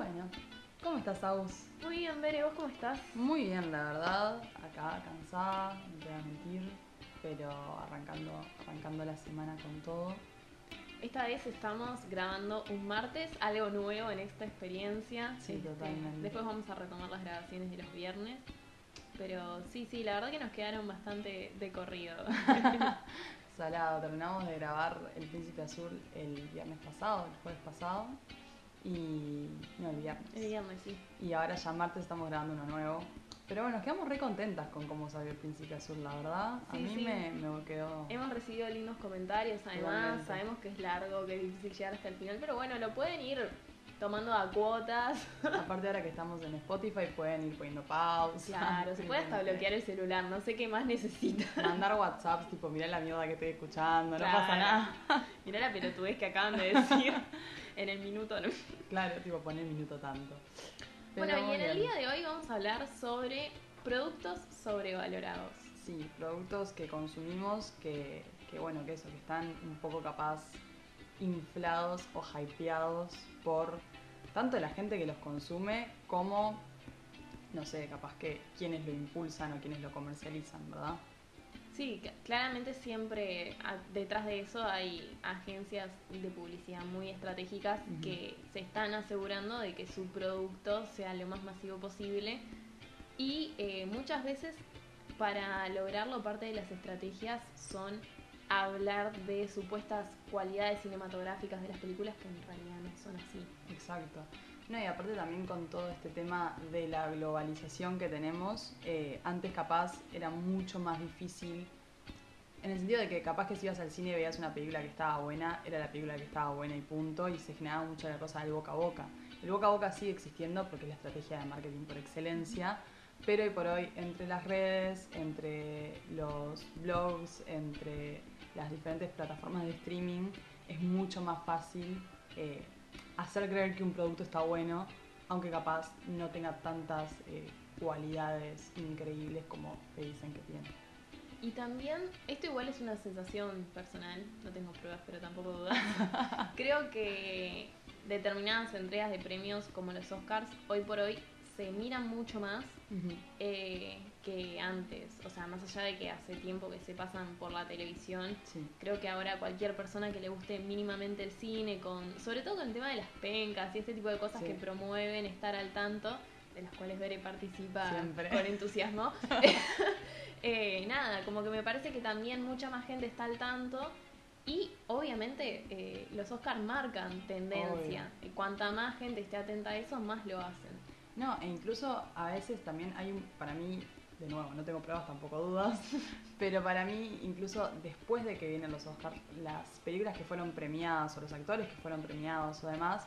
Bueno, ¿cómo estás, Aus? Muy bien, Bere, ¿vos cómo estás? Muy bien, la verdad. Acá cansada, no te voy a mentir, pero arrancando, arrancando la semana con todo. Esta vez estamos grabando un martes, algo nuevo en esta experiencia. Sí, Este, totalmente. Después vamos a retomar las grabaciones de los viernes. Pero sí, sí, la verdad que nos quedaron bastante de corrido. Salado, terminamos de grabar El Príncipe Azul el viernes pasado, el jueves pasado. Y. No, el viernes. El viernes, sí. Y ahora ya martes estamos grabando uno nuevo. Pero bueno, nos quedamos re contentas con cómo salió El Príncipe Azul, la verdad. A Sí, mí sí. Me, me quedó. Hemos recibido lindos comentarios, además Igualmente. sabemos que es largo, que es difícil llegar hasta el final, pero bueno, lo pueden ir tomando a cuotas. Aparte ahora que estamos en Spotify pueden ir poniendo pausa. Claro, se puede hasta bloquear el celular, no sé qué más necesita. Mandar WhatsApps, tipo, mirá la mierda que estoy escuchando, no pasa nada. Mirá la pelotudez que acaban de decir en el minuto. ¿no? Claro, tipo, poner minuto tanto. Pero Bueno, y en el día de hoy vamos a hablar sobre productos sobrevalorados. Sí, productos que consumimos que, que, bueno, que eso, que están un poco capaz inflados o hypeados por tanto la gente que los consume como, no sé, capaz que quienes lo impulsan o quienes lo comercializan, ¿verdad? Sí, claramente siempre a- detrás de eso hay agencias de publicidad muy estratégicas que se están asegurando de que su producto sea lo más masivo posible y eh, muchas veces para lograrlo parte de las estrategias son hablar de supuestas cualidades cinematográficas de las películas que en realidad no son así. Exacto. No, y aparte también con todo este tema de la globalización que tenemos, eh, antes capaz era mucho más difícil, en el sentido de que capaz que si ibas al cine y veías una película que estaba buena, era la película que estaba buena y punto, y se generaba mucho la cosa del boca a boca. El boca a boca sigue existiendo porque es la estrategia de marketing por excelencia, pero hoy por hoy entre las redes, entre los blogs, entre las diferentes plataformas de streaming, es mucho más fácil eh, hacer creer que un producto está bueno, aunque capaz no tenga tantas eh, cualidades increíbles como te dicen que tiene. Y también, esto igual es una sensación personal, no tengo pruebas, pero tampoco dudas. Creo que determinadas entregas de premios como los Oscars, hoy por hoy se miran mucho más eh, que antes. O sea, más allá de que hace tiempo que se pasan por la televisión, Sí. creo que ahora cualquier persona que le guste mínimamente el cine, con sobre todo con el tema de las pencas y este tipo de cosas Sí. que promueven estar al tanto, de las cuales Bere participa Siempre. con entusiasmo. Eh, nada, como que me parece que también mucha más gente está al tanto y obviamente eh, los Oscars marcan tendencia. Y cuanta más gente esté atenta a eso, más lo hacen. No, e incluso a veces también hay un, para mí, de nuevo, no tengo pruebas, tampoco dudas, pero para mí, incluso después de que vienen los Oscars, las películas que fueron premiadas o los actores que fueron premiados o demás,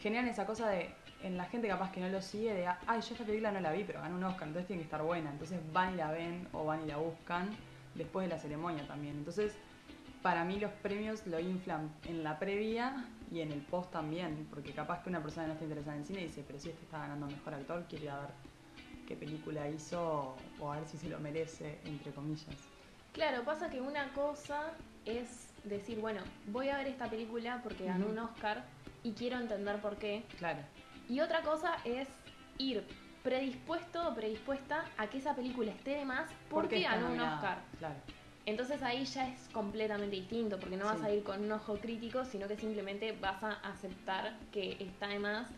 generan esa cosa de, en la gente capaz que no lo sigue, de, ay, yo esta película no la vi, pero ganó un Oscar, entonces tiene que estar buena, entonces van y la ven o van y la buscan después de la ceremonia también. Entonces, para mí los premios lo inflan en la previa y en el post también, porque capaz que una persona no está interesada en cine y dice, pero si este está ganando mejor actor, quiero ir a ver qué película hizo o a ver si se lo merece, entre comillas. Claro, pasa que una cosa es decir, bueno, voy a ver esta película porque ganó un Oscar y quiero entender por qué. Claro, Y otra cosa es ir predispuesto o predispuesta a que esa película esté de más porque ganó un. Oscar. Claro, Entonces ahí ya es completamente distinto, porque no vas Sí. a ir con un ojo crítico, sino que simplemente vas a aceptar que está de más.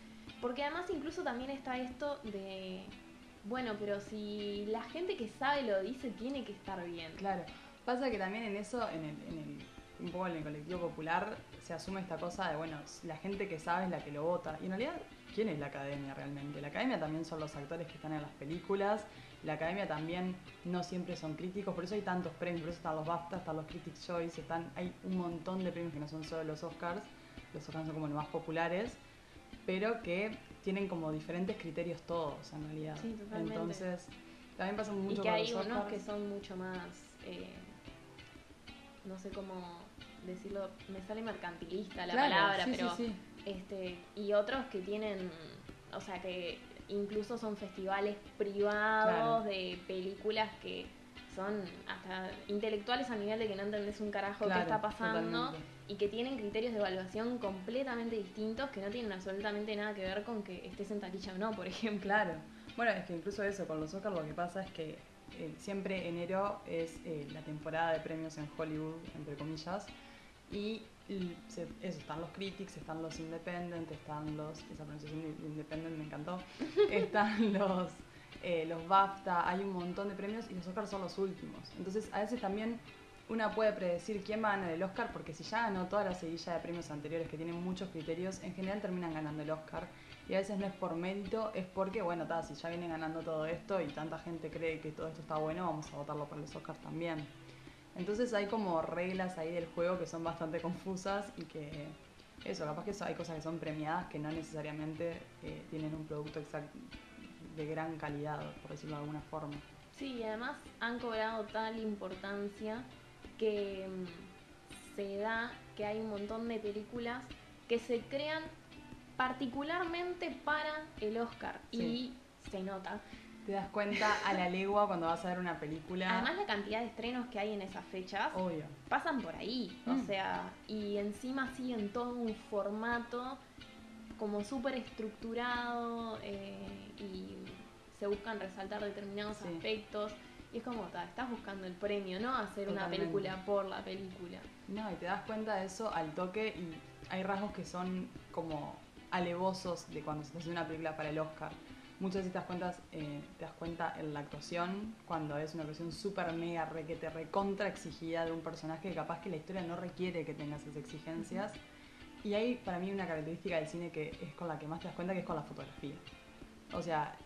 Porque además incluso también está esto de, bueno, pero si la gente que sabe lo dice, tiene que estar bien. claro. Pasa que también en eso, en el, en el, un poco en el colectivo popular, se asume esta cosa de, bueno, la gente que sabe es la que lo vota. Y en realidad, ¿quién es la academia realmente? La academia también son los actores que están en las películas. La academia también no siempre son críticos, por eso hay tantos premios, por eso están los BAFTA, están los Critics' Choice, están, hay un montón de premios que no son solo los Oscars, los Oscars son como los más populares, pero que tienen como diferentes criterios todos en realidad. Sí, totalmente. Entonces, también pasa mucho Y que con hay los unos que son mucho más, eh, no sé cómo decirlo, me sale mercantilista la Claro, palabra, sí, pero sí, sí. este y otros que tienen, o sea, que incluso son festivales privados Claro. de películas que son hasta intelectuales a nivel de que no entendés un carajo qué Claro, está pasando totalmente. Y que tienen criterios de evaluación completamente distintos que no tienen absolutamente nada que ver con que estés en taquilla o no, por ejemplo. Claro. Bueno, es que incluso eso, con los Oscars lo que pasa es que eh, siempre enero es eh, la temporada de premios en Hollywood, entre comillas, y se- eso, están los critics, están los independent, están los, esa pronunciación de independent me encantó, están los, eh, los BAFTA, hay un montón de premios y los Oscars son los últimos. Entonces a veces también una puede predecir quién va a ganar el Oscar, porque si ya ganó toda la seguilla de premios anteriores que tienen muchos criterios, en general terminan ganando el Oscar. Y a veces no es por mérito, es porque, bueno, ta, si ya vienen ganando todo esto y tanta gente cree que todo esto está bueno, vamos a votarlo para los Oscars también. Entonces hay como reglas ahí del juego que son bastante confusas y que, eso, capaz que hay cosas que son premiadas que no necesariamente eh, tienen un producto exact de gran calidad, por decirlo de alguna forma. Sí, y además han cobrado tal importancia que mm, se da que hay un montón de películas que se crean particularmente para el Oscar Sí. y se nota. Te das cuenta a la legua cuando vas a ver una película. Además la cantidad de estrenos que hay en esas fechas obvio. pasan por ahí, Mm. o sea, y encima siguen todo un formato como súper estructurado eh, y se buscan resaltar determinados Sí. aspectos. Y es como, ta, estás buscando el premio, no hacer una película por la película. No, y te das cuenta de eso al toque y hay rasgos que son como alevosos de cuando se haciendo una película para el Oscar. Muchas veces te das cuenta, eh, te das cuenta en la actuación, cuando es una actuación súper mega requete, recontra exigida de un personaje que capaz que la historia no requiere que tenga esas exigencias. Y hay para mí una característica del cine que es con la que más te das cuenta, que es con la fotografía. O sea,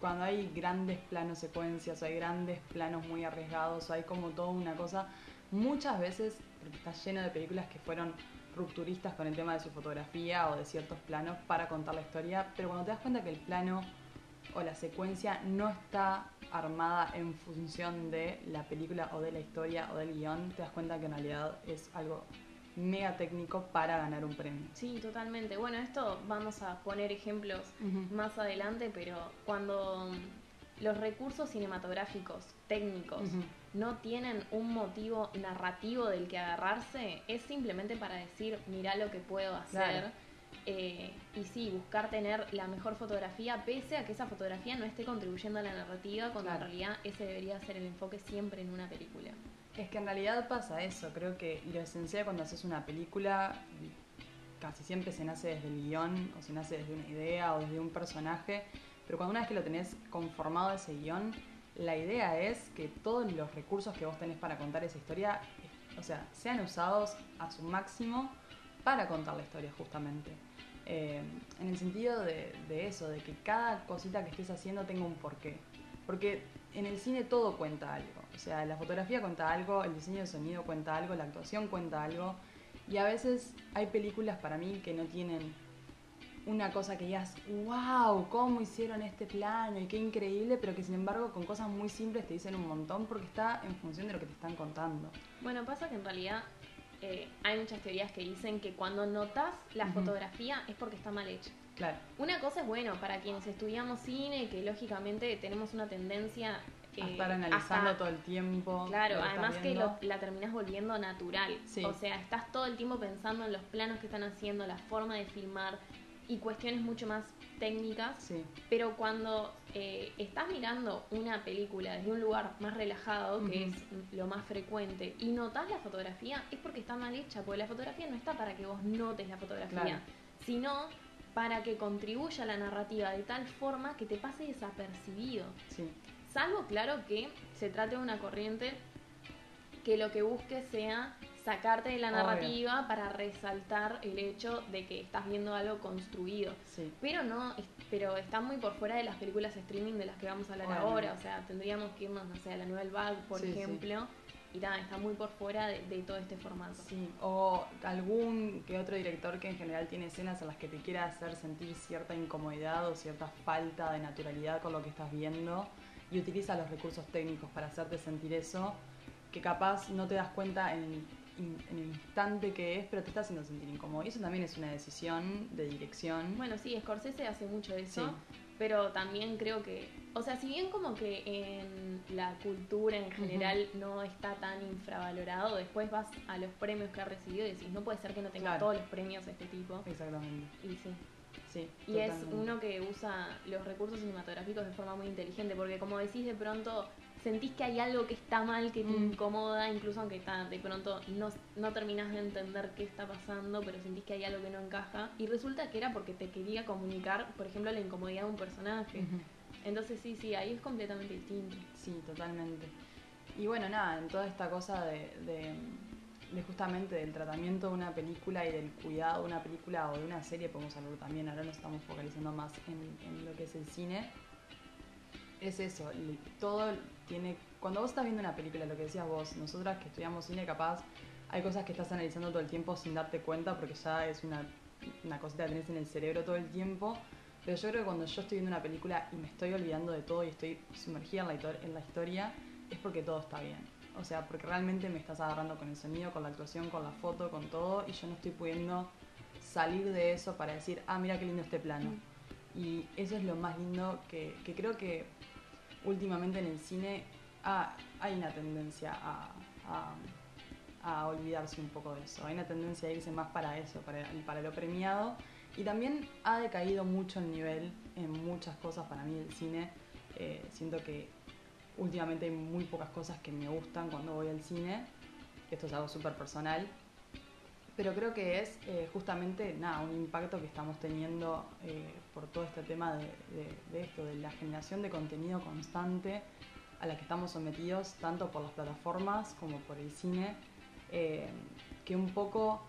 cuando hay grandes planos secuencias o hay grandes planos muy arriesgados o hay como toda una cosa, muchas veces, porque está lleno de películas que fueron rupturistas con el tema de su fotografía o de ciertos planos para contar la historia, pero cuando te das cuenta que el plano o la secuencia no está armada en función de la película o de la historia o del guion, te das cuenta que en realidad es algo mega técnico para ganar un premio. Sí, totalmente. Bueno, esto vamos a poner ejemplos más adelante, pero cuando los recursos cinematográficos técnicos no tienen un motivo narrativo del que agarrarse, es simplemente para decir, mirá lo que puedo hacer. Claro. Eh, y sí, buscar tener la mejor fotografía, pese a que esa fotografía no esté contribuyendo a la narrativa, cuando Claro. en realidad ese debería ser el enfoque siempre en una película. Es que en realidad pasa eso, creo que lo esencial cuando haces una película casi siempre se nace desde el guion o se nace desde una idea o desde un personaje, pero cuando una vez que lo tenés conformado ese guion, la idea es que todos los recursos que vos tenés para contar esa historia, o sea, sean usados a su máximo para contar la historia justamente. Eh, en el sentido de, de eso, de que cada cosita que estés haciendo tenga un porqué. Porque en el cine todo cuenta algo. O sea, la fotografía cuenta algo, el diseño de sonido cuenta algo, la actuación cuenta algo. Y a veces hay películas para mí que no tienen una cosa que digas, wow, cómo hicieron este plano y qué increíble, pero que sin embargo con cosas muy simples te dicen un montón porque está en función de lo que te están contando. Bueno, pasa que en realidad eh, hay muchas teorías que dicen que cuando notas la fotografía es porque está mal hecha. Claro, Una cosa es bueno para quienes estudiamos cine, que lógicamente tenemos una tendencia estar analizando hasta- todo el tiempo. Claro, que además que lo- la terminás volviendo natural. Sí. O sea, estás todo el tiempo pensando en los planos que están haciendo, la forma de filmar y cuestiones mucho más técnicas. Sí, Pero cuando eh, estás mirando una película desde un lugar más relajado, que es lo más frecuente, y notas la fotografía, es porque está mal hecha, porque la fotografía no está para que vos notes la fotografía, Claro. sino para que contribuya a la narrativa de tal forma que te pase desapercibido. sí. Salvo, claro, que se trate de una corriente que lo que busque sea sacarte de la Obvio. narrativa para resaltar el hecho de que estás viendo algo construido. Sí, Pero no, pero está muy por fuera de las películas streaming de las que vamos a hablar ahora. O sea, tendríamos que irnos, no sé, a la Nouvelle Vague, por Sí, sí. ejemplo. Y nada, está muy por fuera de, de todo este formato. sí. O algún que otro director que en general tiene escenas en las que te quiera hacer sentir cierta incomodidad o cierta falta de naturalidad con lo que estás viendo y utiliza los recursos técnicos para hacerte sentir eso, que capaz no te das cuenta en, en el instante que es, pero te está haciendo sentir incómodo. Y eso también es una decisión de dirección. Bueno, sí, Scorsese hace mucho de eso. Sí. Pero también creo que O sea, si bien como que en la cultura en general no está tan infravalorado, después vas a los premios que ha recibido y decís, no puede ser que no tenga todos los premios de este tipo. Exactamente. Y sí. Sí, y es uno que usa los recursos cinematográficos de forma muy inteligente, porque como decís de pronto, sentís que hay algo que está mal, que te mm. incomoda, incluso aunque está, de pronto no, no terminás de entender qué está pasando, pero sentís que hay algo que no encaja. Y resulta que era porque te quería comunicar, por ejemplo, la incomodidad de un personaje. Entonces sí, sí, ahí es completamente distinto. Sí, totalmente. Y bueno, nada, en toda esta cosa de de justamente del tratamiento de una película y del cuidado de una película o de una serie, podemos hablar también, ahora nos estamos focalizando más en, lo que es el cine, es eso, todo tiene, cuando vos estás viendo una película, lo que decías vos, nosotras que estudiamos cine capaz, hay cosas que estás analizando todo el tiempo sin darte cuenta porque ya es una, una cosita que tenés en el cerebro todo el tiempo, pero yo creo que cuando yo estoy viendo una película y me estoy olvidando de todo y estoy sumergida en la historia, es porque todo está bien. O sea, porque realmente me estás agarrando con el sonido, con la actuación, con la foto, con todo, y yo no estoy pudiendo salir de eso para decir, ah, mira qué lindo este plano. Y eso es lo más lindo que, creo que últimamente en el cine hay una tendencia a, a, olvidarse un poco de eso. Hay una tendencia a irse más para eso, para, para lo premiado. Y también ha decaído mucho el nivel en muchas cosas para mí el cine. Eh, siento que últimamente hay muy pocas cosas que me gustan cuando voy al cine. Esto es algo súper personal. Pero creo que es eh, justamente nada, un impacto que estamos teniendo eh, por todo este tema de, esto, de la generación de contenido constante a la que estamos sometidos, tanto por las plataformas como por el cine, eh, que un poco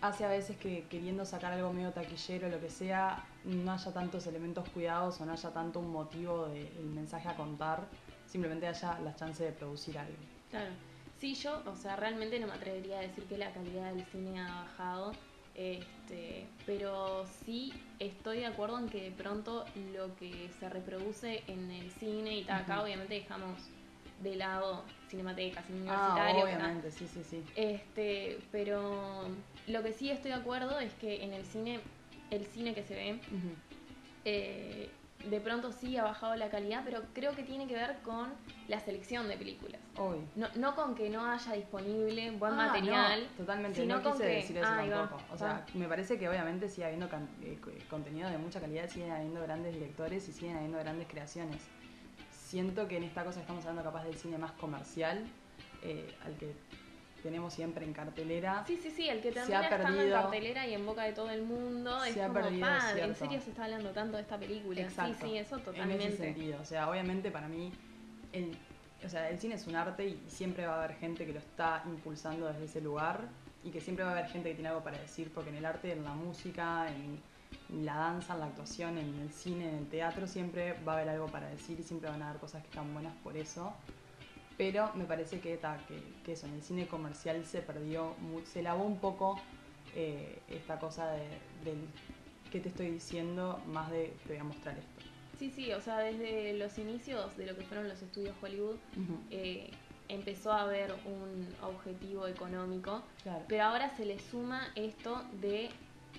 hace a veces que queriendo sacar algo medio taquillero, lo que sea, no haya tantos elementos cuidados o no haya tanto un motivo del mensaje a contar simplemente haya la chance de producir algo. Claro. Sí, yo, o sea, realmente no me atrevería a decir que la calidad del cine ha bajado, este, pero sí estoy de acuerdo en que de pronto lo que se reproduce en el cine y tal, acá obviamente dejamos de lado cinematecas, cine ah, obviamente, sí, sí, sí. Este, pero lo que sí estoy de acuerdo es que en el cine, el cine que se ve, eh, de pronto sí ha bajado la calidad, pero creo que tiene que ver con la selección de películas. No, no con que no haya disponible buen ah, material. totalmente, no quise decir eso tampoco. O sea, me parece que obviamente sigue habiendo eh, contenido de mucha calidad, siguen habiendo grandes directores y siguen habiendo grandes creaciones. Siento que en esta cosa estamos hablando capaz del cine más comercial, eh, al que tenemos siempre en cartelera. Sí, sí, sí, el que termina estando en cartelera y en boca de todo el mundo se es ha como, perdido, en serio se está hablando tanto de esta película. Exacto. Sí, sí, eso totalmente. En ese sentido, o sea, obviamente para mí el, o sea, el cine es un arte y siempre va a haber gente que lo está impulsando desde ese lugar y que siempre va a haber gente que tiene algo para decir, porque en el arte, en la música, en la danza, en la actuación, en el cine, en el teatro, siempre va a haber algo para decir y siempre van a haber cosas que están buenas por eso pero me parece que, que, eso, en el cine comercial se perdió, se lavó un poco eh, esta cosa de, del que te estoy diciendo, más de te voy a mostrar esto. Sí, sí, o sea, desde los inicios de lo que fueron los estudios Hollywood, eh, empezó a haber un objetivo económico, pero ahora se le suma esto de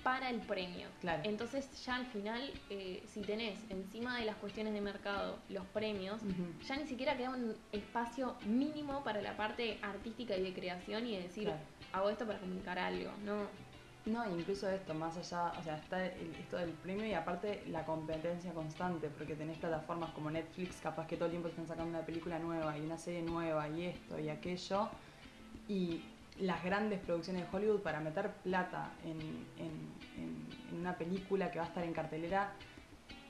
para el premio. Claro. Entonces ya al final, eh, si tenés encima de las cuestiones de mercado los premios, ya ni siquiera queda un espacio mínimo para la parte artística y de creación y de decir, hago esto para comunicar algo, ¿no? No, incluso esto, más allá, o sea, está esto del premio y aparte la competencia constante, porque tenés plataformas como Netflix, capaz que todo el tiempo están sacando una película nueva y una serie nueva y esto y aquello, y las grandes producciones de Hollywood para meter plata en, una película que va a estar en cartelera,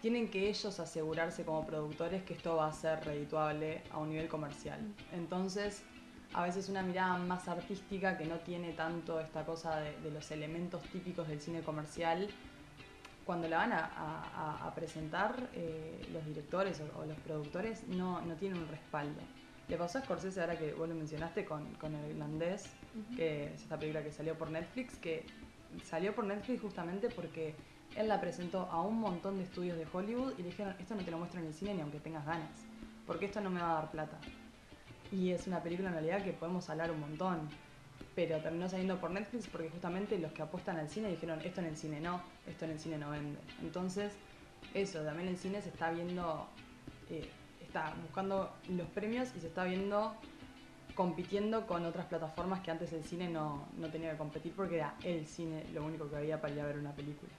tienen que ellos asegurarse como productores que esto va a ser redituable a un nivel comercial. Mm. Entonces, a veces una mirada más artística que no tiene tanto esta cosa de, los elementos típicos del cine comercial, cuando la van a, presentar eh, los directores o, los productores no, no tienen un respaldo. Le pasó a Scorsese ahora que vos lo mencionaste con, con el irlandés, que es esta película que salió por Netflix, que salió por Netflix justamente porque él la presentó a un montón de estudios de Hollywood y le dijeron, esto no te lo muestro en el cine ni aunque tengas ganas, porque esto no me va a dar plata. Y es una película en realidad que podemos hablar un montón, pero terminó saliendo por Netflix porque justamente los que apuestan al cine dijeron, esto en el cine no, esto en el cine no vende. Entonces, eso, también el cine se está viendo eh, está buscando los premios y se está viendo compitiendo con otras plataformas que antes el cine no, no tenía que competir porque era el cine lo único que había para ir a ver una película.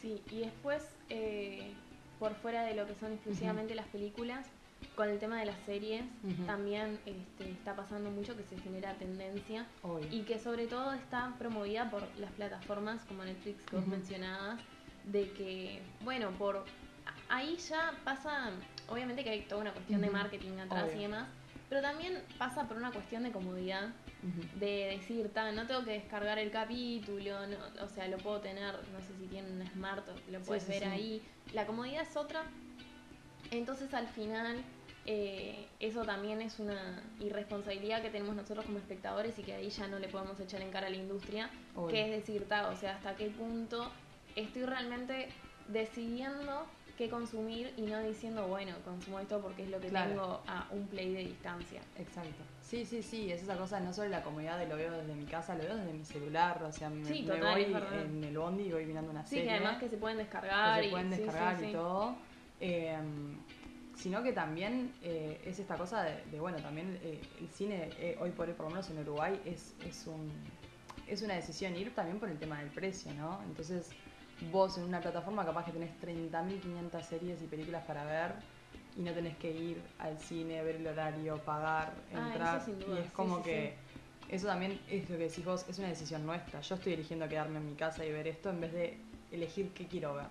Sí, y después, eh, por fuera de lo que son exclusivamente las películas, con el tema de las series, también este, está pasando mucho que se genera tendencia Obvio. y que sobre todo está promovida por las plataformas como Netflix que vos Ujú. mencionabas, de que, bueno, por ahí ya pasa, obviamente que hay toda una cuestión de marketing atrás Obvio. y demás, pero también pasa por una cuestión de comodidad, de decir, "Ta, no tengo que descargar el capítulo, no- o sea, lo puedo tener, no sé si tienen un smart, o lo Sí, puedes sí, ver sí. ahí. La comodidad es otra. Entonces al final eh, eso también es una irresponsabilidad que tenemos nosotros como espectadores y que ahí ya no le podemos echar en cara a la industria, Obvio. que es decir, ta, o sea, hasta qué punto estoy realmente decidiendo qué consumir y no diciendo, bueno, consumo esto porque es lo que Claro. tengo a un play de distancia. Exacto. Sí, sí, sí, es esa cosa, no solo la comodidad de lo veo desde mi casa, lo veo desde mi celular, o sea, me, Sí, me total, voy en el bondi y voy mirando una Sí, serie. que además que se pueden descargar. que se y- pueden sí, sí, descargar y sí. todo. Eh, sino que también eh, es esta cosa de, de, bueno, también eh, el cine eh, hoy por hoy, por lo menos en Uruguay, es, es, un, es una decisión ir también por el tema del precio, ¿no? Entonces vos en una plataforma capaz que tenés 30.500 series y películas para ver y no tenés que ir al cine, ver el horario, pagar, Ah, entrar. eso sin duda, y es como sí, que eso también es lo que decís vos, es una decisión nuestra. Yo estoy eligiendo quedarme en mi casa y ver esto en vez de elegir qué quiero ver.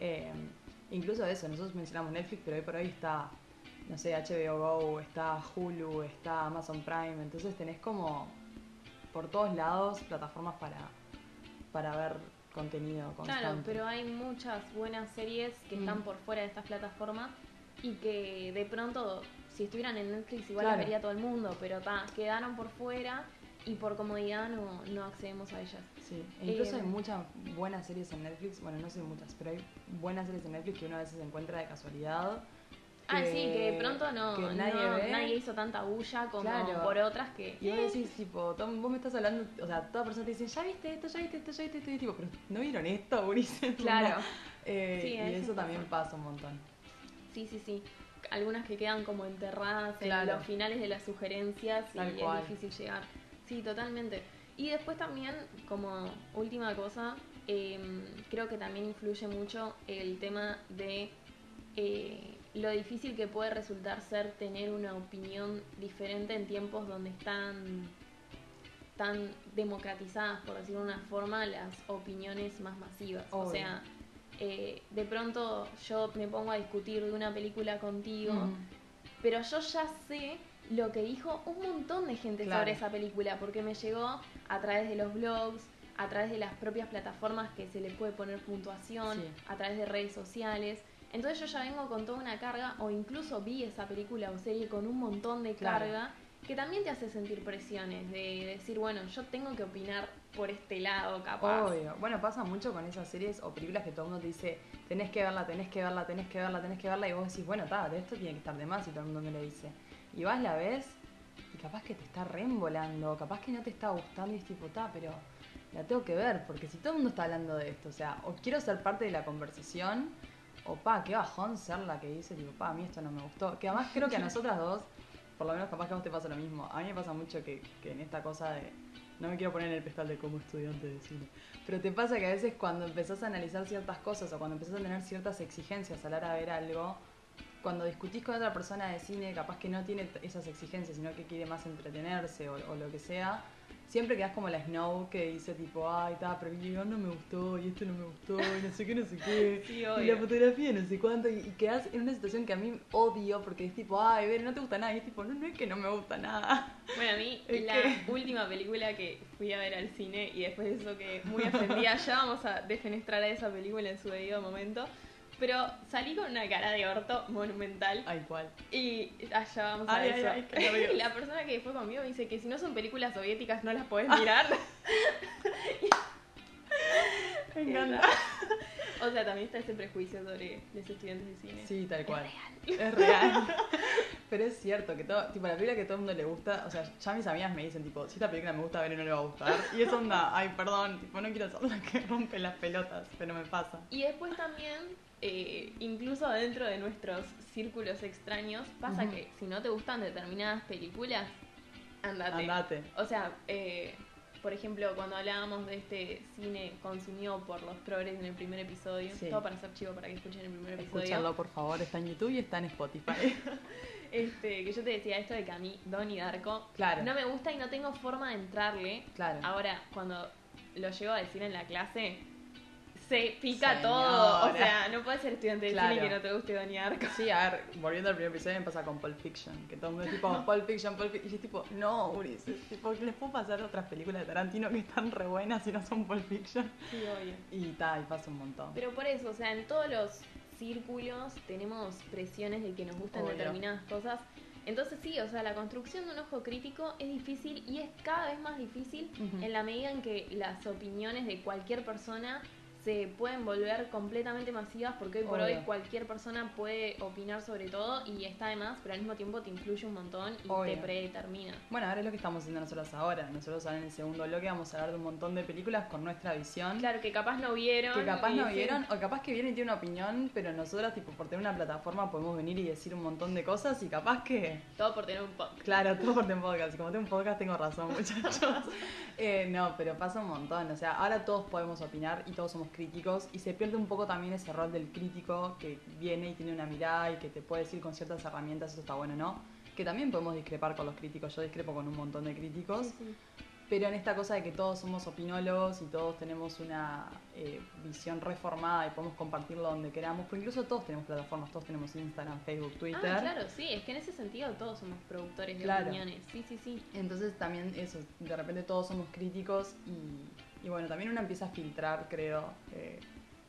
Eh, incluso eso, nosotros mencionamos Netflix, pero hoy por hoy está, no sé, HBO Go, está Hulu, está Amazon Prime, entonces tenés como por todos lados plataformas para, para ver contenido constante. Claro, pero hay muchas buenas series que Mm. están por fuera de estas plataformas y que de pronto, si estuvieran en Netflix, igual Claro. las vería todo el mundo, pero ta, quedaron por fuera y por comodidad no, no accedemos a ellas. Sí, e incluso Eh, hay muchas buenas series en Netflix, bueno, no sé muchas, pero hay buenas series en Netflix que uno a veces encuentra de casualidad. Ah, sí, que de pronto no, que nadie no- nadie hizo tanta bulla como Claro. por otras que... Y vos decís, tipo, Tom, vos me estás hablando, o sea, toda persona te dice, ya viste esto, ya viste esto, ya viste esto, y tipo, pero ¿no vieron esto, Ulises? Claro, Eh, Sí, y eso también pasa un montón. sí, sí, sí. Algunas que quedan como enterradas Claro. en los finales de las sugerencias y cual. es difícil llegar. Sí, totalmente. Y después también, como última cosa, em, creo que también influye mucho el tema de eh, lo difícil que puede resultar ser tener una opinión diferente en tiempos donde están tan democratizadas, por decirlo de una forma, las opiniones más masivas. O sea, eh, de pronto yo me pongo a discutir de una película contigo, pero yo ya sé lo que dijo un montón de gente Claro. sobre esa película, porque me llegó a través de los blogs, a través de las propias plataformas que se le puede poner puntuación, Sí. a través de redes sociales. Entonces yo ya vengo con toda una carga, o incluso vi esa película o serie con un montón de Claro. carga, que también te hace sentir presiones, de decir, bueno, yo tengo que opinar por este lado, capaz. Obvio. Bueno, pasa mucho con esas series o películas que todo el mundo te dice, tenés que verla, tenés que verla, tenés que verla, tenés que verla, y vos decís, bueno, ta, de esto tiene que estar de más y todo el mundo me lo dice. Y vas, la ves, y capaz que te está reembolando, capaz que no te está gustando y es tipo, ta, pero la tengo que ver, porque si todo el mundo está hablando de esto, o sea, o quiero ser parte de la conversación, o pa, qué bajón ser la que dice, tipo, pa, a mí esto no me gustó. Que además creo que a nosotras dos, por lo menos capaz que a vos te pasa lo mismo. A mí me pasa mucho que, en esta cosa de. No me quiero poner en el pedestal de como estudiante de cine. Pero te pasa que a veces cuando empezás a analizar ciertas cosas o cuando empezás a tener ciertas exigencias a la hora de ver algo, cuando discutís con otra persona de cine, capaz que no tiene esas exigencias, sino que quiere más entretenerse o lo que sea, siempre quedás como la Snow que dice tipo, ay, está, pero el guion no me gustó y esto no me gustó y no sé qué, no sé qué. Sí, Y la fotografía, no sé cuánto, y, y quedás en una situación que a mí odio porque es tipo, ay, ver, no te gusta nada. Y es tipo, no, no es que no me gusta nada. Bueno, a mí Es la que- última película que fui a ver al cine y después de eso que muy ofendida, ya vamos a defenestrar a esa película en su debido momento, pero salí con una cara de orto monumental Ay, cuál. y allá vamos a Ay, ay, eso. ay, qué nervios. la persona que fue conmigo me dice que si no son películas soviéticas no las podés mirar. Me encanta. o sea, también está ese prejuicio sobre los estudiantes de cine. Sí, tal cual. real. Es real. Pero es cierto que todo, tipo, la película que a todo el mundo le gusta, o sea, ya mis amigas me dicen, tipo, si esta película me gusta ver no le va a gustar. Y es onda, ay, perdón, tipo, no quiero ser la que rompe las pelotas, pero me pasa. Y después también, eh, incluso dentro de nuestros círculos extraños, pasa que si no te gustan determinadas películas, andate. Andate. O sea, eh, por ejemplo, cuando hablábamos de este cine consumido por los progres en el primer episodio, Sí. todo para ser chivo para que escuchen el primer episodio. Escúchalo, por favor, está en YouTube y está en Spotify. Este, que yo te decía esto de que a mí Donnie Darko Claro. no me gusta y no tengo forma de entrarle. Claro. Ahora, cuando lo llego a decir en la clase, se pica Señora. todo. O sea, no puedes ser estudiante de Claro. cine que no te guste Darko. Sí, a ver, volviendo al primer episodio, me pasa con Pulp Fiction, que todo el mundo es tipo, Pulp Fiction, Pulp Fiction, y yo tipo, no, Ulises, tipo, les puedo pasar otras películas de Tarantino que están re buenas y no son Pulp Fiction. Sí, obvio. Y tal, y pasa un montón. Pero por eso, o sea, en todos los círculos tenemos presiones de que nos gustan Obvio. determinadas cosas. Entonces sí, o sea, la construcción de un ojo crítico es difícil y es cada vez más difícil en la medida en que las opiniones de cualquier persona se pueden volver completamente masivas porque hoy por Obvio. hoy cualquier persona puede opinar sobre todo y está de más, pero al mismo tiempo te influye un montón y Obvio. te predetermina. Bueno, ahora es lo que estamos haciendo nosotros ahora. Nosotros ahora en el segundo bloque vamos a hablar de un montón de películas con nuestra visión. Claro, que capaz no vieron. Que capaz no vieron, o capaz que vienen y tienen una opinión, pero nosotras, tipo, por tener una plataforma podemos venir y decir un montón de cosas y capaz que... Todo por tener un podcast. Claro, todo por tener podcast. Y como tengo un podcast, tengo razón, muchachos. Eh, no, pero pasa un montón. O sea, ahora todos podemos opinar y todos somos críticos. Y se pierde un poco también ese rol del crítico que viene y tiene una mirada y que te puede decir con ciertas herramientas eso está bueno o no. Que también podemos discrepar con los críticos. Yo discrepo con un montón de críticos. Sí, sí. Pero en esta cosa de que todos somos opinólogos y todos tenemos una eh, visión reformada y podemos compartirlo donde queramos, porque incluso todos tenemos plataformas, todos tenemos Instagram, Facebook, Twitter. Ah, claro, sí, es que en ese sentido todos somos productores de Claro. opiniones. Sí, sí, sí. Entonces también eso, de repente todos somos críticos y, y bueno, también uno empieza a filtrar, creo, eh,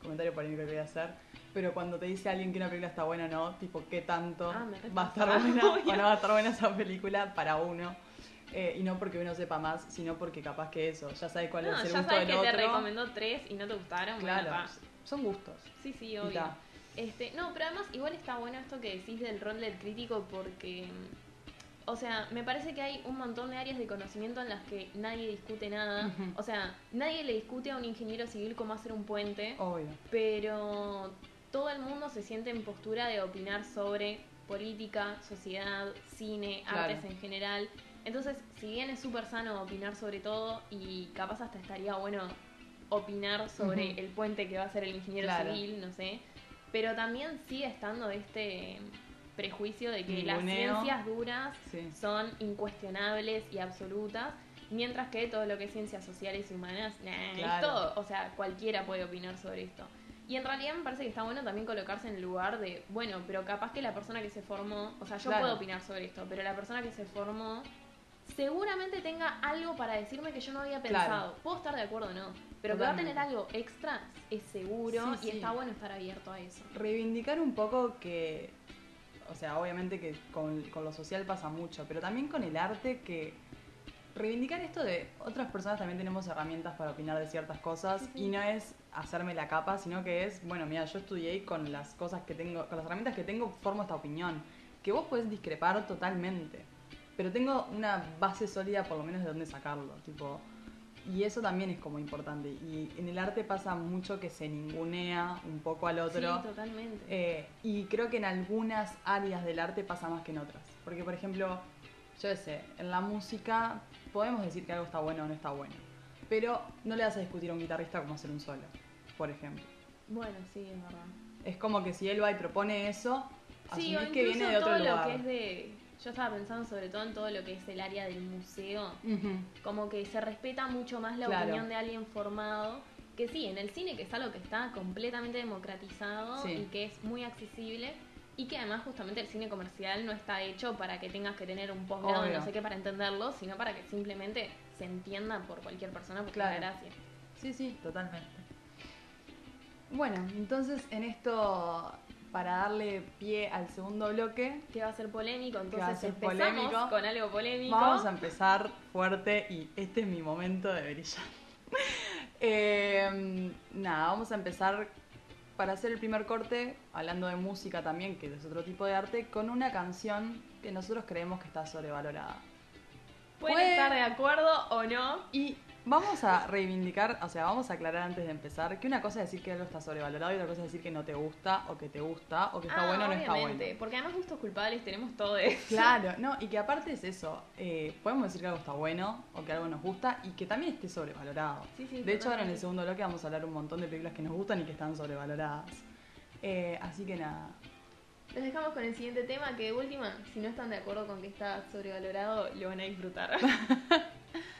comentario polémico que voy a hacer, pero cuando te dice alguien que una película está buena o no, tipo, ¿qué tanto Ah, va a estar buena o no va a estar buena esa película para uno? Eh, y no porque uno sepa más, sino porque capaz que eso, ya sabe cuál No, es el ya gusto sabes del que te otro. recomendó tres y no te gustaron. bueno, Claro, pa. son gustos. Sí, sí, obvio. Este, no, pero además igual está bueno esto que decís del rol del crítico porque, o sea, me parece que hay un montón de áreas de conocimiento en las que nadie discute nada. O sea, nadie le discute a un ingeniero civil cómo hacer un puente, Obvio. pero todo el mundo se siente en postura de opinar sobre política, sociedad, cine, Claro. artes en general. Entonces, si bien es súper sano opinar sobre todo y capaz hasta estaría bueno opinar sobre el puente que va a ser el ingeniero Claro. civil, no sé, pero también sigue estando este prejuicio de que las ciencias duras Sí. son incuestionables y absolutas, mientras que todo lo que es ciencias sociales y humanas, nah, Claro. esto, o sea, cualquiera puede opinar sobre esto. Y en realidad me parece que está bueno también colocarse en el lugar de, bueno, pero capaz que la persona que se formó, o sea, yo Claro. puedo opinar sobre esto, pero la persona que se formó seguramente tenga algo para decirme que yo no había Claro. pensado. Puedo estar de acuerdo o no, pero que va a tener algo extra es seguro Sí, y sí. está bueno estar abierto a eso. reivindicar un poco que, o sea, obviamente que con, con lo social pasa mucho, pero también con el arte que reivindicar esto de otras personas también tenemos herramientas para opinar de ciertas cosas y no es hacerme la capa, sino que es, bueno, mira, yo estudié y con las cosas que tengo, con las herramientas que tengo formo esta opinión, que vos podés discrepar totalmente, pero tengo una base sólida por lo menos de dónde sacarlo, tipo, y eso también es como importante. Y en el arte pasa mucho que se ningunea un poco al otro. Sí, totalmente. Eh, y creo que en algunas áreas del arte pasa más que en otras. Porque, por ejemplo, yo sé, en la música podemos decir que algo está bueno o no está bueno. Pero no le vas a discutir a un guitarrista cómo hacer un solo, por ejemplo. bueno, sí, es verdad. Es como que si él va y propone eso, Sí, asumís que viene de otro todo lugar. lo que es de... Yo estaba pensando sobre todo en todo lo que es el área del museo. Como que se respeta mucho más la Claro. opinión de alguien formado. Que sí, en el cine, que es algo que está completamente democratizado Sí. y que es muy accesible. Y que además justamente el cine comercial no está hecho para que tengas que tener un posgrado no sé qué para entenderlo, sino para que simplemente se entienda por cualquier persona porque Claro. es la gracia. Sí, sí, totalmente. Bueno, entonces en esto, para darle pie al segundo bloque, Que va a ser polémico, va a entonces ser empezamos polémico. con algo polémico. Vamos a empezar fuerte y este es mi momento de brillar. Eh, nada, vamos a empezar para hacer el primer corte, hablando de música también, que es otro tipo de arte, con una canción que nosotros creemos que está sobrevalorada. Pueden Puede- estar de acuerdo o no. Y vamos a reivindicar, o sea, vamos a aclarar antes de empezar que una cosa es decir que algo está sobrevalorado y otra cosa es decir que no te gusta o que te gusta o que está Ah, bueno o no está bueno. Porque además gustos culpables tenemos todo eso. Claro, no, y que aparte es eso, eh, podemos decir que algo está bueno o que algo nos gusta y que también esté sobrevalorado. Sí, sí, de hecho, ahora en el segundo bloque vamos a hablar un montón de películas que nos gustan y que están sobrevaloradas. Eh, así que nada, Los dejamos con el siguiente tema que de última, si no están de acuerdo con que está sobrevalorado, lo van a disfrutar.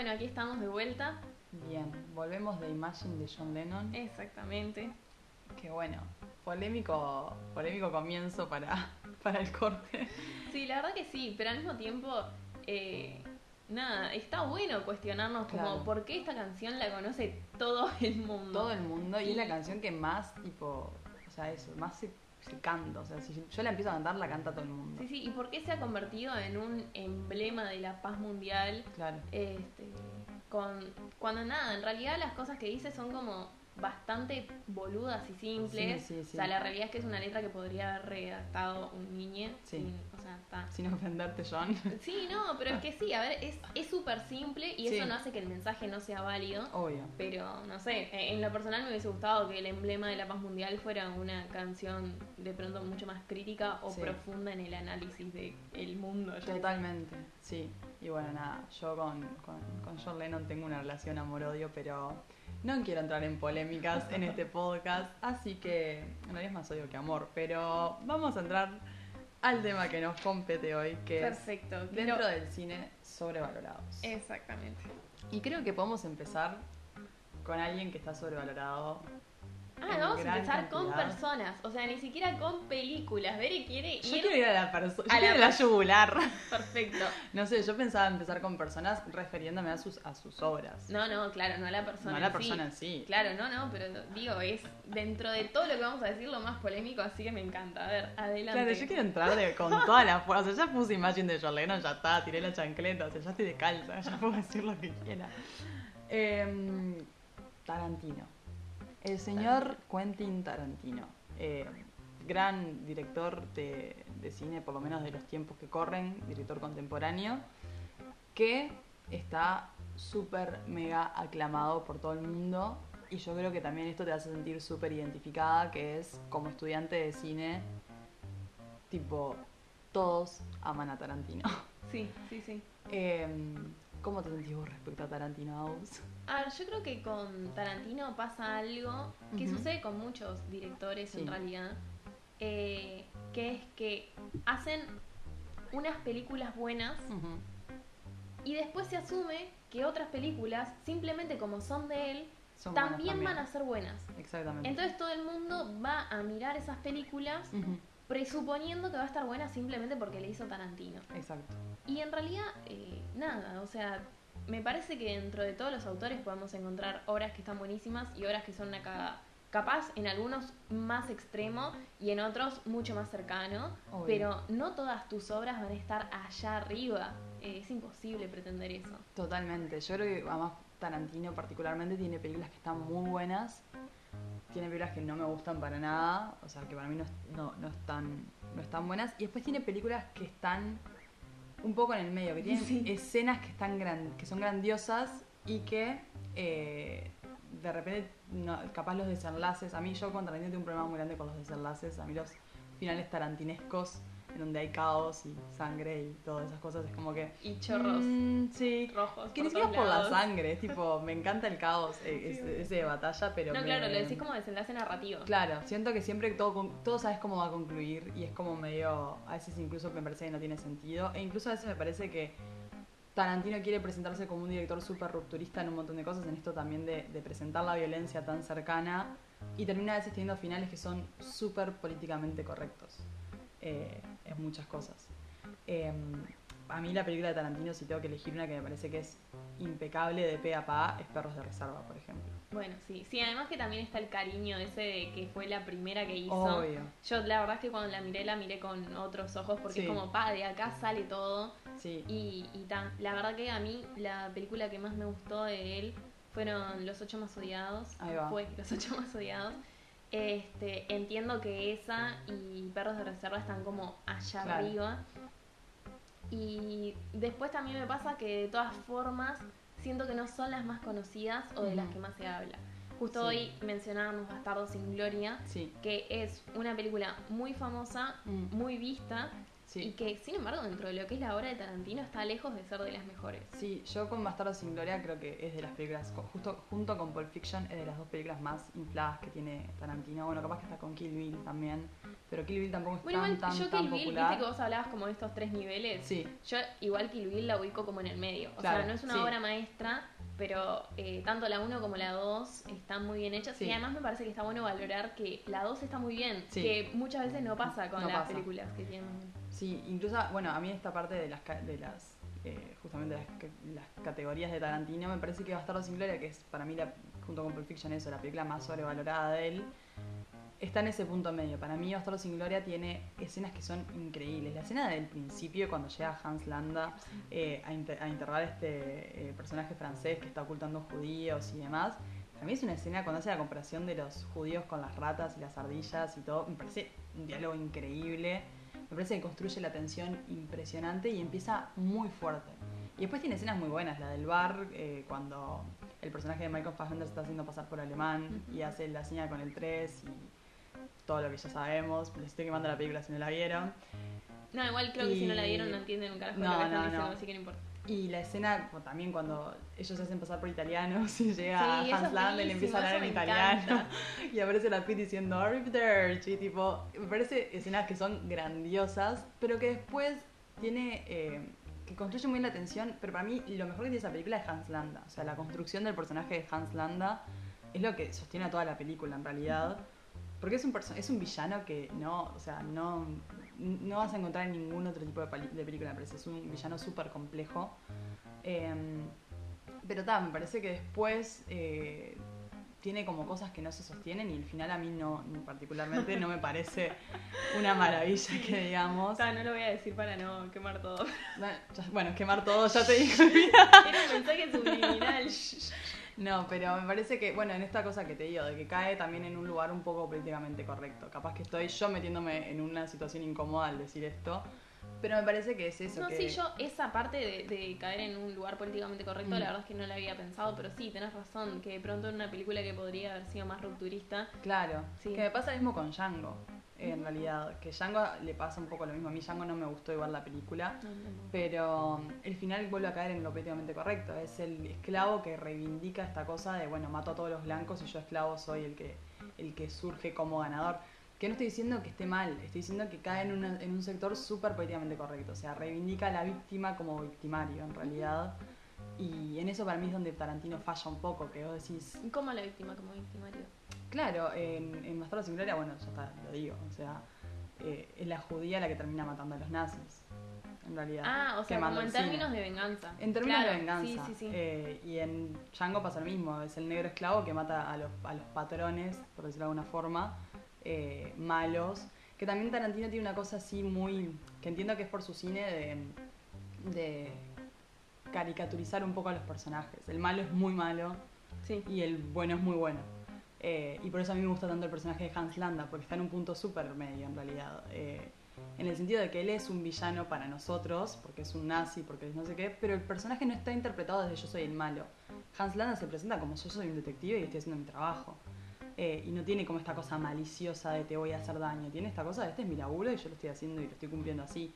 bueno, aquí estamos de vuelta. bien, volvemos de Imagine de John Lennon. Exactamente. Que bueno, polémico, polémico comienzo para, para el corte. Sí, la verdad que sí, pero al mismo tiempo, eh, nada, está bueno cuestionarnos como por qué esta canción la conoce todo el mundo. Todo el mundo, y es Y- la canción que más, tipo, o sea, eso, más se, se canta. O sea, si yo la empiezo a cantar, la canta todo el mundo. Sí, sí, y por qué se ha convertido en un emblema de la paz mundial. Claro. Este, con, cuando nada, en realidad las cosas que dice son como bastante boludas y simples. Sí, sí, sí. O sea, la realidad es que es una letra que podría haber redactado un niño. Sí. sin- o sea, está. Sin ofenderte, John. Sí, no, pero es que sí, a ver, es es súper simple y eso no hace que el mensaje no sea válido. Obvio. Pero, no sé, eh, en lo personal me hubiese gustado que el emblema de la paz mundial fuera una canción de pronto mucho más crítica o profunda en el análisis del el mundo. Totalmente, sí. Y bueno, nada, yo con, con, con John Lennon tengo una relación amor-odio, pero No quiero entrar en polémicas en este podcast, así que en realidad es más odio que amor, pero vamos a entrar al tema que nos compete hoy, que Perfecto. es quiero- dentro del cine sobrevalorados. Exactamente. Y creo que podemos empezar con alguien que está sobrevalorado. Ah, vamos a empezar con personas, o sea, ni siquiera con películas. Bere quiere ir Yo quiero ir a la persona, a la ir a la yugular. perfecto. No sé, yo pensaba empezar con personas refiriéndome a sus, a sus obras. No, no, claro, no a la persona. No a la persona en sí. Claro, no, no, pero digo, es dentro de todo lo que vamos a decir lo más polémico, así que me encanta. A ver, adelante. Claro, yo quiero entrar de- con toda la fuerza. O sea, ya puse Imagine de John Lennon, ya está, tiré la chancleta, o sea, ya estoy de calza, ya puedo decir lo que quiera. Em, Tarantino. El señor Quentin Tarantino. eh, gran director de, de cine, por lo menos de los tiempos que corren, director contemporáneo, que está súper mega aclamado por todo el mundo. Y yo creo que también esto te hace sentir súper identificada, que es como estudiante de cine, tipo, todos aman a Tarantino. Sí, sí, sí. Em, ¿Cómo te sentís vos respecto a Tarantino House? A ver, yo creo que con Tarantino pasa algo que sucede con muchos directores Sí. en realidad, eh, que es que hacen unas películas buenas y después se asume que otras películas, simplemente como son de él, Son también, van a ser buenas. Exactamente. Entonces todo el mundo va a mirar esas películas presuponiendo que va a estar buena simplemente porque le hizo Tarantino. Exacto. Y en realidad, eh, nada, o sea, me parece que dentro de todos los autores podemos encontrar obras que están buenísimas y obras que son una cagada. Capaz en algunos más extremo y en otros mucho más cercano, Obvio. pero no todas tus obras van a estar allá arriba. Eh, es imposible pretender eso. Totalmente. Yo creo que además Tarantino particularmente tiene películas que están muy buenas. Tiene películas que no me gustan para nada. O sea, que para mí no, no, no están, no están buenas. Y después tiene películas que están un poco en el medio. Que tienen Sí. escenas que, están gran, que son grandiosas y que eh, de repente no, capaz los desenlaces. A mí yo con Tarantino tengo un problema muy grande con los desenlaces. A mí los finales tarantinescos en donde hay caos y sangre y todas esas cosas es como que... Y chorros Mm, sí. rojos. Que ni siquiera por la sangre, es tipo, me encanta el caos, eh, ese, de batalla, pero. No, me- claro, lo decís como desenlace narrativo. Claro, siento que siempre todo, todo sabes cómo va a concluir y es como medio. A veces incluso me parece que no tiene sentido. E incluso a veces me parece que Tarantino quiere presentarse como un director súper rupturista en un montón de cosas, en esto también de, de presentar la violencia tan cercana y termina a veces teniendo finales que son súper políticamente correctos eh, en muchas cosas. Eh, a mí la película de Tarantino, si tengo que elegir una que me parece que es impecable de pe a pa, es Perros de Reserva, por ejemplo. Bueno, sí. Sí, además que también está el cariño ese de que fue la primera que hizo. Obvio. Yo la verdad es que cuando la miré, la miré con otros ojos porque Sí. es como, pa, de acá sale todo. Sí. Y, y tan. La verdad que a mí la película que más me gustó de él fueron Los Ocho Más Odiados. Ahí va. Fue Los Ocho Más Odiados. Este, entiendo que esa y Perros de Reserva están como allá Claro. arriba. Y después también me pasa que de todas formas siento que no son las más conocidas o de las que más se habla. Justo Sí. hoy mencionábamos Bastardo sin Gloria, Sí. que es una película muy famosa, Mm. muy vista, y que sin embargo dentro de lo que es la obra de Tarantino está lejos de ser de las mejores. Sí, yo con Bastardo sin Gloria creo que es de las películas, justo junto con Pulp Fiction, es de las dos películas más infladas que tiene Tarantino. Bueno, capaz que está con Kill Bill también, pero Kill Bill tampoco es Bueno, tan, igual tan, yo tan Kill Bill, popular. viste que vos hablabas como de estos tres niveles. Sí, Yo igual Kill Bill la ubico como en el medio. O Claro, sea, no es una sí. obra maestra, pero eh, tanto la 1 como la 2 están muy bien hechas. Sí. Y además me parece que está bueno valorar que la 2 está muy bien, que muchas veces no pasa con No las pasa. películas que tienen. Sí, incluso, bueno, a mí esta parte de las, de las eh, justamente las, las categorías de Tarantino, me parece que Bastardo sin Gloria, que es para mí, la, junto con Pulp Fiction, eso, la película más sobrevalorada de él, está en ese punto medio. Para mí, Bastardo sin Gloria tiene escenas que son increíbles. La escena del principio, cuando llega Hans Landa eh, a, inter- a interrogar a este eh, personaje francés que está ocultando judíos y demás. Para mí es una escena cuando hace la comparación de los judíos con las ratas y las ardillas y todo. Me parece un diálogo increíble. Me parece que construye la tensión impresionante y empieza muy fuerte. Y después tiene escenas muy buenas, la del bar, eh, cuando el personaje de Michael Fassbender se está haciendo pasar por alemán y hace la señal con el 3 y todo lo que ya sabemos. Les estoy quemando la película si no la vieron. No, igual creo que si no la vieron no entienden un carajo No, lo que están diciendo, no. así que no importa. Y la escena, también cuando ellos se hacen pasar por italianos y llega Sí, Hans es Landa y le empieza a hablar en italiano. encanta. Y aparece la Pit diciendo Arrivederci. Y tipo, me parece escenas que son grandiosas, pero que después tiene. eh, que construye muy bien la tensión. Pero para mí, lo mejor que tiene esa película es Hans Landa. O sea, la construcción del personaje de Hans Landa es lo que sostiene a toda la película en realidad. Porque es un, es un villano que no, o sea, no, no vas a encontrar en ningún otro tipo de, de película, me parece. Es un villano súper complejo. Em, pero tal, me parece que después eh, tiene como cosas que no se sostienen y el final a mí no, particularmente no me parece una maravilla que digamos. No lo voy a decir para no quemar todo. Bueno, ya- Bueno, quemar todo, ya te dije. Era un mensaje subliminal. No, pero me parece que, bueno, en esta cosa que te digo, de que cae también en un lugar un poco políticamente correcto. Capaz que estoy yo metiéndome en una situación incómoda al decir esto, pero me parece que es eso. No, que... sí, yo esa parte de, de caer en un lugar políticamente correcto, Mm. la verdad es que no la había pensado, pero sí, tenés razón, que de pronto en una película que podría haber sido más rupturista, Claro, Sí. que me pasa lo mismo con Django, en realidad. Que Django le pasa un poco lo mismo. A mí Django no me gustó igual la película, pero el final vuelve a caer en lo políticamente correcto. Es el esclavo que reivindica esta cosa de, bueno, mato a todos los blancos y yo esclavo soy el que, el que surge como ganador. Que no estoy diciendo que esté mal, estoy diciendo que cae en, una- en un sector súper políticamente correcto. O sea, reivindica a la víctima como victimario, en realidad. Y en eso para mí es donde Tarantino falla un poco, que vos decís, ¿Y ¿Cómo la víctima como victimario? Claro, en, en Bastardo sin Gloria, bueno, ya está, lo digo, o sea, eh, es la judía la que termina matando a los nazis, en realidad. Ah, o sea, como en términos de venganza. En términos Claro, de venganza. Sí, sí, sí. Eh, y en Django pasa lo mismo, es el negro esclavo que mata a los, a los patrones, por decirlo de alguna forma, eh, malos. Que también Tarantino tiene una cosa así muy. que entiendo que es por su cine de. de caricaturizar un poco a los personajes. El malo es muy malo, sí. y el bueno es muy bueno. Eh, y por eso a mí me gusta tanto el personaje de Hans Landa, porque está en un punto súper medio en realidad. Eh, en el sentido de que él es un villano para nosotros, porque es un nazi, porque es no sé qué, pero el personaje no está interpretado desde yo soy el malo. Hans Landa se presenta como yo soy un detective y estoy haciendo mi trabajo. Eh, y no tiene como esta cosa maliciosa de te voy a hacer daño, tiene esta cosa de este es mi laburo y yo lo estoy haciendo y lo estoy cumpliendo así.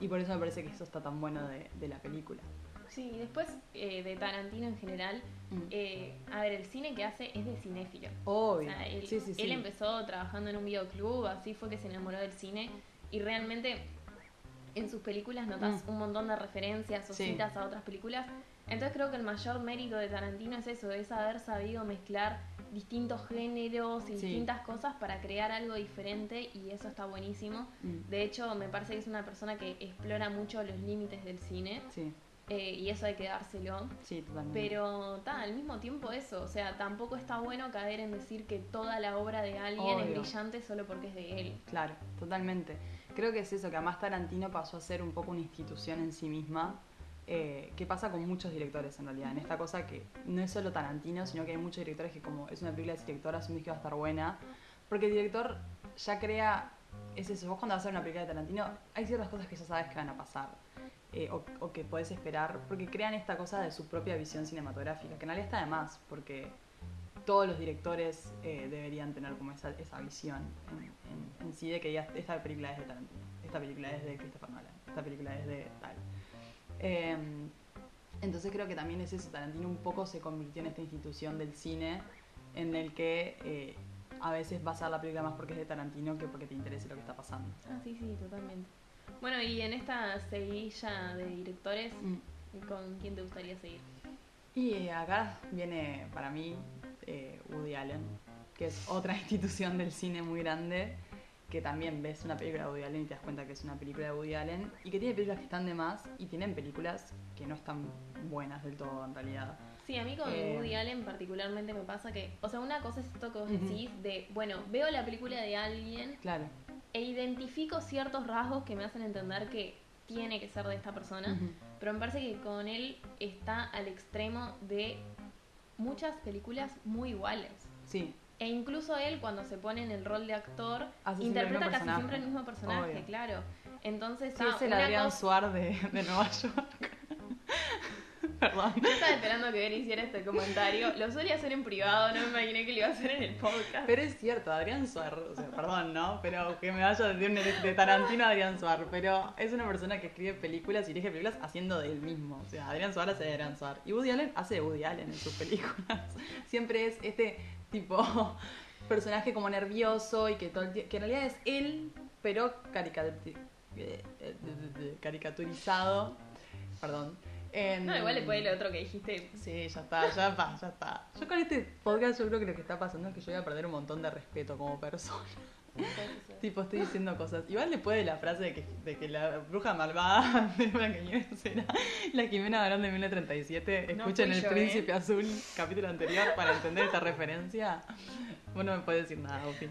Y por eso me parece que eso está tan bueno de, de la película. Sí, y después eh, de Tarantino en general, Mm. eh, a ver, el cine que hace es de cinéfilo. O Obvio. sea, él, sí, sí, sí. él empezó trabajando en un videoclub, así fue que se enamoró del cine y realmente en sus películas notas Mm. un montón de referencias o citas a otras películas. Entonces creo que el mayor mérito de Tarantino es eso, es haber sabido mezclar distintos géneros y Sí. distintas cosas para crear algo diferente y eso está buenísimo. Mm. De hecho, me parece que es una persona que explora mucho los límites del cine Sí, eh, y eso hay que dárselo. sí, totalmente. Pero ta, al mismo tiempo eso, o sea, tampoco está bueno caer en decir que toda la obra de alguien es brillante solo porque es de él. Claro, totalmente. Creo que es eso, que además Tarantino pasó a ser un poco una institución en sí misma, eh, que pasa con muchos directores en realidad. En esta cosa que no es solo Tarantino, sino que hay muchos directores que como es una película de ese director, asumes que va a estar buena, porque el director ya crea, es eso, vos cuando vas a ver una película de Tarantino, hay ciertas cosas que ya sabes que van a pasar. eh, o, o que podés esperar, porque crean esta cosa de su propia visión cinematográfica, que en realidad está de más, porque todos los directores eh, deberían tener como esa, esa visión en, en- en sí de que esta película es de Tarantino, esta película es de Christopher Nolan, esta película es de tal. Eh, entonces creo que también es eso, Tarantino un poco se convirtió en esta institución del cine en el que eh, a veces vas a la película más porque es de Tarantino que porque te interese lo que está pasando. Ah, sí, sí, totalmente. Bueno, y en esta seguilla de directores, ¿con quién te gustaría seguir? Y acá viene para mí eh, Woody Allen, que es otra institución del cine muy grande, que también ves una película de Woody Allen y te das cuenta que es una película de Woody Allen, y que tiene películas que están de más y tienen películas que no están buenas del todo en realidad. Sí, a mí con Eh, Woody Allen particularmente me pasa que, o sea, una cosa es esto que vos decís de, bueno, veo la película de alguien Claro. e identifico ciertos rasgos que me hacen entender que tiene que ser de esta persona, pero me parece que con él está al extremo de muchas películas muy iguales. Sí, E incluso él, cuando se pone en el rol de actor, Hace el interpreta casi personaje. siempre el mismo personaje, Obvio. claro. Entonces, sí ah, es el Adrián Suar de, de Nueva York. perdón. Yo estaba esperando que Ver hiciera este comentario. Lo solía hacer en privado, no me imaginé que lo iba a hacer en el podcast. Pero es cierto, Adrián Suar, o sea, perdón, ¿no? Pero que me vaya un- de Tarantino a Adrián Suar, pero es una persona que escribe películas y dirige películas haciendo de él mismo. O sea, Adrián Suar hace de Adrián Suar. Y Woody Allen hace de Woody Allen en sus películas. Siempre es este tipo personaje como nervioso y que, todo el que en realidad es él, pero eh, eh, caricaturizado. Perdón. en- No, igual después de lo otro que dijiste. Sí, ya está, ya está, ya está. Yo con este podcast yo creo que lo que está pasando es que yo voy a perder un montón de respeto como persona. Tipo, estoy diciendo cosas. Igual después de la frase de que, de que la bruja malvada de Blancanieves era la Jimena Barón de 1937, No escuchen fui El yo, Príncipe Azul, capítulo anterior, para entender esta referencia. Vos no me puedes decir nada, Upi.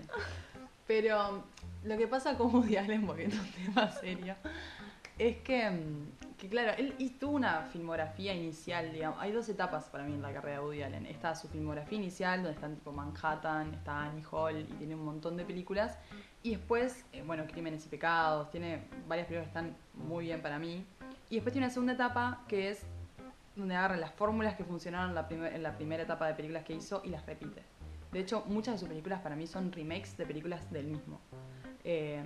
Pero lo que pasa con Woody Allen, volviendo a un tema serio, es que, mm, que, claro, él tuvo una filmografía inicial, digamos. Hay dos etapas para mí en la carrera de Woody Allen. Está su filmografía inicial, donde están tipo Manhattan, está Annie Hall y tiene un montón de películas. Y después, eh, bueno, Crímenes y Pecados, tiene varias películas que están muy bien para mí. Y después tiene una segunda etapa que es donde agarra las fórmulas que funcionaron en la, primer- en la primera etapa de películas que hizo y las repite. De hecho, muchas de sus películas para mí son remakes de películas del mismo. Eh,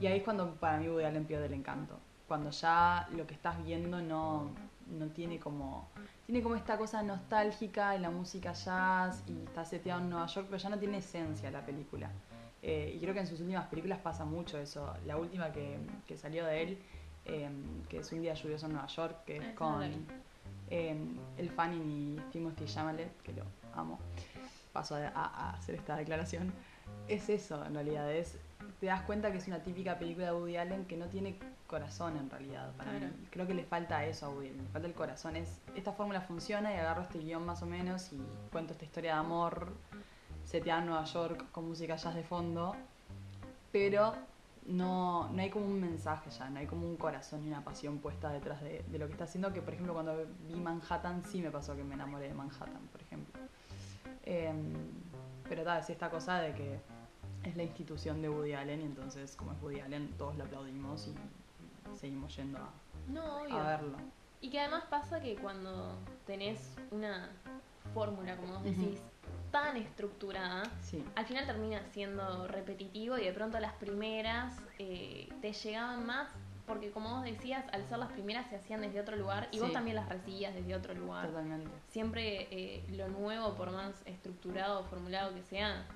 y ahí es cuando para mí Woody Allen pierde el encanto. Cuando ya lo que estás viendo no, no tiene como... Tiene como esta cosa nostálgica en la música jazz y está seteado en Nueva York, pero ya no tiene esencia la película. Eh, y creo que en sus últimas películas pasa mucho eso. La última que, que salió de él, eh, que es Un día lluvioso en Nueva York, que Ah, es no con eh, el Fanning y Timothy Chalamet, que lo amo. Paso a, a- a hacer esta declaración. Es eso, en realidad. Es, te das cuenta que es una típica película de Woody Allen que no tiene corazón, en realidad, para Claro. mí. Creo que le falta eso a Woody Allen. Le falta el corazón. Es, esta fórmula funciona y agarro este guion más o menos y cuento esta historia de amor seteada en Nueva York con música jazz de fondo. Pero no, no hay como un mensaje ya, no hay como un corazón y una pasión puesta detrás de, de lo que está haciendo, que por ejemplo cuando vi Manhattan sí me pasó que me enamoré de Manhattan, por ejemplo. Em, pero tal, es esta cosa de que es la institución de Woody Allen y entonces como es Woody Allen todos lo aplaudimos y seguimos yendo a, No, obvio. a verlo. Y que además pasa que cuando tenés una fórmula, como vos decís, tan estructurada, Sí, al final termina siendo repetitivo y de pronto las primeras eh, te llegaban más porque como vos decías, al ser las primeras se hacían desde otro lugar y vos también las recibías desde otro lugar. totalmente. Siempre eh, lo nuevo, por más estructurado o formulado que sea,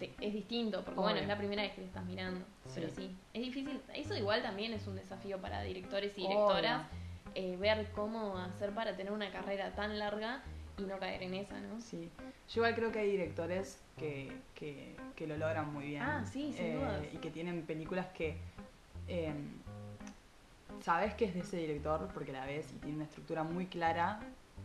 te- es distinto, porque bueno, es la primera vez que le estás mirando. Sí. Pero sí, es difícil. Eso igual también es un desafío para directores y directoras, eh, ver cómo hacer para tener una carrera tan larga y no caer en esa, ¿no? Sí, yo igual creo que hay directores que, que, que lo logran muy bien. Ah, sí, sin Eh, dudas. Y que tienen películas que eh, sabes que es de ese director porque la ves y tiene una estructura muy clara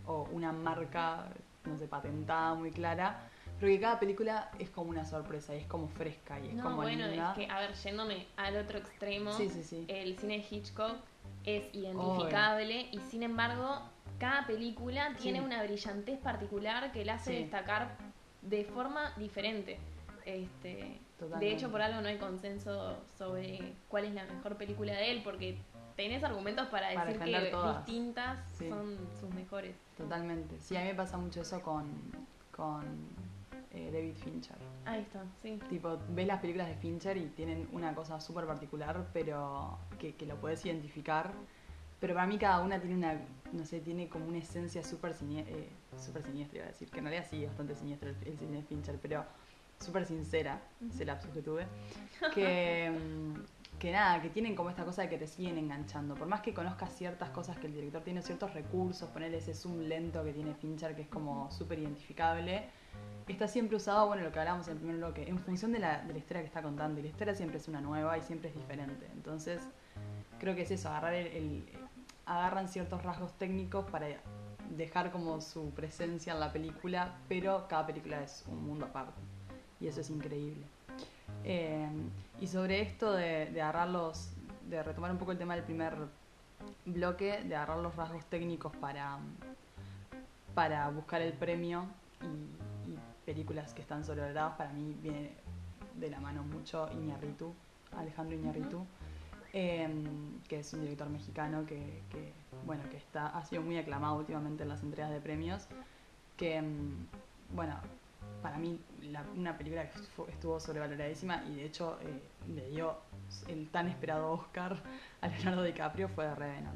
o una marca, no sé, patentada muy clara, pero que cada película es como una sorpresa y es como fresca y es No, como bueno, linda. es que, a ver, yéndome al otro extremo, Sí, sí, sí. el cine de Hitchcock es identificable y sin embargo cada película tiene una brillantez particular que la hace destacar de forma diferente. Este, Totalmente. de hecho, por algo no hay consenso sobre cuál es la mejor película de él, porque tenés argumentos para Para decir que todas. distintas son sus mejores. Totalmente. Sí, a mí me pasa mucho eso con, con eh, David Fincher. Ahí está, sí. Tipo, ves las películas de Fincher y tienen una cosa súper particular, pero que, que lo puedes identificar. Pero para mí cada una tiene una, no sé, tiene como una esencia súper sinie- eh, súper siniestra, iba a decir. Que en realidad sí, bastante siniestra el, el cine de Fincher, pero súper sincera, ese lapsus que tuve. Que, mm, que nada, que tienen como esta cosa de que te siguen enganchando. Por más que conozcas ciertas cosas que el director tiene, ciertos recursos, ponerle ese zoom lento que tiene Fincher, que es como súper identificable, está siempre usado, bueno, lo que hablábamos en el primer bloque, en función de la, de la historia que está contando. Y la historia siempre es una nueva y siempre es diferente. Entonces, creo que es eso, agarrar el, agarran ciertos rasgos técnicos para dejar como su presencia en la película, pero cada película es un mundo aparte. Y eso es increíble. Eh, y sobre esto de, de agarrar de retomar un poco el tema del primer bloque, de agarrar los rasgos técnicos para, para buscar el premio y películas que están sobrevaloradas, para mí viene de la mano mucho Iñárritu, Alejandro Iñárritu, eh, que es un director mexicano que, que bueno, que está, ha sido muy aclamado últimamente en las entregas de premios, que, mm, bueno, para mí la- una película que estuvo sobrevaloradísima y de hecho eh, le dio el tan esperado Oscar a Leonardo DiCaprio fue The Revenant.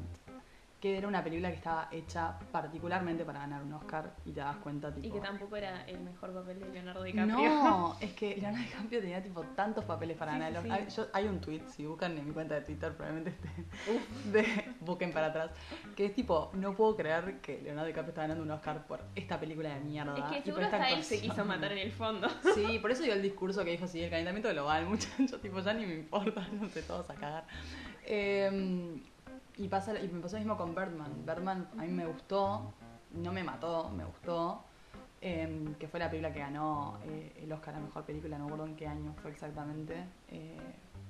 Que era una película que estaba hecha particularmente para ganar un Oscar y te das cuenta tipo... Y que tampoco era el mejor papel de Leonardo DiCaprio. No, es que Leonardo DiCaprio tenía tipo tantos papeles para Sí, ganar. sí, Hay, yo- hay un tweet, si buscan en mi cuenta de Twitter, probablemente esté. De, busquen para atrás. Que es tipo, no puedo creer que Leonardo DiCaprio está ganando un Oscar por esta película de mierda. Es y que por seguro hasta él se quiso matar en el fondo. Sí, por eso dio el discurso que dijo, sí, el calentamiento global, muchachos, tipo, ya ni me importa, no sé, todos a cagar. Eh, y, pasa, y me pasó lo mismo con Birdman. Birdman a mí me gustó, no me mató, me gustó. eh, que fue la película que ganó eh, el Oscar a Mejor Película, no me acuerdo en qué año fue exactamente, eh,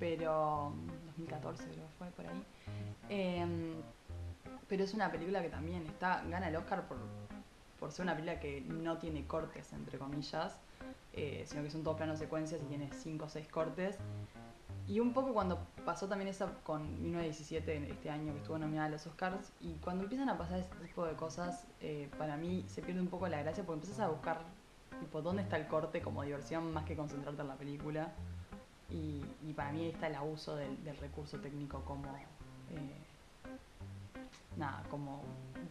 pero 2014 creo que fue por ahí. Eh, pero es una película que también está gana el Oscar por, por ser una película que no tiene cortes, entre comillas, eh, sino que son todos planos secuencias y tiene 5 o 6 cortes. Y un poco cuando pasó también esa con 1917 en este año que estuvo nominada a los Oscars, y cuando empiezan a pasar ese tipo de cosas, eh, para mí se pierde un poco la gracia porque empiezas a buscar tipo, dónde está el corte como diversión más que concentrarte en la película. Y, para mí ahí está el abuso del, del recurso técnico como... eh, nada, como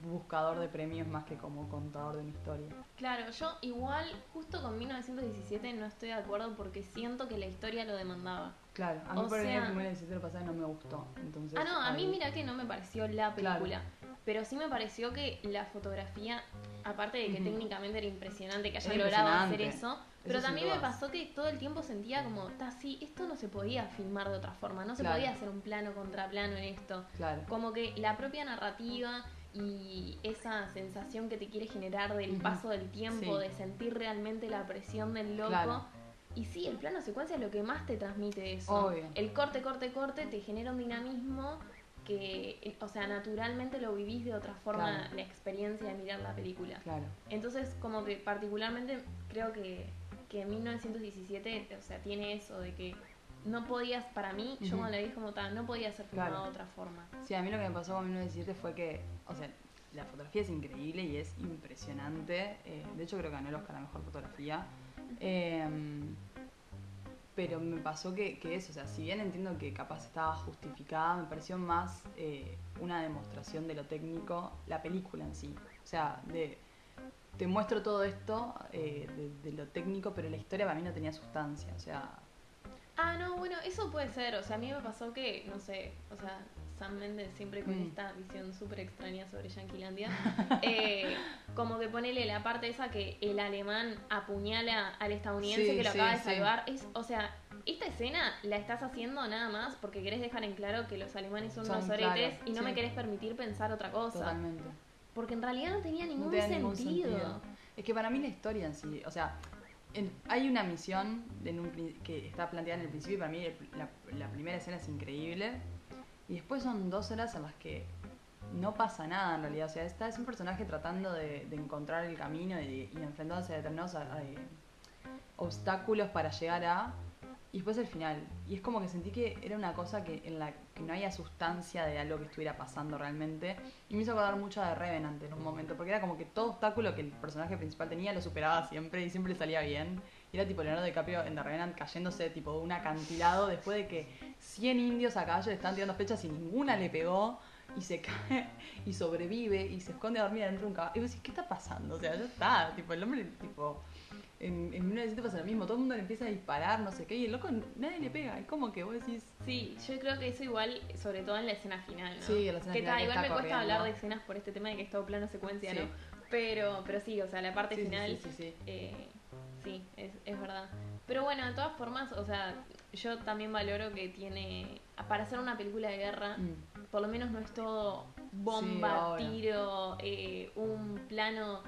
buscador de premios más que como contador de una historia. Claro, yo igual, justo con 1917 no estoy de acuerdo porque siento que la historia lo demandaba. Claro, a mí O por sea- ejemplo, el 17 pasado no me gustó. Entonces, Ah, no, a mí ahí- mira que no me pareció la Claro. película. Pero sí me pareció que la fotografía, aparte de que técnicamente era impresionante que haya logrado hacer eso, pero Eso también me pasó que todo el tiempo sentía como, está así, esto no se podía filmar de otra forma, no se Claro. podía hacer un plano contra plano en esto. Claro. Como que la propia narrativa y esa sensación que te quiere generar del paso del tiempo, Sí. de sentir realmente la presión del loco. Y sí, el plano secuencia es lo que más te transmite eso. Obvio. El corte, corte, corte te genera un dinamismo que, eh, o sea, naturalmente lo vivís de otra forma Claro. la experiencia de mirar la película. Claro. Entonces, como que particularmente creo que, que 1917, o sea, tiene eso de que no podías, para mí, yo cuando la vi como tal, no podía ser filmado Claro. de otra forma. Sí, a mí lo que me pasó con 1917 fue que, o sea, la fotografía es increíble y es impresionante. eh, de hecho, creo que ganó el Oscar a Mejor Fotografía. Eh, pero me pasó que, eso, o sea, si bien entiendo que capaz estaba justificada, me pareció más eh, una demostración de lo técnico, la película en sí. O sea, de te muestro todo esto eh, de lo técnico, pero la historia para mí no tenía sustancia. O sea, Ah, no, bueno, eso puede ser. O sea, a mí me pasó que, no sé, o sea, Sam Mendes siempre con Mm. esta visión súper extraña sobre Yanquilandia. eh, como que ponele la parte esa que el alemán apuñala al estadounidense Sí, que lo sí, acaba de sí. salvar. Es, o sea, esta escena la estás haciendo nada más porque querés dejar en claro que los alemanes son, Son, unos oretes claro, y no me querés permitir pensar otra cosa. totalmente. Porque en realidad no tenía ningún, No tenía ningún sentido. Es que para mí la historia en sí, o sea, en- hay una misión que está planteada en el principio y para mí la primera escena es increíble. Y después son dos horas en las que no pasa nada en realidad. O sea, está, es un personaje tratando de, encontrar el camino y, y enfrentándose a determinados eh, obstáculos para llegar a. Y después el final. Y es como que sentí que era una cosa que en la que no había sustancia de algo que estuviera pasando realmente. Y me hizo acordar mucho de Revenant en un momento. Porque era como que todo obstáculo que el personaje principal tenía lo superaba siempre y siempre salía bien. Y era tipo Leonardo DiCaprio en The Revenant cayéndose tipo de un acantilado después de que 100 indios a caballo le estaban tirando flechas y ninguna le pegó. Y se cae y sobrevive y se esconde a dormir dentro de un caballo. Y vos decís, ¿qué está pasando? O sea, ya está. Tipo, el hombre, tipo, en, en 1917 pasa lo mismo. Todo el mundo le empieza a disparar, no sé qué. Y el loco nadie le pega. Y como que vos decís, Sí, yo creo que eso igual, sobre todo en la escena final, ¿no? Sí, en la escena que final que igual está me cuesta hablar de escenas por este tema de que es todo plano secuencia, Sí. ¿no? Pero, pero sí, o sea, la parte sí, final, sí, sí, sí. eh, sí, es, es verdad. Pero bueno, de todas formas, o sea, yo también valoro que tiene, para hacer una película de guerra, Mm. por lo menos no es todo bomba, tiro, eh, un plano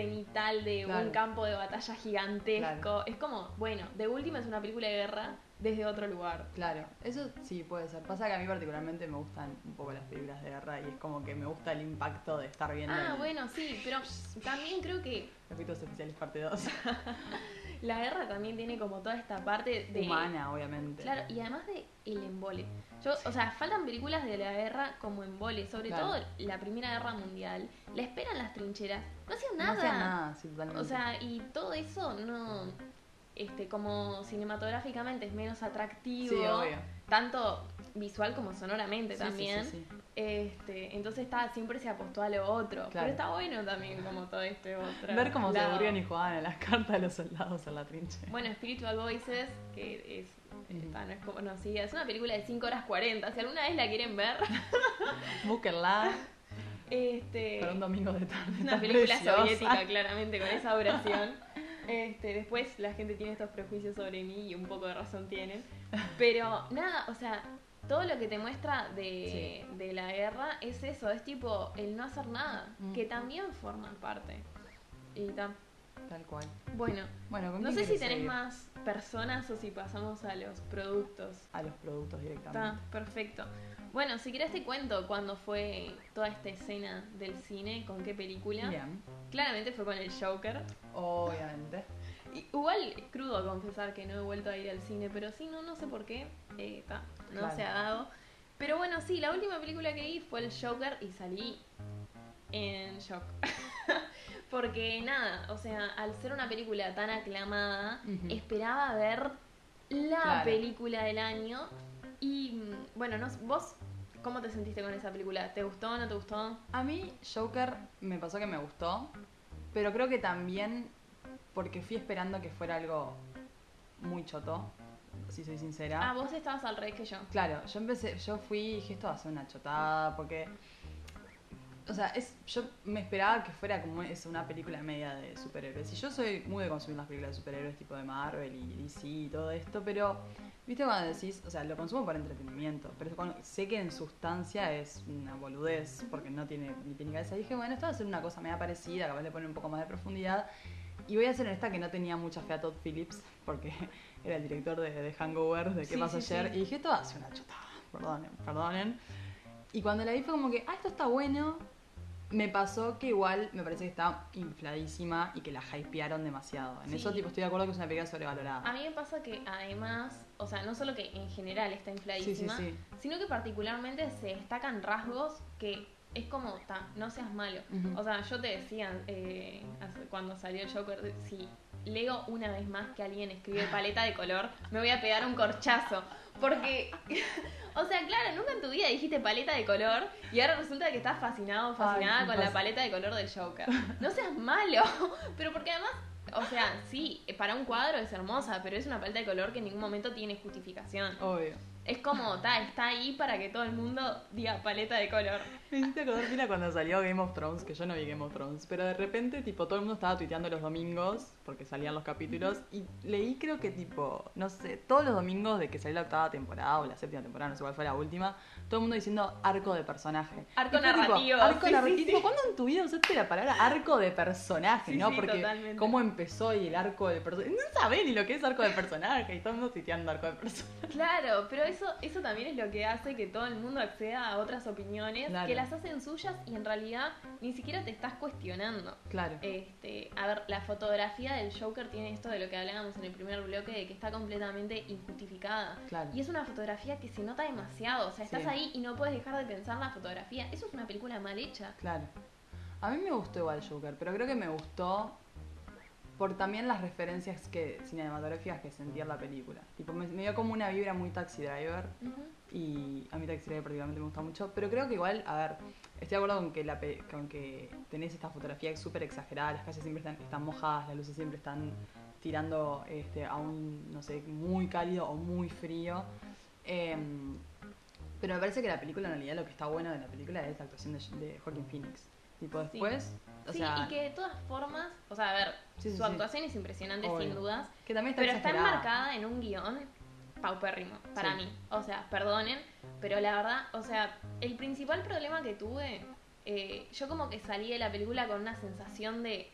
cenital de Claro. un campo de batalla gigantesco. Claro. Es como, bueno, de última es una película de guerra desde otro lugar. Claro, eso sí puede ser. Pasa que a mí particularmente me gustan un poco las películas de guerra y es como que me gusta el impacto de estar viendo Ah, el- bueno, sí, pero también creo que Efectos especiales parte 2. La guerra también tiene como toda esta parte de... Humana, obviamente. Claro, y además de el embole. Yo, o sea, faltan películas de la guerra como embole, sobre Claro. todo la Primera Guerra Mundial. La esperan las trincheras. No hacían No nada. hacía nada, sí, totalmente. O sea, y todo eso no este como cinematográficamente es menos atractivo. sí, obvio. Tanto visual como sonoramente Sí, también. sí, sí. Este, entonces está, siempre se apostó a lo otro. Claro. Pero está bueno también como todo este otro. Ver cómo se aburrían y jugaban a las cartas de los soldados en la trinchera. Bueno, Spiritual Voices, que es, está, no es conocida, es una película de 5 horas 40. Si alguna vez la quieren ver, Búsquenla este, para un domingo de tarde. una película preciosa. soviética, claramente, con esa oración. Este, después la gente tiene estos prejuicios sobre mí y un poco de razón tienen. Pero nada, o sea, todo lo que te muestra de, de la guerra es eso, es tipo el no hacer nada, Mm. que también forma parte. Y ta. Tal cual. Bueno, Bueno, ¿con no sé si tenés seguir? más personas o si pasamos a los productos. A los productos directamente. Está, perfecto. Bueno, si querés te cuento cuándo fue toda esta escena del cine, con qué película. Bien. Claramente fue con el Joker. Obviamente. Igual es crudo confesar que no he vuelto a ir al cine, pero sí, no, no sé por qué. eh, ta, no se ha dado. Pero bueno, sí, la última película que vi fue el Joker y salí en shock. Porque nada, o sea, al ser una película tan aclamada, esperaba ver la Claro. película del año. Y mm, bueno, no, vos, ¿cómo te sentiste con esa película? ¿Te gustó o no te gustó? A mí, Joker me pasó que me gustó, pero creo que también porque fui esperando que fuera algo muy choto, si soy sincera. Ah, vos estabas al revés que yo. Claro, yo empecé, yo fui y dije esto va a ser una chotada, porque. O sea, es, yo me esperaba que fuera como es una película media de superhéroes. Y yo soy muy de consumir las películas de superhéroes tipo de Marvel y DC y todo esto, pero viste cuando decís, o sea, lo consumo por entretenimiento, pero cuando- sé que en sustancia es una boludez, porque no tiene ni pie ni cabeza. Y dije, bueno, esto va a ser una cosa media parecida, capaz le poner un poco más de profundidad. Y voy a ser esta que no tenía mucha fe a Todd Phillips, porque era el director de, de Hangover, de qué Sí, pasó sí, ayer. sí. Y dije, esto ser una chotada, perdonen, perdonen. Y cuando la vi fue como que, ah, esto está bueno. Me pasó que igual me parece que está infladísima y que la hypearon demasiado. En eso tipo estoy de acuerdo que es una película sobrevalorada. A mí me pasa que además, o sea, no solo que en general está infladísima, sino que particularmente se destacan rasgos que es como, ta, no seas malo. O sea, yo te decía eh, cuando salió el Joker, si leo una vez más que alguien escribe paleta de color, me voy a pegar un corchazo. Porque, o sea, claro, nunca en tu vida dijiste paleta de color y ahora resulta que estás fascinado, fascinada Ay, con la paleta de color del Joker. No seas malo, pero porque además, o sea, sí, para un cuadro es hermosa, pero es una paleta de color que en ningún momento tiene justificación. Obvio. Es como, ta, está ahí para que todo el mundo diga paleta de color. Me hiciste acordar, mira, cuando salió Game of Thrones, que yo no vi Game of Thrones, pero de repente, tipo, todo el mundo estaba tuiteando los domingos, porque salían los capítulos, y leí, creo que, tipo, no sé, todos los domingos de que salió la octava temporada o la séptima temporada, no sé cuál fue la última, todo el mundo diciendo arco de personaje. Arco tipo, narrativo, arco sí, narrativo. sí, sí. ¿cuándo en tu vida usaste la palabra arco de personaje, no? Porque totalmente. cómo empezó y el arco de personaje. No sabés ni lo que es arco de personaje, y todo el mundo tuiteando arco de personaje. Claro, pero eso, eso también es lo que hace que todo el mundo acceda a otras opiniones Claro. que las hacen suyas y en realidad ni siquiera te estás cuestionando. Claro. Este, a ver, la fotografía del Joker tiene esto de lo que hablábamos en el primer bloque, de que está completamente injustificada. Claro. Y es una fotografía que se nota demasiado. O sea, estás Sí. ahí y no puedes dejar de pensar la fotografía. Eso es una película mal hecha. Claro. A mí me gustó igual Joker, pero creo que me gustó por también las referencias que cinematográficas que sentía en la película. Tipo, me, me dio como una vibra muy Taxi Driver y a mí Taxi Driver particularmente me gusta mucho, pero creo que igual, a ver, estoy de acuerdo con que, la, pe- con que tenés esta fotografía súper exagerada, las calles siempre están, están mojadas, las luces siempre están tirando este, a un, no sé, muy cálido o muy frío. Em, pero me parece que la película, en realidad, lo que está bueno de la película es la actuación de, de Joaquin Phoenix. Tipo, Sí. después, o sí, sea, y que de todas formas, o sea, a ver, Sí, su actuación es impresionante Obvio. sin dudas, que también está pero está enmarcada en un guion paupérrimo para Sí. mí. O sea, perdonen, pero la verdad, o sea, el principal problema que tuve, eh, yo como que salí de la película con una sensación de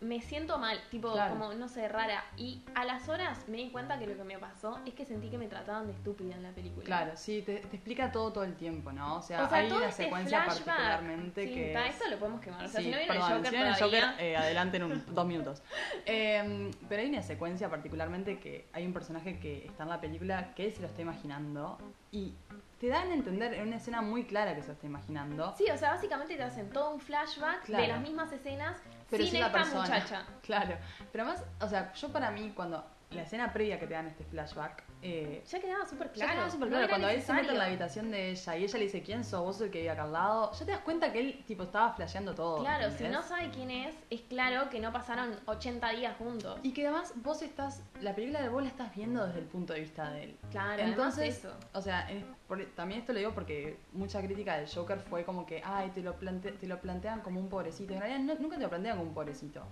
me siento mal, tipo, Claro. como, no sé, rara. Y a las horas me di cuenta que lo que me pasó es que sentí que me trataban de estúpida en la película. Claro, sí, te, te explica todo todo el tiempo, ¿no? O sea, O sea, hay una este secuencia flashback. particularmente sí, que ta, es- esto lo podemos quemar. O sea, Sí, si no viene perdón, el Joker si viene el todavía... Joker, eh, adelante en un, dos minutos. Eh, pero hay una secuencia particularmente que hay un personaje que está en la película que él se lo está imaginando y te dan a entender en una escena muy clara que se está imaginando. Sí, o sea, básicamente te hacen todo un flashback Claro. de las mismas escenas pero sin es esta persona. muchacha. Claro. Pero además, o sea, yo para mí, cuando la escena previa que te dan este flashback, eh, Ya quedaba súper Ya claro. quedaba súper claro. Cuando él se mete en la habitación de ella y ella le dice, ¿quién sos? Vos el que vive acá al lado. Ya te das cuenta que él, tipo, estaba flasheando todo. Claro, si no sabe quién es, es claro que no pasaron 80 días juntos. Y que además vos estás, la película de vos la estás viendo desde el punto de vista de él. Claro, Entonces, eso. o sea, es- por- también esto lo digo porque mucha crítica del Joker fue como que, ay, te lo, plante- te lo plantean como un pobrecito. En realidad no- nunca te lo plantean como un pobrecito.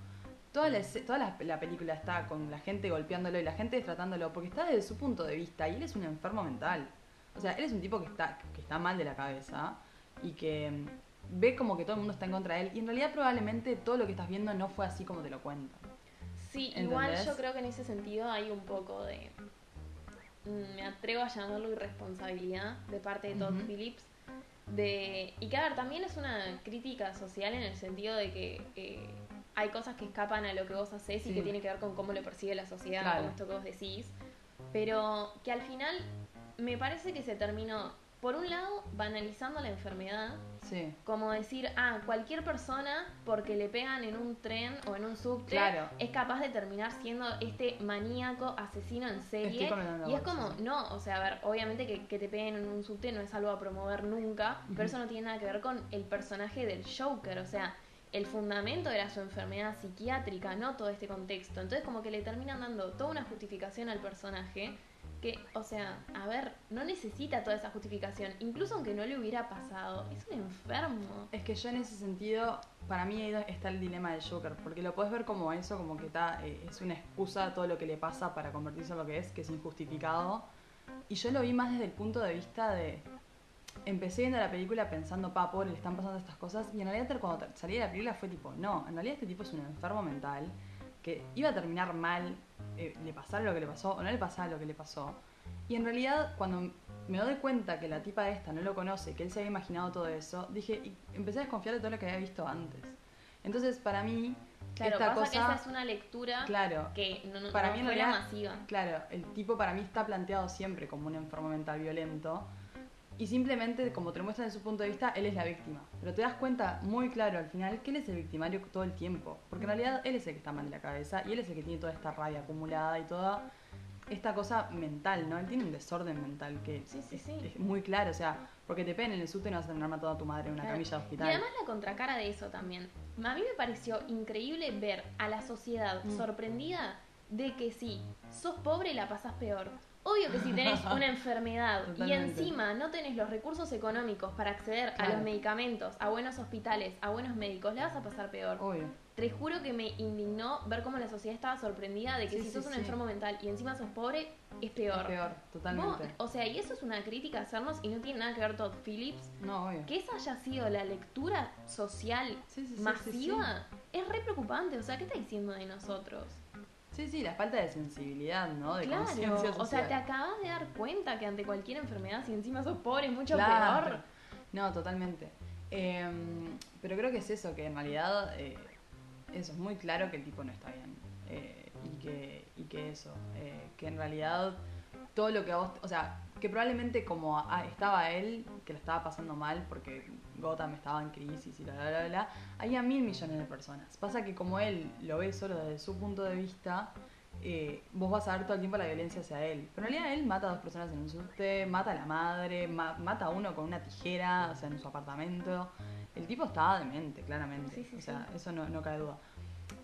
Toda, la, toda la, la película está con la gente golpeándolo y la gente tratándolo porque está desde su punto de vista y él es un enfermo mental. O sea, él es un tipo que está, que está mal de la cabeza y que mm, ve como que todo el mundo está en contra de él y en realidad probablemente todo lo que estás viendo no fue así como te lo cuentan. Sí, igual yo creo que en ese sentido hay un poco de. mm, Me atrevo a llamarlo irresponsabilidad de parte de Todd. Phillips. De, y que a ver, también es una crítica social en el sentido de que eh, hay cosas que escapan a lo que vos haces y Sí. que tiene que ver con cómo lo percibe la sociedad, Claro. con esto que vos decís. Pero que al final me parece que se terminó, por un lado, banalizando la enfermedad Sí. como decir, ah, cualquier persona porque le pegan en un tren o en un subte Claro. es capaz de terminar siendo este maníaco asesino en serie. Y es como, no, o sea, a ver, obviamente que, que te peguen en un subte no es algo a promover nunca, pero eso no tiene nada que ver con el personaje del Joker, o sea, el fundamento era su enfermedad psiquiátrica, no todo este contexto. Entonces como que le terminan dando toda una justificación al personaje que, o sea, a ver, no necesita toda esa justificación, incluso aunque no le hubiera pasado, es un enfermo. Es que yo en ese sentido, para mí ahí está el dilema del Joker, porque lo puedes ver como eso, como que está, eh, es una excusa a todo lo que le pasa para convertirse en lo que es, que es injustificado. Y yo lo vi más desde el punto de vista de... Empecé viendo la película pensando, pa, pobre, le están pasando estas cosas, y en realidad cuando salí de la película fue tipo, no, en realidad este tipo es un enfermo mental, que iba a terminar mal, eh, le pasara lo que le pasó o no le pasara lo que le pasó. Y en realidad, cuando me doy cuenta que la tipa esta no lo conoce, que él se había imaginado todo eso, dije, y empecé a desconfiar de todo lo que había visto antes. Entonces, para mí, Claro, esta pasa cosa. que esa es una lectura Claro, que no, no, Para no mí en realidad- masiva. claro, el tipo para mí está planteado siempre como un enfermo mental violento. Y simplemente, como te lo muestran desde su punto de vista, él es la víctima. Pero te das cuenta muy claro al final que él es el victimario todo el tiempo. Porque en realidad él es el que está mal de la cabeza y él es el que tiene toda esta rabia acumulada y toda esta cosa mental, ¿no? Él tiene un desorden mental que Sí, sí, es, sí. es muy claro. O sea, porque te peguen en el subte y no vas a terminar matando a tu madre en una Claro. camilla de Y hospital. además la contracara de eso también. A mí me pareció increíble ver a la sociedad Mm. sorprendida de que si sos pobre la pasás peor. Obvio que si tenés una enfermedad y encima no tenés los recursos económicos para acceder a los medicamentos, a buenos hospitales, a buenos médicos, la vas a pasar peor. Obvio. Te juro que me indignó ver cómo la sociedad estaba sorprendida de que Sí, si sí, sos un sí. enfermo mental y encima sos pobre, es peor. Es peor, totalmente. O sea, y eso es una crítica a hacernos y no tiene nada que ver Todd Phillips No, obvio. que esa haya sido la lectura social masiva es re preocupante. O sea, ¿qué está diciendo de nosotros? Sí, sí, la falta de sensibilidad, ¿no? De claro, conciencia o sea, te acabas de dar cuenta que ante cualquier enfermedad, si encima sos pobre, es mucho Claro. peor. No, totalmente. Eh, pero creo que es eso, que en realidad eh, eso, es muy claro que el tipo no está bien. Eh, y, que, y que eso, eh, que en realidad todo lo que a vos, o sea, que probablemente como a- estaba él, que lo estaba pasando mal porque Gotham estaba en crisis y bla, bla, bla, bla, había mil millones de personas. Pasa que como él lo ve solo desde su punto de vista, eh, vos vas a ver todo el tiempo la violencia hacia él. Pero en realidad él mata a dos personas en un subte, mata a la madre, ma- mata a uno con una tijera, o sea, en su apartamento. El tipo estaba demente, claramente. Sí, sí, o sea, sí. eso no, no cabe duda.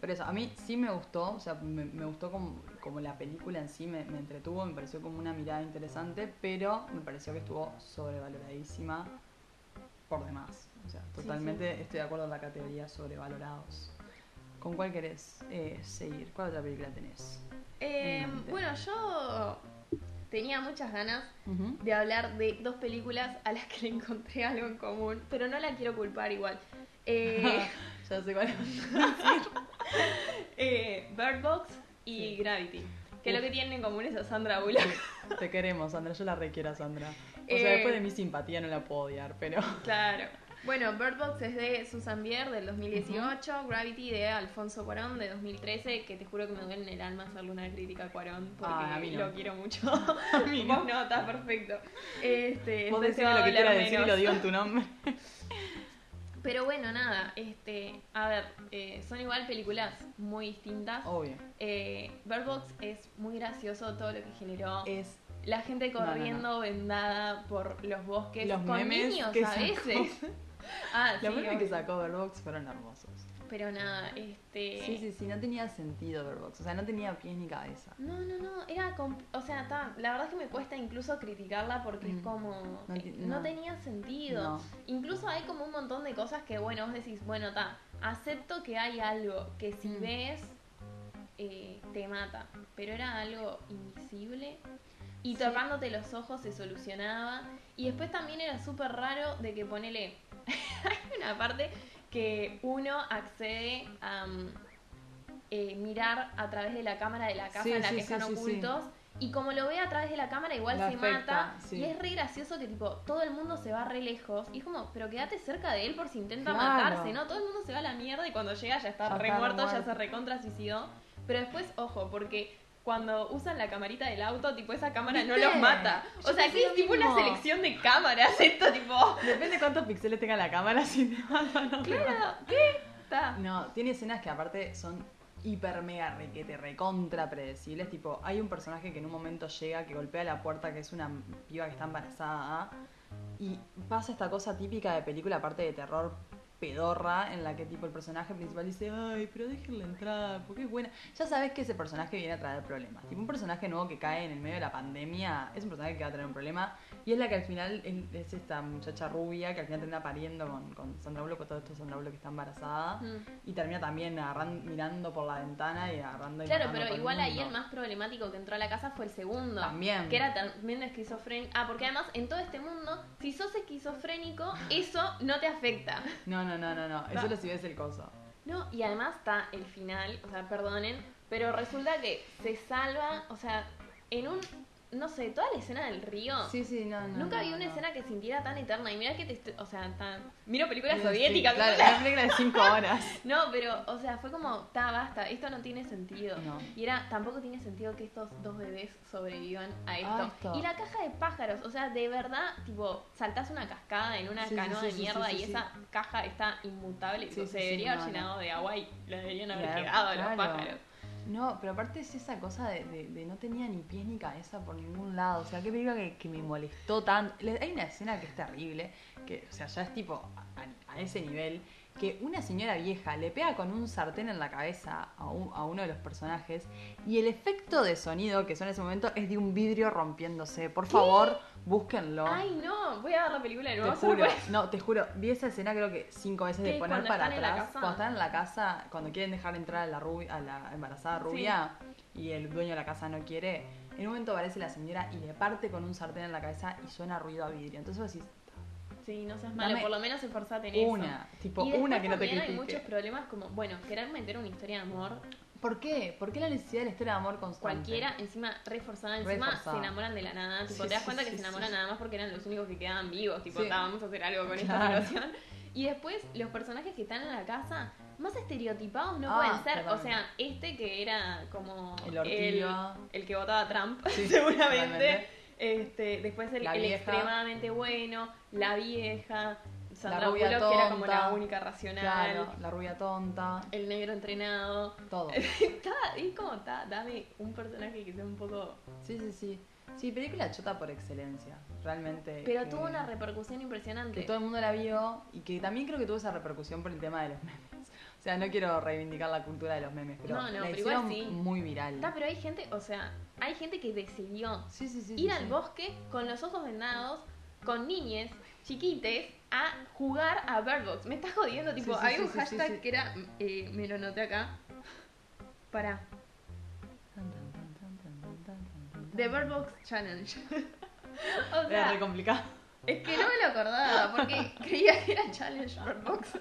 Pero eso, a mí sí me gustó, o sea, me, me gustó como, como la película en sí, me, me entretuvo, me pareció como una mirada interesante, pero me pareció que estuvo sobrevaloradísima por demás. O sea, Sí, totalmente estoy de acuerdo en la categoría sobrevalorados. ¿Con cuál querés eh, seguir? ¿Cuál otra película tenés? Eh, bueno, yo tenía muchas ganas de hablar de dos películas a las que le encontré algo en común, pero no la quiero culpar igual. Eh, ya sé cuál es. eh, Bird Box y Sí. Gravity. Que lo Uf. que tienen en común es a Sandra Bullock. Te queremos, Sandra. Yo la requiero a Sandra. O Eh, sea, después de mi simpatía no la puedo odiar, pero. Claro. Bueno, Bird Box es de Susan Bier del 2018, Gravity de Alfonso Cuarón de 2013, que te juro que me duele en el alma hacerle una crítica a Cuarón porque Ah, a mí no. lo quiero mucho. A mí no. Vos no, está perfecto. Este, Vos decime lo que quieras decir y lo digo en tu nombre. Pero bueno, nada, este, a ver, eh, son igual películas muy distintas. Obvio. Eh, Bird Box es muy gracioso todo lo que generó. Es La gente no, no. corriendo vendada por los bosques Los con memes niños que a veces. ah, Los sí, memes que obvio. sacó Verbox fueron hermosos. Pero nada, este. Sí, sí, sí, no tenía sentido Verbox. O sea, no tenía pies ni cabeza. No, no, no, era. O sea, ta, la verdad es que me cuesta incluso criticarla porque es Mm. como. No eh, No, no. tenía sentido. No. Incluso hay como un montón de cosas que, bueno, vos decís, bueno, ta, acepto que hay algo que si Mm. ves eh, te mata. Pero era algo invisible. Y Sí. tocándote los ojos se solucionaba. Y después también era súper raro de que ponele. hay una parte que uno accede a eh, mirar a través de la cámara de la casa Sí, en la sí, que están sí, ocultos. Y como lo ve a través de la cámara, igual La se afecta, mata. Y es re gracioso que, tipo, todo el mundo se va re lejos. Y es como, pero quédate cerca de él por si intenta Claro. matarse, ¿no? Todo el mundo se va a la mierda y cuando llega ya está Ya re muerto, ya se recontra suicidó. Pero después, ojo, porque cuando usan la camarita del auto, tipo, esa cámara no los mata. O sea, aquí es tipo una selección de cámaras, esto, tipo. Depende cuántos píxeles tenga la cámara, si te mata o no te. Claro, ¿qué? Está. No, tiene escenas que aparte son hiper mega requete, recontra predecibles. Tipo, hay un personaje que en un momento llega, que golpea la puerta, que es una piba que está embarazada. Y pasa esta cosa típica de película, aparte de terror pedorra, en la que tipo el personaje principal dice, ay, pero déjenla entrar, porque es buena. Ya sabes que ese personaje viene a traer problemas. Tipo, un personaje nuevo que cae en el medio de la pandemia es un personaje que va a tener un problema. Y es la que al final es, es esta muchacha rubia que al final termina pariendo con, con Sandra Bullock, con todo esto Sandra Bullock que está embarazada. Mm. Y termina también mirando por la ventana y agarrando y Claro, pero igual ahí el más problemático que entró a la casa fue el segundo. También. Que era también esquizofrénico. Ah, porque además en todo este mundo, si sos esquizofrénico, eso no te afecta. No, no, no, no, no. Eso Va. lo si ves el coso. No, y además está el final, o sea, perdonen, pero resulta que se salva, o sea, en un, no sé, toda la escena del río. Sí, sí, no, no. Nunca no, vi una no. escena que sintiera tan eterna. Y mira que te estoy- o sea, tan... miro películas Sí, soviéticas. claro, película de 5 horas. No, pero, o sea, fue como, ta, basta, esto no tiene sentido. No. Y era, tampoco tiene sentido que estos dos bebés sobrevivan a esto. A esto. Y la caja de pájaros, o sea, de verdad, tipo, saltás una cascada en una Sí, canoa sí, de mierda y esa caja está inmutable. Sí, se debería haber no. llenado de agua y la deberían haber Claro, quedado a los claro. pájaros. No, pero aparte es esa cosa de, no tenía ni pies ni cabeza por ningún lado. O sea, qué película que, me molestó tanto. Hay una escena que es terrible, que, o sea, ya es tipo a ese nivel, que una señora vieja le pega con un sartén en la cabeza a, un- a uno de los personajes y el efecto de sonido que son en ese momento es de un vidrio rompiéndose. Por favor, búsquenlo. Ay, no, voy a ver la película de Te nuevo. solo juro, no, te juro, vi esa escena creo que cinco veces de poner ¿Cuando para atrás. Cuando están en la casa, cuando quieren dejar entrar a la rubia, a la embarazada rubia y el dueño de la casa no quiere, en un momento aparece la señora y le parte con un sartén en la cabeza y suena ruido a vidrio. Entonces vos decís, Sí, no seas malo, Dame por lo menos esforzate en eso. una, tipo y una que no te también hay critique. muchos problemas como, bueno, querer meter una historia de amor ¿Por qué? ¿Por qué la necesidad de la historia de amor constante? cualquiera, encima reforzada, encima Reforzada. se enamoran de la nada, tipo, Sí, te das sí, cuenta que sí, se enamoran sí. nada más porque eran los únicos que quedaban vivos, tipo, Sí. "Ta, vamos a hacer algo con Claro. esta situación. Y después los personajes que están en la casa, más estereotipados no Ah, pueden ser, o totalmente. sea, este que era como El ortiva. el que votaba a Trump, Sí, seguramente. totalmente. Este, después el, La extremadamente bueno, la vieja, Sandra rubia Bullock, que era como tonta. la única racional, Claro, la rubia tonta, el negro entrenado. todo. Está, es como, está, dame un personaje que sea un poco... Sí, sí, sí. Sí, película chota por excelencia, realmente. Pero que- tuvo una repercusión impresionante. que todo el mundo la vio y que también creo que tuvo esa repercusión por el tema de los memes. O sea, no quiero reivindicar la cultura de los memes, pero No, no, la pero hicieron igual sí. muy viral. Está, pero hay gente, o sea, hay gente que decidió Sí, sí, sí. ir al bosque con los ojos vendados, con niñes chiquites, a jugar a Bird Box. Me estás jodiendo, tipo, sí, un hashtag que era, eh, me lo noté acá, para, The Bird Box Challenge. o Era sea, re complicado. es que no me lo acordaba porque creía que era Challenge Bird Box.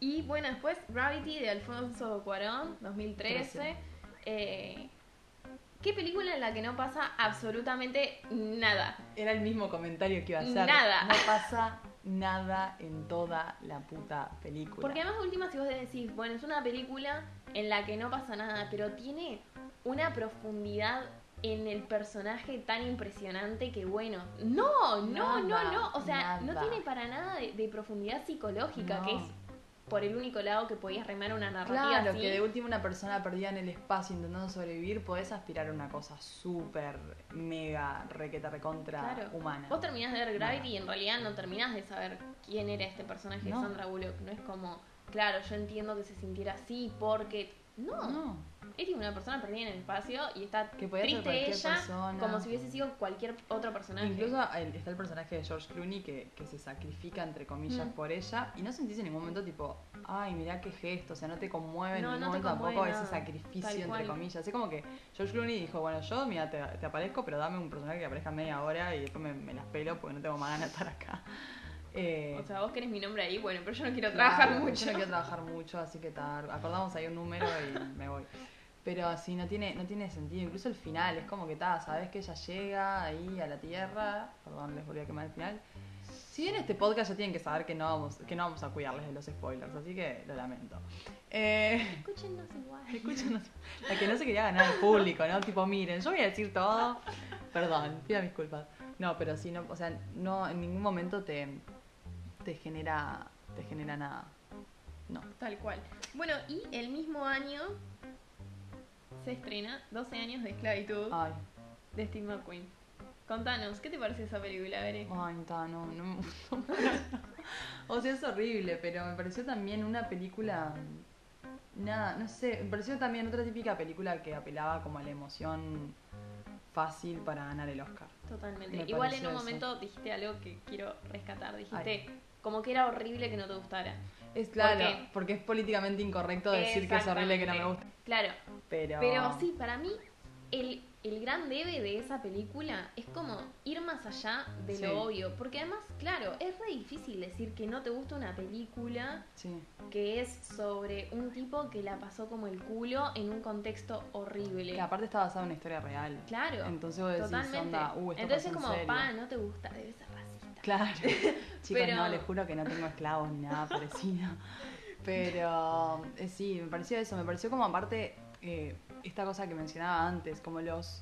Y bueno, después Gravity de Alfonso Cuarón, 2013. Trece. Eh, ¿Qué película en la que no pasa absolutamente nada? Era el mismo comentario que iba a hacer. Nada. No pasa nada en toda la puta película. Porque además, última, si vos decís, bueno, es una película en la que no pasa nada, pero tiene una profundidad en el personaje tan impresionante que, bueno, no, no, Nada, no, no. O sea, no tiene para nada de, de profundidad psicológica, No. que es por el único lado que podías remar una narrativa Claro, así. que de última una persona perdida en el espacio intentando sobrevivir, podés aspirar a una cosa súper, mega, requeta, recontra Claro. humana. Vos terminás de ver Gravity y en realidad no terminás de saber quién era este personaje de. Sandra Bullock. No es como, claro, yo entiendo que se sintiera así porque... No, No, es una persona perdida en el espacio y está Que triste ella persona. como si hubiese sido cualquier otro personaje. Incluso está el personaje de George Clooney que, que se sacrifica, entre comillas, Mm. por ella y no sentís en ningún momento tipo, ay, mirá qué gesto, o sea, no te conmueve No, en ningún momento tampoco ese sacrificio, entre comillas. Es como que George Clooney dijo, bueno, yo, mira, te, te aparezco, pero dame un personaje que aparezca media hora y después me, me las pelo porque no tengo más ganas de estar acá. Eh, O sea, vos querés mi nombre ahí, bueno, pero yo no quiero Claro, trabajar mucho. Yo no quiero trabajar mucho, así que tal. Acordamos ahí un número y me voy. Pero sí, no tiene, no tiene sentido. Incluso el final, es como que tal, sabes que ella llega ahí a la Tierra. Perdón, les volví a quemar el final. Si bien este podcast ya tienen que saber que no vamos, que no vamos a cuidarles de los spoilers, así que lo lamento. Eh, Escúchenos igual. escúchanos. La que no se quería ganar al público, ¿no? Tipo, miren, yo voy a decir todo. Perdón, pido mis culpas. No, pero sí, no, o sea, no, en ningún momento te, te genera, te genera nada. No. Tal cual. Bueno, y el mismo año se estrena 12 años de esclavitud Ay, de Steve McQueen. Contanos, ¿qué te parece esa película, Bere? ay, ta, no, no me gustó. o sea, es horrible, pero me pareció también una película. Nada, no sé, me pareció también otra típica película que apelaba como a la emoción fácil para ganar el Oscar. Totalmente. Me Igual en un eso. momento dijiste algo que quiero rescatar. Dijiste Ay. Como que era horrible que no te gustara. Es claro, porque es políticamente incorrecto decir que es horrible que no me gusta. Claro, Pero, pero sí, para mí el, el gran debe de esa película es como ir más allá de Sí. lo obvio. Porque además, claro, es re difícil decir que no te gusta una película Sí, que es sobre un tipo que la pasó como el culo en un contexto horrible. que aparte está basado en una historia real. Claro, Entonces vos decís, totalmente. onda, uh, esto Entonces es en como, serio. pa, no te gusta, debe ser Claro. Chicos, Pero- no, les juro que no tengo esclavos ni nada parecido. Pero eh, sí, me pareció eso. Me pareció como aparte eh, esta cosa que mencionaba antes, como los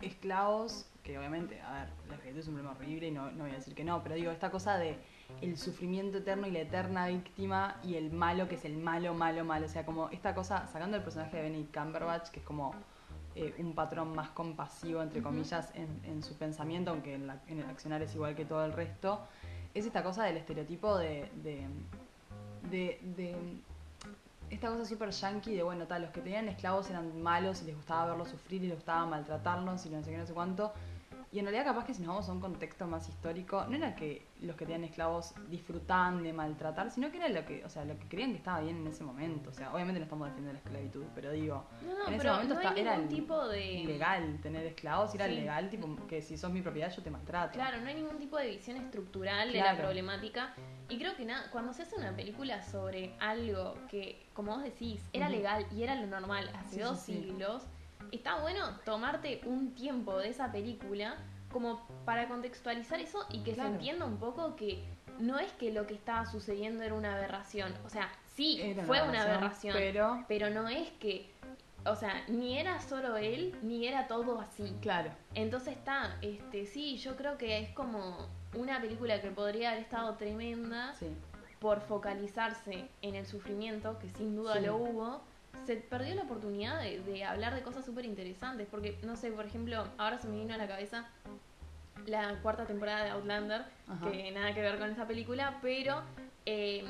esclavos, que obviamente, a ver, la esclavitud es un problema horrible y no, no voy a decir que no, pero digo, esta cosa de el sufrimiento eterno y la eterna víctima y el malo que es el malo, malo, malo. O sea, como esta cosa, sacando el personaje de Benedict Cumberbatch, que es como eh, un patrón más compasivo, entre comillas, en, en su pensamiento, aunque en, la- en el accionar es igual que todo el resto, es esta cosa del estereotipo de. de, de, de- esta cosa súper yankee de, bueno, tal, los que tenían esclavos eran malos y les gustaba verlos sufrir y les gustaba maltratarlos y no sé qué, no sé cuánto. Y en realidad capaz que si nos vamos a un contexto más histórico, no era que los que tenían esclavos disfrutaban de maltratar, sino que era lo que, o sea, lo que creían que estaba bien en ese momento. O sea, obviamente no estamos defendiendo la esclavitud, pero digo, No, no, en ese momento no está- era ningún tipo de... ilegal tener esclavos, era Sí. legal, tipo, que si sos mi propiedad yo te maltrato. Claro, no hay ningún tipo de visión estructural de la problemática. Y creo que nada, cuando se hace una película sobre algo que, como vos decís, era legal y era lo normal hace Sí, dos sí. siglos, está bueno tomarte un tiempo de esa película como para contextualizar eso y que Claro. se entienda un poco que no es que lo que estaba sucediendo era una aberración. O sea, sí, Era fue una aberración, Pero, pero no es que, o sea, ni era solo él, ni era todo así. claro, Entonces está, este, sí, yo creo que es como una película que podría haber estado tremenda sí. por focalizarse en el sufrimiento, que sin duda Sí. lo hubo. Se perdió la oportunidad de, de hablar de cosas súper interesantes, porque, no sé, por ejemplo, ahora se me vino a la cabeza la cuarta temporada de Outlander, Ajá. que nada que ver con esa película, pero eh,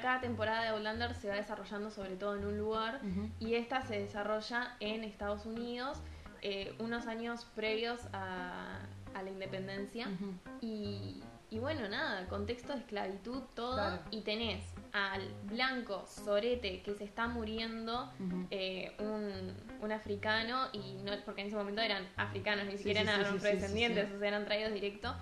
cada temporada de Outlander se va desarrollando sobre todo en un lugar y esta se desarrolla en Estados Unidos eh, unos años previos a, a la independencia y, Y bueno, nada, contexto de esclavitud, todo. Claro. Y tenés al blanco sorete que se está muriendo, eh, un, un africano, y no porque en ese momento eran africanos, ni Sí, siquiera sí, eran afrodescendientes, sí, sí. o sea, eran traídos directo.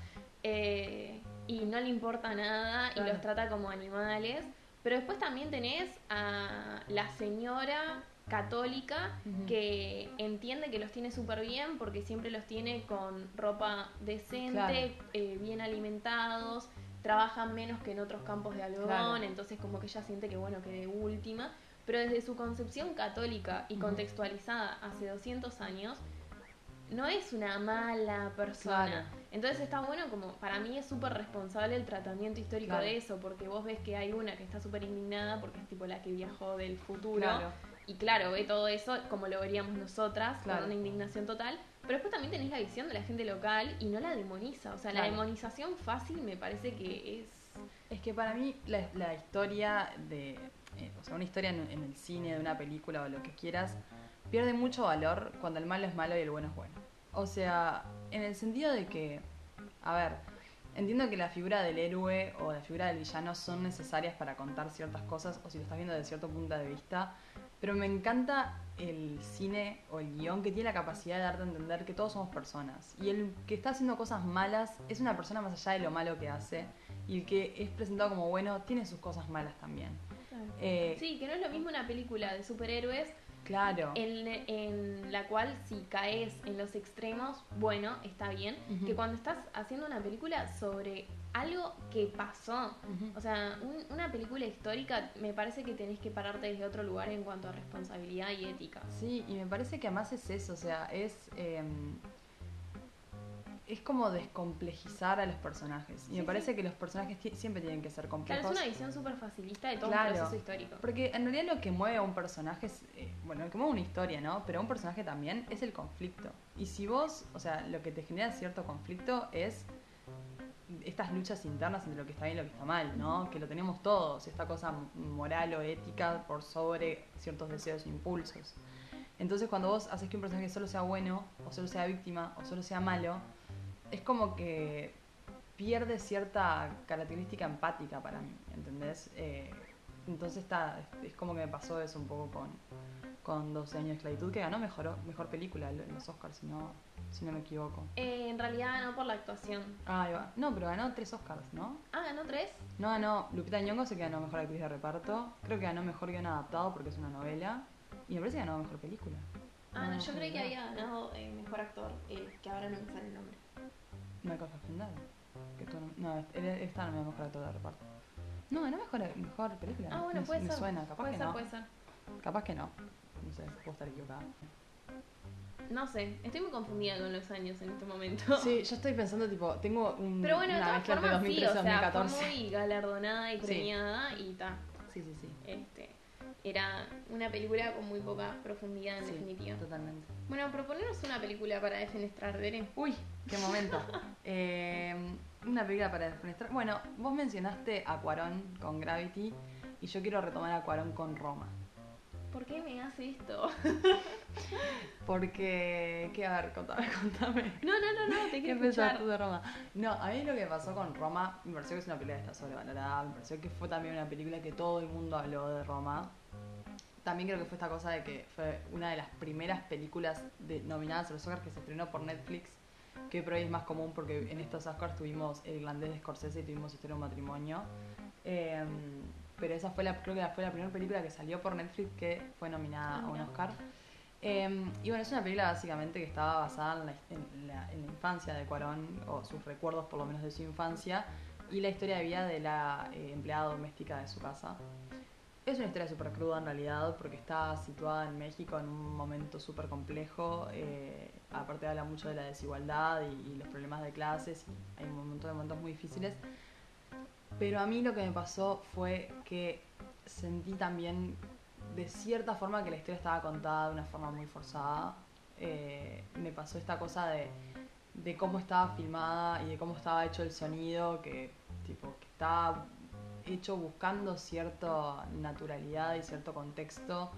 eh, y no le importa nada Claro. y los trata como animales. Pero después también tenés a la señora católica que entiende que los tiene súper bien porque siempre los tiene con ropa decente, Claro. eh, bien alimentados, trabajan menos que en otros campos de algodón, Claro. entonces como que ella siente que bueno, que de última, pero desde su concepción católica y contextualizada hace 200 años, no es una mala persona. Claro. Entonces está bueno como, para mí es súper responsable el tratamiento histórico Claro. de eso, porque vos ves que hay una que está súper indignada porque es tipo la que viajó del futuro. Claro. Y claro, ve todo eso como lo veríamos nosotras, Claro. con una indignación total. Pero después también tenés la visión de la gente local y no la demoniza. O sea, la demonización fácil me parece que es... Es que para mí la, la historia de, eh, o sea, una historia en, en el cine, de una película o lo que quieras, pierde mucho valor cuando el malo es malo y el bueno es bueno. O sea, en el sentido de que, a ver, entiendo que la figura del héroe o la figura del villano son necesarias para contar ciertas cosas, o si lo estás viendo desde cierto punto de vista, pero me encanta el cine o el guion que tiene la capacidad de darte a entender que todos somos personas. Y el que está haciendo cosas malas es una persona más allá de lo malo que hace. Y el que es presentado como bueno tiene sus cosas malas también. Eh, Sí, que no es lo mismo una película de superhéroes Claro. en, en la cual si caes en los extremos, bueno, está bien, que cuando estás haciendo una película sobre algo que pasó, o sea, un- una película histórica, me parece que tenés que pararte desde otro lugar en cuanto a responsabilidad y ética. Sí, y me parece que además es eso, o sea, es... eh, es como descomplejizar a los personajes. Y Sí, me parece sí. que los personajes siempre tienen que ser Claro, complejos. es una visión súper facilista de todo Claro. un proceso histórico. Porque en realidad lo que mueve a un personaje es, eh, bueno, lo que mueve una historia, ¿no? Pero a un personaje también es el conflicto. Y si vos, o sea, lo que te genera cierto conflicto es estas luchas internas entre lo que está bien y lo que está mal, ¿no? Que lo tenemos todos, esta cosa moral o ética por sobre ciertos deseos e impulsos. Entonces cuando vos haces que un personaje solo sea bueno, o solo sea víctima, o solo sea malo, es como que pierde cierta característica empática para mí, ¿entendés? Eh, entonces está, es como que me pasó eso un poco con, con 12 años de esclavitud, que ganó mejor, mejor película en los Oscars, si no, si no me equivoco. Eh, en realidad no por la actuación. Ah, ahí va. No, pero ganó tres Oscars, ¿no? Ah, ganó tres. No ganó, Lupita Nyong'o sé que ganó mejor actriz de reparto, creo que ganó mejor guion adaptado porque es una novela, y me parece que ganó mejor película. Ah, no, yo no, creí que había ganado eh, mejor actor, eh, que ahora no me sale el nombre. Michael Fassbender. Que tú no, no, él está el mejor actor de reparto. No, ganó mejor, mejor película. Ah, bueno, me, puede me ser. suena, capaz puede que ser, no. puede ser. Capaz que no. No sé, puedo estar equivocada. No sé, estoy muy confundida con los años en este momento. Sí, yo estoy pensando, tipo, tengo un, Pero bueno, de una todas mezcla formas sí, 2013 o y sea, fue 2014. muy galardonada y Sí. premiada y ta. Sí, sí, sí. Este, era una película con muy poca profundidad en Sí, definitiva. totalmente. Bueno, proponernos una película para defenestrar, Beren. Uy, qué momento. Eh, una película para defenestrar. Bueno, vos mencionaste a Cuarón con Gravity y yo quiero retomar a Cuarón con Roma. ¿Por qué me hace esto? Porque, ¿qué? A ver, contame, contame. No, no, no, no, te ¿Qué quiero escuchar. tú de Roma? No, a mí lo que pasó con Roma, me pareció que es una película que está sobrevalorada, me pareció que fue también una película que todo el mundo habló de Roma. También creo que fue esta cosa de que fue una de las primeras películas de, nominadas a los Oscars que se estrenó por Netflix, que por ahí es más común porque en estos Oscars tuvimos El Irlandés de Scorsese y tuvimos Historia de un matrimonio. Eh, pero esa fue la, creo que fue la primera película que salió por Netflix que fue nominada Ah, a un mira. Oscar. Eh, y bueno, es una película básicamente que estaba basada en la, en la- en la infancia de Cuarón, o sus recuerdos por lo menos de su infancia, y la historia de vida de la eh, empleada doméstica de su casa. Es una historia súper cruda en realidad, porque está situada en México en un momento súper complejo. eh, aparte habla mucho de la desigualdad y, y los problemas de clases, y hay un montón de momentos muy difíciles. Pero a mí lo que me pasó fue que sentí también de cierta forma que la historia estaba contada de una forma muy forzada. Eh, me pasó esta cosa de, de cómo estaba filmada y de cómo estaba hecho el sonido, que tipo que estaba hecho buscando cierta naturalidad y cierto contexto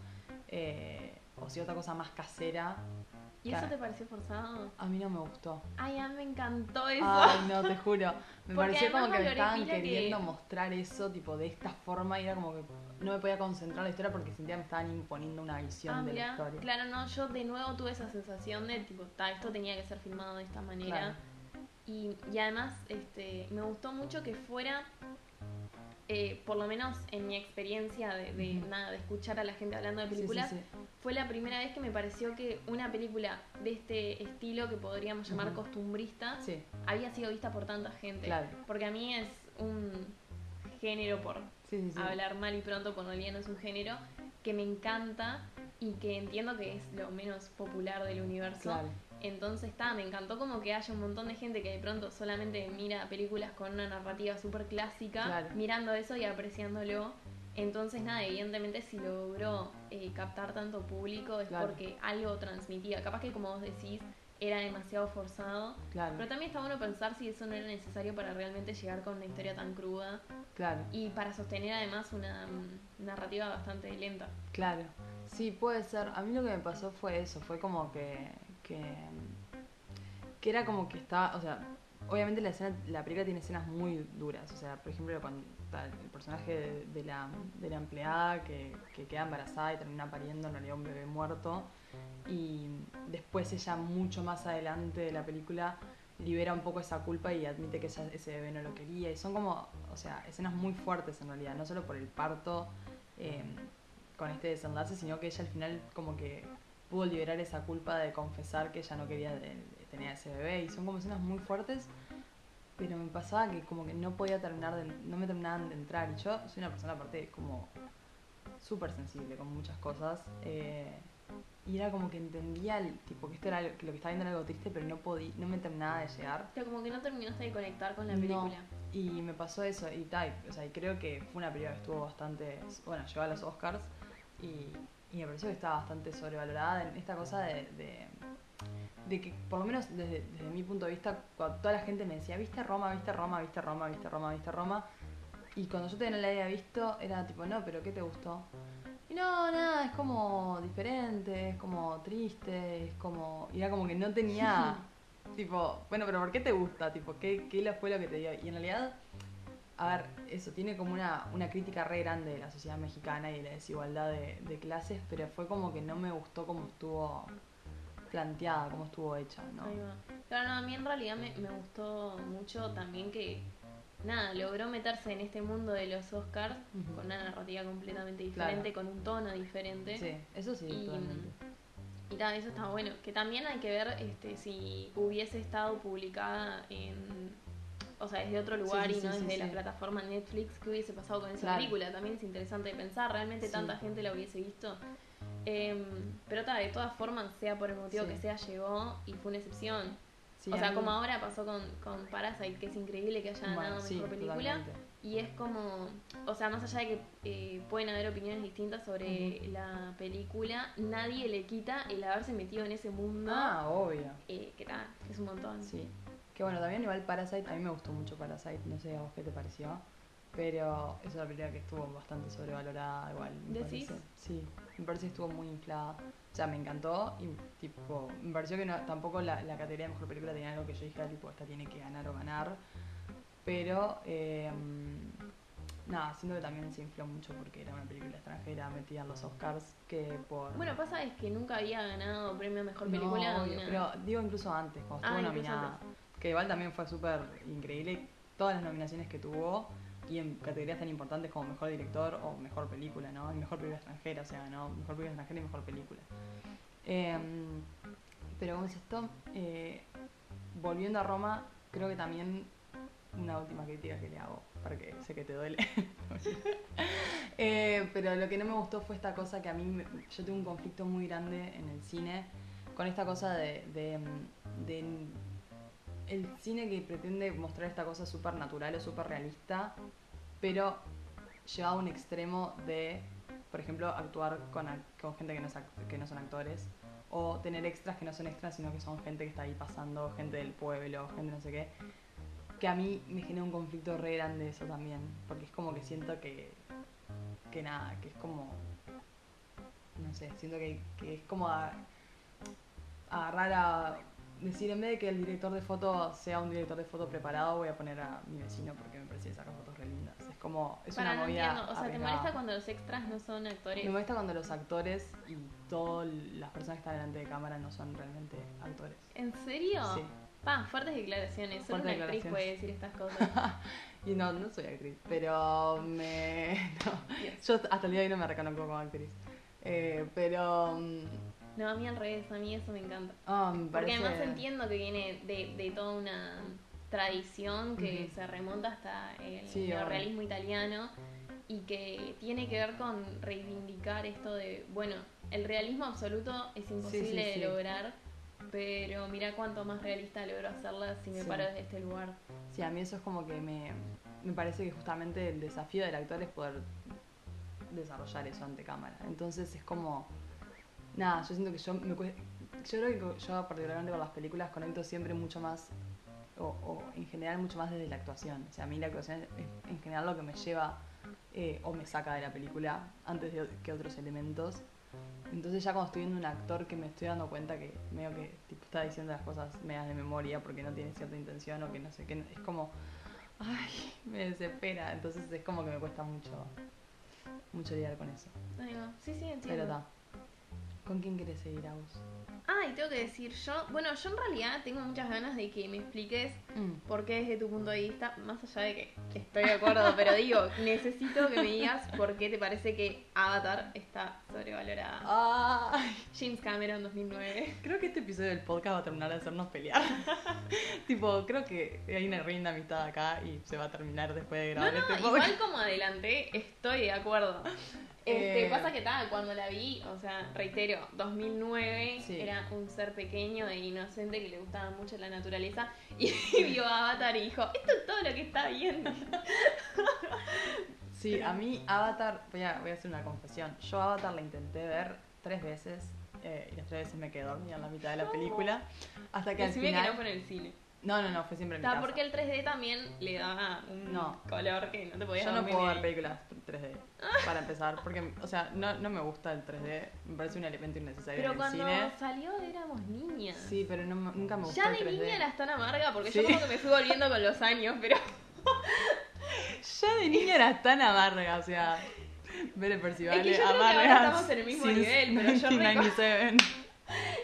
eh, o cierta cosa más casera ¿Y eso te pareció forzado? A mí no me gustó. Ay, a mí me encantó eso. Ay, no, te juro. Me Porque pareció como que me estaban que- queriendo mostrar eso, tipo, de esta forma, y era como que no me podía concentrar en la historia porque sentía que me estaban imponiendo una visión Ah, de la historia. claro, no, yo de nuevo tuve esa sensación de tipo, ta, esto tenía que ser filmado de esta manera. Claro. Y, y además, este, me gustó mucho que fuera, eh, por lo menos en mi experiencia de, nada, de escuchar a la gente hablando de Sí, sí, películas, sí. fue la primera vez que me pareció que una película de este estilo que podríamos llamar costumbrista había sido vista por tanta gente. claro. Porque a mí es un género por hablar mal y pronto cuando no es un género que me encanta y que entiendo que es lo menos popular del universo. Claro. Entonces está, me encantó como que haya un montón de gente que de pronto solamente mira películas con una narrativa súper clásica, Claro. mirando eso y apreciándolo. Entonces nada, evidentemente si logró eh, captar tanto público es Claro. porque algo transmitía. Capaz que como vos decís, era demasiado forzado. Claro, Pero también está bueno pensar si eso no era necesario para realmente llegar con una historia tan cruda claro, y para sostener además una mm, narrativa bastante lenta. claro. Sí, puede ser. A mí lo que me pasó fue eso, fue como que, que, que era como que estaba, o sea, obviamente la escena, la película tiene escenas muy duras, o sea, por ejemplo, cuando el personaje de, la, de la empleada que, que queda embarazada y termina pariendo en realidad un bebé muerto y después ella mucho más adelante de la película libera un poco esa culpa y admite que ese bebé no lo quería y son como, o sea, escenas muy fuertes en realidad, no solo por el parto eh, con este desenlace, sino que ella al final como que pudo liberar esa culpa de confesar que ella no quería de- de tener a ese bebé y son como escenas muy fuertes pero me pasaba que como que no podía terminar de, no me terminaban de entrar y yo soy una persona aparte como súper sensible con muchas cosas eh, y era como que entendía el, tipo que esto era algo- que lo que estaba viendo era algo triste pero no podía no me terminaba de llegar Pero como que no terminaste de conectar con la No. película. y me pasó eso y tal, o sea, y creo que fue una película que estuvo bastante, bueno, llegó a los Oscars y, y me pareció que estaba bastante sobrevalorada en esta cosa de, de, de que, por lo menos desde, desde mi punto de vista, cuando toda la gente me decía, viste Roma, viste Roma, viste Roma, viste Roma, viste Roma, y cuando yo no la había visto, era tipo, no, pero ¿qué te gustó? Y no, nada, es como diferente, es como triste, es como. Y era como que no tenía. tipo, bueno, pero ¿por qué te gusta? Tipo, ¿qué, qué fue lo que te dio? Y en realidad, a ver, eso tiene como una, una crítica re grande de la sociedad mexicana y de la desigualdad de, de clases, pero fue como que no me gustó cómo estuvo planteada, cómo estuvo hecha, ¿no? Claro, no, a mí en realidad me, me gustó mucho también que, nada, logró meterse en este mundo de los Oscars con una narrativa completamente diferente, con un tono diferente. Sí, eso sí, Y, totalmente. y eso está bueno. Que también hay que ver este, si hubiese estado publicada en. O sea, desde otro lugar sí, y no sí, desde la plataforma Netflix, ¿qué hubiese pasado con esa Claro. película? También es interesante de pensar, realmente tanta gente la hubiese visto. Em, pero tal, de todas formas, sea por el motivo que sea, llegó y fue una excepción. O sea, como ahora pasó con, con Parasite, que es increíble que haya bueno, ganado sí, mejor película. totalmente. Y es como, o sea, más allá de que eh, pueden haber opiniones distintas sobre la película, nadie le quita el haberse metido en ese mundo, Ah, obvio. eh, que tal, es un montón. Sí. Que bueno, también igual Parasite, a mí me gustó mucho Parasite, no sé a vos qué te pareció, pero es una película que estuvo bastante sobrevalorada igual. Me ¿Decís? parece. Sí, me parece que estuvo muy inflada. O sea, me encantó y tipo, me pareció que no, tampoco la, la categoría de mejor película tenía algo que yo dije, tipo, esta tiene que ganar o ganar. Pero, eh, nada, siento que también se infló mucho porque era una película extranjera metida en los Oscars que por... Bueno, pasa es que nunca había ganado premio a mejor No, película. obvio, una- pero digo incluso antes, cuando estuvo Ah, incluso nominada. antes. Que igual también fue súper increíble todas las nominaciones que tuvo y en categorías tan importantes como mejor director o mejor película, ¿no? Y mejor película extranjera, o sea, ¿no? Mejor película extranjera y mejor película. Em, pero como es esto, Eh, volviendo a Roma, creo que también una última crítica que le hago, para que sé que te duele. Eh, pero lo que no me gustó fue esta cosa que a mí, yo tengo un conflicto muy grande en el cine con esta cosa de el cine que pretende mostrar esta cosa súper natural o súper realista, pero llevado a un extremo de, por ejemplo, actuar con, con gente que no, que no son actores, o tener extras que no son extras, sino que son gente que está ahí pasando, gente del pueblo, gente no sé qué, que a mí me genera un conflicto re grande eso también, porque es como que siento que, que nada, que es como, no sé, siento que, que es como agarrar a decir, en vez de que el director de foto sea un director de foto preparado, voy a poner a mi vecino porque me parece que saca fotos re lindas. Es como, es Para, una no movida entiendo. O sea, ¿te molesta cuando los extras no son actores? Me molesta cuando los actores y todas las personas que están delante de cámara no son realmente actores. ¿En serio? Sí. Pa, fuertes declaraciones. Solo Fuertes una actriz puede decir estas cosas. Y no, no soy actriz, pero me... no. Yo hasta el día de hoy no me reconozco como actriz. Eh, pero... mm, No, a mí al revés, a mí eso me encanta. ah, me Porque además entiendo que viene de, de toda una tradición que se remonta hasta el Sí, neorrealismo italiano y que tiene que ver con reivindicar esto de, bueno, el realismo absoluto es imposible sí, de lograr, pero mira cuánto más realista logro hacerla si me paro desde este lugar. Sí, a mí eso es como que me, me parece que justamente el desafío del actor es poder desarrollar eso ante cámara. Entonces es como, nada, yo siento que yo me cue- yo creo que yo particularmente con las películas conecto siempre mucho más, o, o en general mucho más desde la actuación. O sea, a mí la actuación es en general lo que me lleva eh, o me saca de la película antes de, que otros elementos. Entonces ya cuando estoy viendo un actor que me estoy dando cuenta que medio que tipo, está diciendo las cosas medias de memoria porque no tiene cierta intención o que no sé qué, es como, ay, me desespera. Entonces es como que me cuesta mucho, mucho lidiar con eso. Sí, sí, Pero está. ¿Con quién quieres seguir a vos? Ah, y tengo que decir yo, bueno, yo en realidad tengo muchas ganas de que me expliques por qué desde tu punto de vista, más allá de que estoy de acuerdo, pero digo, necesito que me digas por qué te parece que Avatar está sobrevalorada. Ay, James Cameron 2009. creo que este episodio del podcast va a terminar de hacernos pelear. tipo, creo que hay una reina amistad acá y se va a terminar después de No, grabar no, este igual como adelanté, estoy de acuerdo. Este, Eh. pasa que tal, cuando la vi, o sea, reitero, 2009, Sí. era un ser pequeño e inocente que le gustaba mucho la naturaleza y vio Avatar y dijo, esto es todo lo que está bien. Sí, a mí Avatar, voy a, voy a hacer una confesión. Yo Avatar la intenté ver tres veces eh, y las tres veces me quedé dormida en la mitad de la película. Hasta que al final. que no fue en el cine. No, no, no, fue siempre en mi casa. porque el 3D también le da un No. color que no te podías Yo no dormir puedo ahí. ver películas 3D para empezar, porque, o sea, no, no me gusta el 3D, me parece un elemento innecesario Pero en el cuando cine. salió éramos niñas. Sí, pero no, me- nunca me gustó Ya el de 3D. niña eras tan amarga porque Sí. yo como que me fui volviendo con los años, pero Ya de niña eras tan amarga, o sea, Bere Percival, Es que yo creo que ahora amarga estamos en el mismo since nivel, pero yo 1997.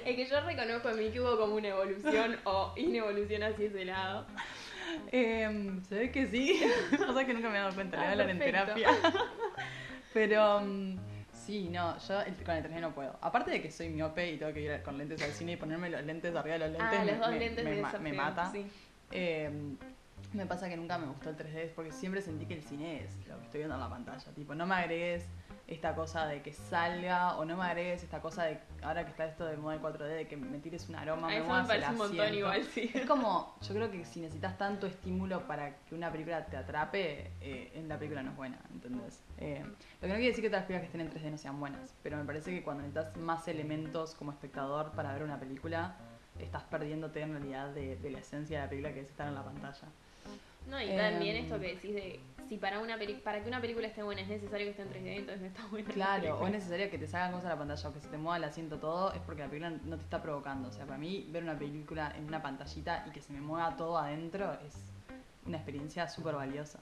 Es que yo reconozco en mí que hubo como una evolución o inevolución hacia ese lado. Eh, se ve que sí, o sea que nunca me he dado cuenta, le voy a Ah, hablar en terapia. Pero mm, sí, no, yo el- con el 3D no puedo. Aparte de que soy miope y tengo que ir con lentes al cine y ponerme los lentes arriba de los lentes, ah, me, los dos me- lentes me de ma- esa me feo, mata. sí. Eh, me pasa que nunca me gustó el 3D porque siempre sentí que el cine es lo que estoy viendo en la pantalla. Tipo, no me agregues esta cosa de que salga o no me agregues esta cosa de, ahora que está esto de moda 4D, de que me tires un aroma, A me eso me parece un montón asiento. igual, sí. Es como, yo creo que si necesitas tanto estímulo para que una película te atrape, eh, en la película no es buena, ¿entendés? Eh, lo que no quiere decir que todas las películas que estén en 3D no sean buenas, pero me parece que cuando necesitas más elementos como espectador para ver una película, estás perdiéndote en realidad de, de la esencia de la película que es estar en la pantalla. No, y Em, también esto que decís de si para una peli- para que una película esté buena es necesario que esté en 3D, entonces no está buena. la Claro, o es necesario que te salgan cosas a la pantalla o que se te mueva el asiento todo, es porque la película no te está provocando. O sea, para mí ver una película en una pantallita y que se me mueva todo adentro es una experiencia súper valiosa.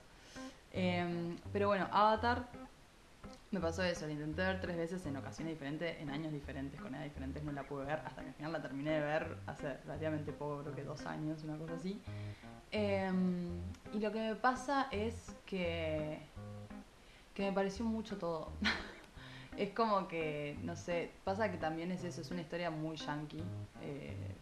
Em, pero bueno, Avatar me pasó eso, la intenté ver tres veces en ocasiones diferentes, en años diferentes, con edades diferentes, no la pude ver, hasta que al final la terminé de ver hace relativamente poco, creo que dos años, una cosa así. Em, y lo que me pasa es que, que me pareció mucho todo. es como que, no sé, pasa que también es eso, es una historia muy yankee, eh,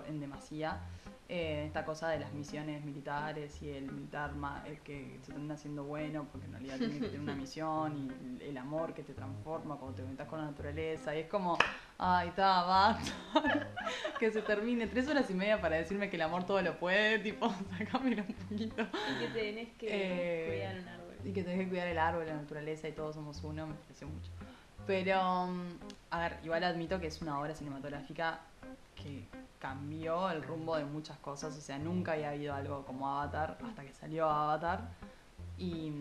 en demasía. Eh, esta cosa de las misiones militares y el militar ma- el que se termina siendo bueno porque en realidad tiene que tener una misión y el, amor que te transforma cuando te conectas con la naturaleza y es como ay está basta que se termine tres horas y media para decirme que el amor todo lo puede tipo sacámelo un poquito Y que tenés que Eh, cuidar un árbol. y que tenés que cuidar el árbol, la naturaleza y todos somos uno, me pareció mucho. Pero, mm, a ver, igual admito que es una obra cinematográfica que cambió el rumbo de muchas cosas. O sea, nunca había habido algo como Avatar hasta que salió Avatar. Y,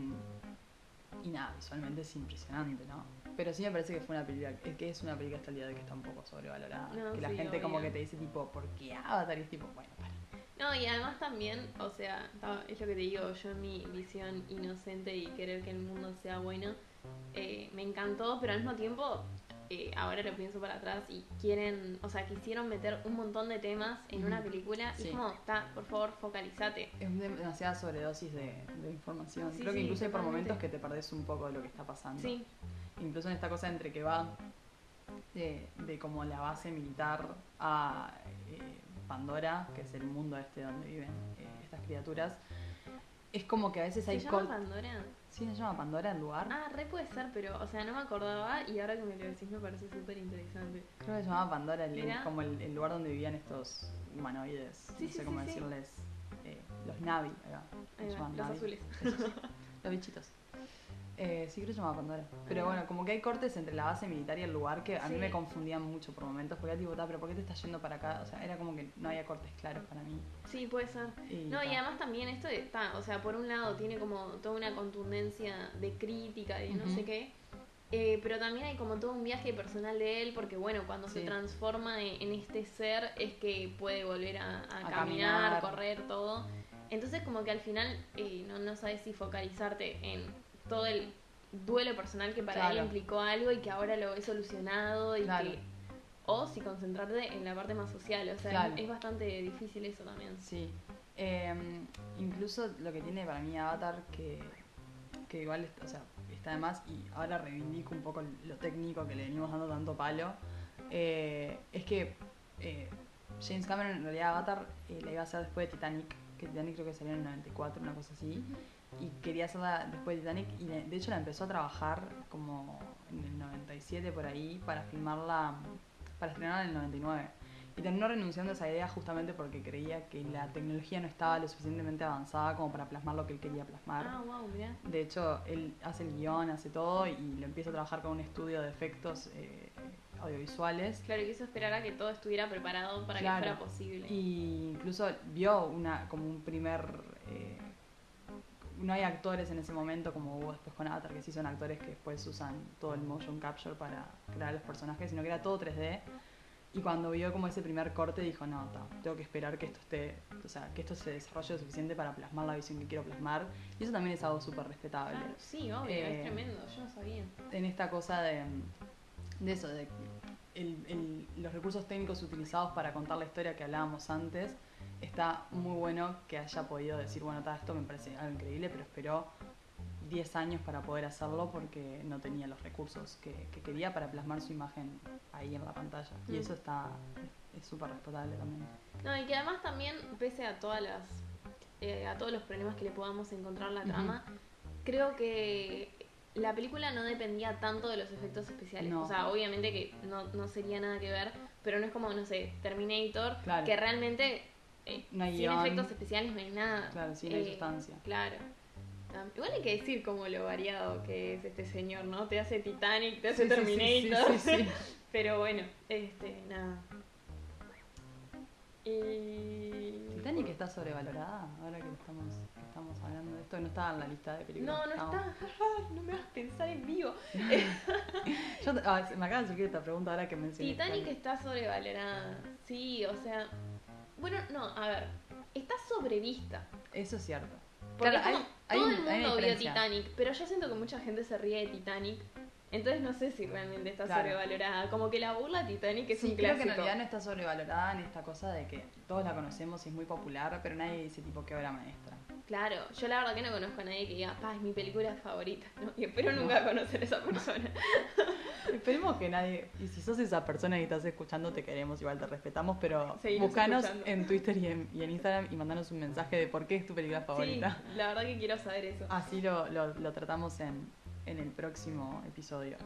y nada, visualmente es impresionante, ¿no? Pero sí me parece que fue una película, es que es una película hasta el día de que está un poco sobrevalorada. No, que la sí, gente como que te dice tipo, ¿por qué Avatar? Y es tipo, bueno, para. No, y además también, o sea, es lo que te digo, yo en mi visión inocente y querer que el mundo sea bueno, eh, me encantó, pero al mismo tiempo, eh, ahora lo pienso para atrás y quieren, o sea, quisieron meter un montón de temas en una película y Sí. es como, está, por favor, focalízate. Es demasiada sobredosis de, de información. Sí, Creo que sí, incluso hay por momentos que te perdés un poco de lo que está pasando. Sí, Incluso en esta cosa entre que va de, de como la base militar a eh, Pandora, que es el mundo este donde viven eh, estas criaturas. Es como que a veces ¿se hay llama cor- Pandora? ¿Sí se llama Pandora el lugar? Ah, re puede ser, pero, o sea, no me acordaba y ahora que me lo decís me parece súper interesante. Creo que se llamaba Pandora, el, Mirá. como el, el lugar donde vivían estos humanoides. Sí, no sí, sé cómo sí, sí. decirles. eh, los Navi, ahí va, se Ahí va, llaman los Navi. azules. Los bichitos. Eh, sí, creo que se llamaba Pandora. Pero bueno, como que hay cortes entre la base militar y el lugar que a mí Sí. me confundían mucho por momentos. Porque era tipo, "Ta, pero ¿por qué te estás yendo para acá? O sea, era como que no había cortes claros para mí. Sí, puede ser. Y, No, y ta. además también esto está, o sea, por un lado tiene como toda una contundencia de crítica y no Ujú. sé qué, eh, pero también hay como todo un viaje personal de él, porque bueno, cuando se Sí. transforma en, en este ser es que puede volver a, a A caminar, caminar. correr, todo. Entonces como que al final eh, no, no sabes si focalizarte en todo el duelo personal que para Claro. él implicó algo y que ahora lo he solucionado y Claro. que... O si concentrarte en la parte más social, o sea, Claro. es bastante difícil eso también. Sí. Eh, incluso lo que tiene para mí Avatar, que, que igual está, o sea, está de más, y ahora reivindico un poco lo técnico que le venimos dando tanto palo, eh, es que eh, James Cameron en realidad Avatar eh, la iba a hacer después de Titanic, que Titanic creo que salió en el 94, una cosa así, y quería hacerla después de Titanic, y de hecho la empezó a trabajar como en el 97 por ahí, para filmarla, para estrenarla en el 99. Y terminó renunciando a esa idea justamente porque creía que la tecnología no estaba lo suficientemente avanzada como para plasmar lo que él quería plasmar. Ah, wow, mirá. De hecho, él hace el guion, hace todo y lo empieza a trabajar con un estudio de efectos eh, audiovisuales. Claro, quiso esperar a que todo estuviera preparado para Claro. que fuera posible. Y incluso vio una como un primer... eh, no hay actores en ese momento como hubo después con Avatar, que sí son actores que después usan todo el motion capture para crear los personajes, sino que era todo 3D. Y cuando vio como ese primer corte dijo, no, ta, tengo que esperar que esto esté, o sea, que esto se desarrolle lo suficiente para plasmar la visión que quiero plasmar. Y eso también es algo súper respetable. Claro, sí, obvio, Eh, es tremendo, yo no sabía. en esta cosa de, de eso, de el- el- los recursos técnicos utilizados para contar la historia que hablábamos antes, está muy bueno que haya podido decir, bueno, ta, esto me parece algo increíble, pero esperó 10 años para poder hacerlo porque no tenía los recursos que, que quería para plasmar su imagen ahí en la pantalla. Y Mm. eso está es súper respetable también. No, y que además también, pese a todas las eh, a todos los problemas que le podamos encontrar en la trama, creo que la película no dependía tanto de los efectos especiales. No. O sea, obviamente que no, no sería nada que ver, pero no es como, no sé, Terminator, Claro. que realmente eh, No hay sin guion. efectos especiales no hay nada. Claro, sí, no hay Eh, sustancia. Claro. Igual hay que decir como lo variado que es este señor, ¿no? Te hace Titanic, te hace Sí, sí, sí, sí, Terminator. sí. Pero bueno, este, nada. Y... Titanic está sobrevalorada, ahora que estamos, que estamos hablando de esto, no estaba en la lista de películas. No, no está. no me hagas pensar en vivo. Yo, ah, me acaba de surgir esta pregunta ahora que mencioné. Titanic está sobrevalorada. Sí, o sea. Bueno, no, a ver. Está sobrevista. Eso es cierto. Porque Claro, como hay- todo un- el mundo vio. Titanic, pero yo siento que mucha gente se ríe de Titanic. Entonces no sé si realmente está Claro. sobrevalorada. Como que la burla Titanic es Sí, un creo clásico. que en realidad no está sobrevalorada en esta cosa de que todos la conocemos y es muy popular, pero nadie dice tipo qué obra maestra. Claro, yo la verdad que no conozco a nadie que diga, pa, es mi película favorita, ¿no? Y espero nunca conocer a esa persona. Esperemos que nadie, y si sos esa persona que estás escuchando, te queremos, igual te respetamos, pero Seguinos búscanos escuchando. en Twitter y en, y en Instagram y mandanos un mensaje de por qué es tu película favorita. Sí, la verdad que quiero saber eso. Así lo, lo, lo tratamos en, en el próximo episodio.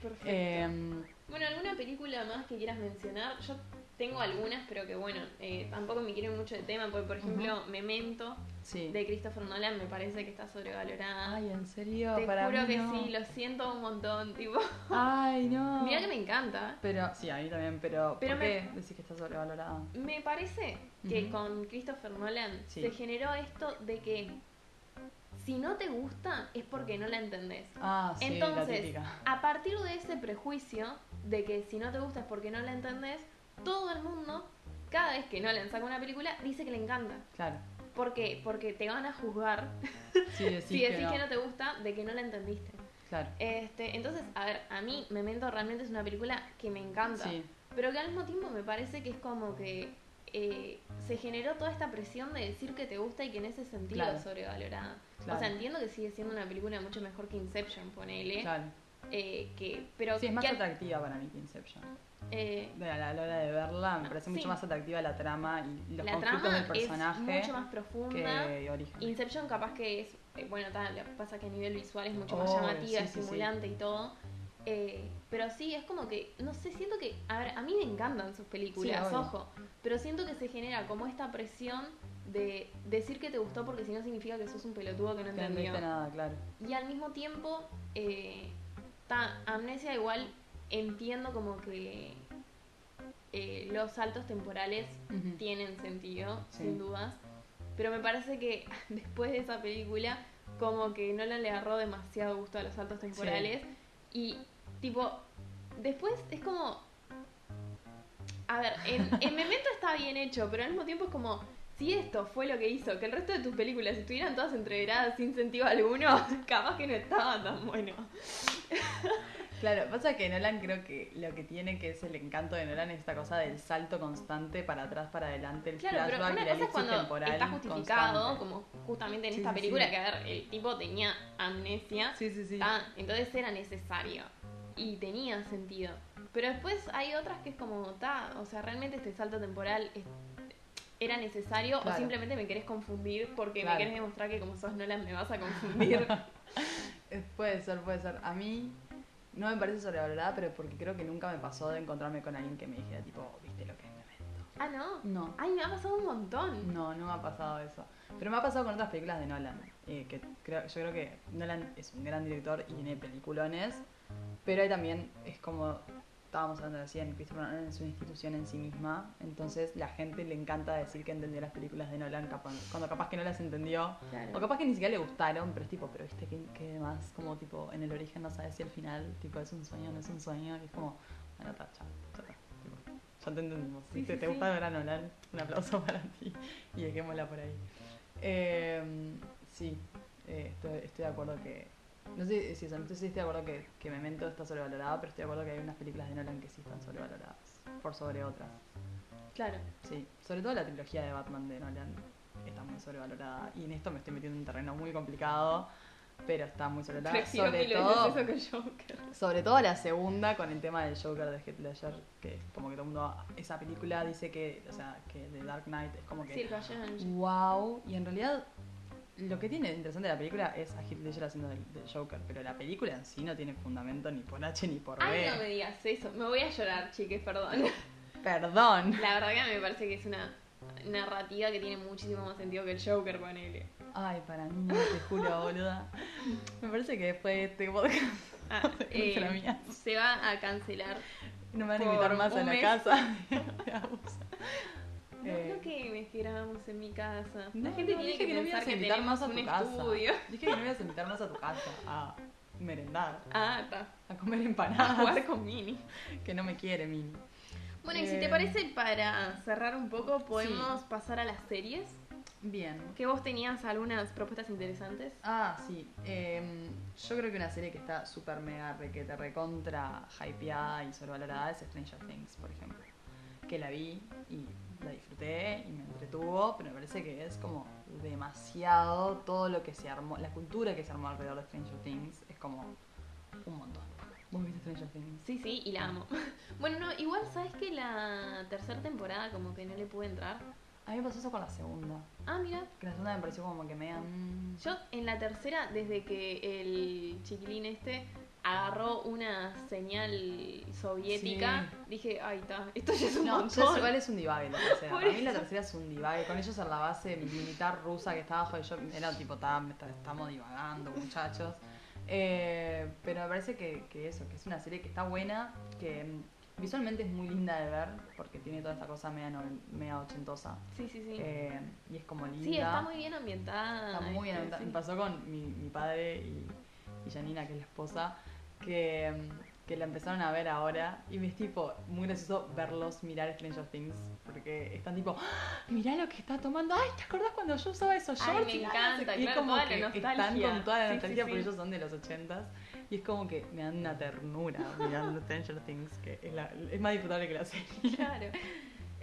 Perfecto. Em, Bueno, ¿alguna película más que quieras mencionar? Yo tengo algunas, pero que bueno, eh, tampoco me quiero mucho de tema, porque por ejemplo, Memento sí. de Christopher Nolan me parece que está sobrevalorada. Ay, ¿en serio? Te Para juro mí que no. sí, lo siento un montón, tipo. Ay, no. Mira que me encanta. Pero, sí, a mí también, pero, Pero ¿por me- qué decís que está sobrevalorada? Me parece que con Christopher Nolan Sí. se generó esto de que si no te gusta es porque no la entendés. Ah, sí, Entonces, a partir de ese prejuicio de que si no te gusta es porque no la entendés, todo el mundo, cada vez que Nolan saca una película, dice que le encanta. Claro. ¿Por qué? Porque te van a juzgar Sí, decís si que decís no. que no te gusta de que no la entendiste. Claro. Este, entonces, a ver, a mí Memento realmente es una película que me encanta, Sí, pero que al mismo tiempo me parece que es como que eh, se generó toda esta presión de decir que te gusta y que en ese sentido Claro. es sobrevalorada. Claro. O sea, entiendo que sigue siendo una película mucho mejor que Inception, ponele, claro. eh, que, pero Sí, es más que atractiva para mí que Inception. eh, A la, a la hora de verla me parece Sí. mucho más atractiva la trama y los la conflictos trama del personaje es mucho más profunda. que Origen. Inception capaz que es, eh, bueno, tal, pasa que a nivel visual es mucho más llamativa, sí. estimulante y todo. Eh, pero sí, es como que, no sé, siento que, a ver, a mí me encantan sus películas, Sí, ojo, pero siento que se genera como esta presión de decir que te gustó porque si no significa que sos un pelotudo que no entendió. entendiste nada, claro. Y al mismo tiempo, eh, ta- Amnesia igual entiendo como que eh, los saltos temporales tienen sentido, Sí. sin dudas. Pero me parece que después de esa película, como que no le agarró demasiado gusto a los saltos temporales. Y, tipo, después es como. A ver, en, en Memento está bien hecho, pero al mismo tiempo es como. Si esto fue lo que hizo que el resto de tus películas estuvieran todas entreveradas sin sentido alguno, capaz que no estaba tan bueno. Claro, pasa que Nolan creo que lo que tiene que es el encanto de Nolan es esta cosa del salto constante para atrás, para adelante, el Claro, pero flashback una y la cosa es cuando temporal está justificado, constante. como justamente en Sí, esta película, sí. que a ver, el tipo tenía amnesia, Sí, sí, sí. ah, entonces era necesario y tenía sentido. Pero después hay otras que es como, ta, o sea, realmente este salto temporal es- era necesario o simplemente me querés confundir porque Claro. me querés demostrar que como sos Nolan me vas a confundir. Eh, Puede ser, puede ser. A mí no me parece sobrevalorada, pero porque creo que nunca me pasó de encontrarme con alguien que me dijera, tipo, ¿viste lo que es Memento? ah, ¿no? No. Ay, me ha pasado un montón. No, no me ha pasado eso. Pero me ha pasado con otras películas de Nolan. eh, que creo, yo creo que Nolan es un gran director y tiene peliculones. Pero ahí también es como estábamos hablando recién, Christopher Nolan es una institución en sí misma. Entonces la gente le encanta decir que entendió las películas de Nolan cuando capaz que no las entendió. Claro. O capaz que ni siquiera le gustaron, pero es tipo, pero viste que, que más como tipo en el origen no sabes si al final tipo es un sueño o no es un sueño. Y es como, bueno, está, tipo, ya te entendimos. Sí, Si te, sí, te sí. gusta ver a Nolan, un aplauso para ti. Y dejémosla por ahí. Eh, sí, eh, estoy, estoy de acuerdo que. No sé si eso, no sé si estoy de acuerdo que, que Memento está sobrevalorada, pero estoy de acuerdo que hay unas películas de Nolan que sí están sobrevaloradas. Por sobre otras. Claro. Sí, sobre todo la trilogía de Batman de Nolan está muy sobrevalorada. Y en esto me estoy metiendo en un terreno muy complicado, pero está muy sobrevalorada. Sobre todo, eso Joker. sobre todo la segunda con el tema del Joker de Heath Ledger, que es como que todo el mundo, esa película dice que, o sea, que The Dark Knight es como que Sí, wow, y en realidad lo que tiene interesante de la película es a Heath Ledger haciendo del, del Joker, pero la película en sí no tiene fundamento ni por H ni por Ay, B. no me digas eso. Me voy a llorar, chiques, perdón. Perdón. La verdad que me parece que es una narrativa que tiene muchísimo más sentido que el Joker, ponele. Ay, para mí, no, te juro, boluda. Me parece que después de este podcast Ah, la mía. se va a cancelar. no me van a invitar más a la mes. casa. No Eh, creo que me grabamos en mi casa. No, la gente no, tiene dije que, que no me ibas a que invitar más a tu casa. estudio. Dije que no me ibas a invitar más a tu casa a merendar, Ah, está. a comer A empanadas. jugar con Mini. que no me quiere, Mini. Bueno, y si te Eh, parece, para cerrar un poco, podemos pasar a las series. Bien. Que vos tenías algunas propuestas interesantes. Ah, sí. em, yo creo que una serie que está súper mega requete recontra hypeada y sobrevalorada es Stranger Things, por ejemplo. Que la vi y la disfruté y me entretuvo, pero me parece que es como demasiado todo lo que se armó, la cultura que se armó alrededor de Stranger Things es como un montón. ¿Vos viste Stranger Things? Sí, sí, y la amo. Bueno, no, igual sabes que la tercera temporada como que no le pude entrar. A mí me pasó eso con la segunda. Ah, mira, Que la segunda me pareció como que me mm, yo en la tercera, desde que el chiquilín este agarró una señal soviética, dije, ay, está, esto ya es un No, montón. igual es un divague la tercera. Para mí la tercera es un divague. Con ellos en la base militar rusa que estaba bajo yo era tipo, "Ta, me está- estamos divagando, muchachos. Eh, pero me parece que, que eso, que es una serie que está buena, que mm, Visualmente es muy linda de ver porque tiene toda esta cosa media, media ochentosa. Sí, sí, sí. Eh, y es como linda. sí, está muy bien ambientada. Está muy bien. este, ambientada. sí. Me pasó con mi, mi padre y, y Janina, que es la esposa, que, que la empezaron a ver ahora. Y me es tipo muy gracioso verlos mirar Stranger Things. Porque están tipo, ¡Ah! mirá lo que está tomando. Ay, ¿te acordás cuando yo usaba esos Ay, shorts? me Y nada, encanta, y claro, como toda la que están con toda la Sí, sí, nostalgia porque sí. ellos son de los ochentas. Y es como que me dan una ternura mirando Stranger Things, que es, la- es más disfrutable que la serie. Claro.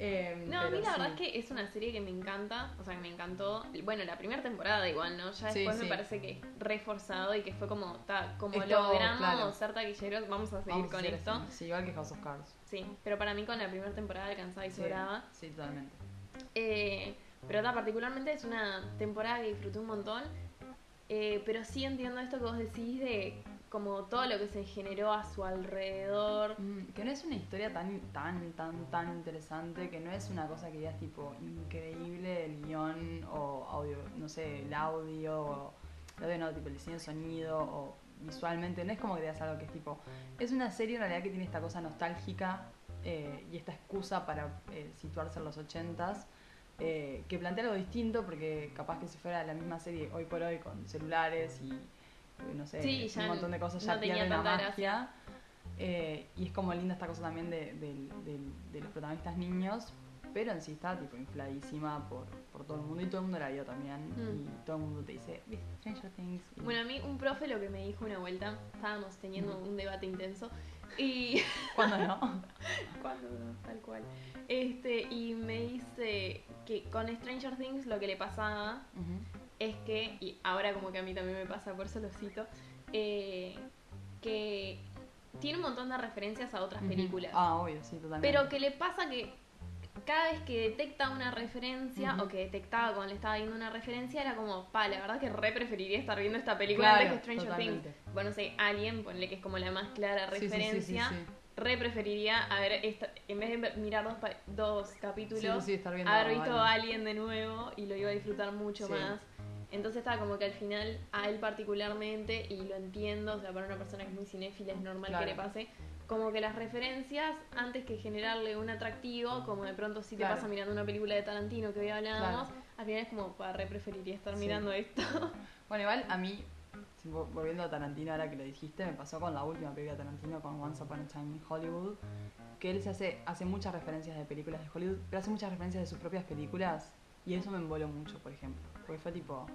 Eh, No, a mí la verdad es que es una serie que me encanta, o sea, que me encantó. Bueno, la primera temporada igual, ¿no? Ya después sí. me parece que reforzado y que fue como, ta, como Esto, logramos claro. ser taquilleros, vamos a seguir Vamos con esto. así. Sí, igual que House of Cards. Sí, pero para mí con la primera temporada alcanzaba y sobraba. sí, totalmente. Eh, pero ta, particularmente es una temporada que disfruté un montón. Eh, pero sí entiendo esto que vos decís de como todo lo que se generó a su alrededor. Mm, que no es una historia tan, tan, tan, tan interesante, que no es una cosa que digas tipo increíble el guion o audio, no sé, el audio, o el audio no, tipo el diseño de sonido o visualmente, no es como que digas algo que es tipo, es una serie en realidad que tiene esta cosa nostálgica eh, y esta excusa para eh, situarse en los ochentas. eh, que plantea algo distinto porque capaz que si fuera la misma serie hoy por hoy con celulares y no sé, Sí, ya un montón de cosas no ya tenía pierden la magia. Eh, y es como linda esta cosa también de, los protagonistas niños, pero en sí está tipo infladísima por, por todo el mundo y todo el mundo la vio también. Mm. Y todo el mundo te dice, ¿viste Stranger Things? Y- Bueno, a mí un profe lo que me dijo una vuelta, estábamos teniendo Ujú. un debate intenso y ¿Cuándo no? cuando no, tal cual. Este, y me dice que con Stranger Things lo que le pasaba. Es que, y ahora como que a mí también me pasa, por eso lo cito, eh, que tiene un montón de referencias a otras películas. Ah, obvio, sí, totalmente. Pero que le pasa que cada vez que detecta una referencia o que detectaba cuando le estaba viendo una referencia era como, pa, la verdad que re preferiría estar viendo esta película Claro, antes que Stranger totalmente. Things. Bueno, no sé, Alien, ponle que es como la más clara Sí, sí, sí, sí, referencia. Re preferiría haber esta, en vez de mirar dos, dos capítulos, haber visto Alien. Alien de nuevo y lo iba a disfrutar mucho más. Entonces estaba como que al final, a él particularmente, y lo entiendo, o sea, para una persona que es muy cinéfila es normal Claro. que le pase, como que las referencias, antes que generarle un atractivo, como de pronto si te Claro. pasa mirando una película de Tarantino que hoy hablábamos, Claro. al final es como, para re preferiría estar Sí. mirando esto. Bueno, igual a mí, volviendo a Tarantino ahora que lo dijiste, me pasó con la última película de Tarantino, con Once Upon a Time in Hollywood, que él se hace, hace muchas referencias de películas de Hollywood, pero hace muchas referencias de sus propias películas, y eso me emboló mucho, por ejemplo, porque fue tipo,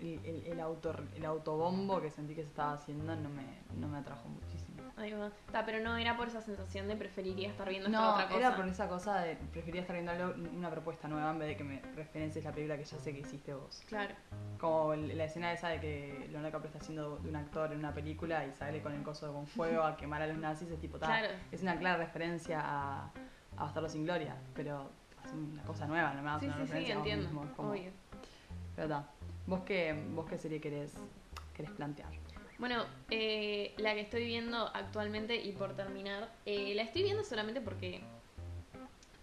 el, el, el, auto, el autobombo que sentí que se estaba haciendo no me, no me atrajo muchísimo. Ahí va. Ta, pero no era por esa sensación de preferiría estar viendo esta No, otra cosa. era por esa cosa de prefería estar viendo algo- una propuesta nueva en vez de que me referencies la película que ya sé que hiciste vos. Claro. Como la escena esa de que Leonardo DiCaprio está haciendo de un actor en una película y sale con el coso con fuego a quemar a los nazis, es tipo, ta, Claro. es una clara referencia a, a Bastardo sin Gloria, pero es una cosa nueva, no me das Sí, una sí, sí, referencia a vos entiendo. mismo, como- Obvio. Pero ta, ¿vos qué, vos qué serie querés, querés plantear? Bueno, eh, la que estoy viendo actualmente y por terminar, eh, la estoy viendo solamente porque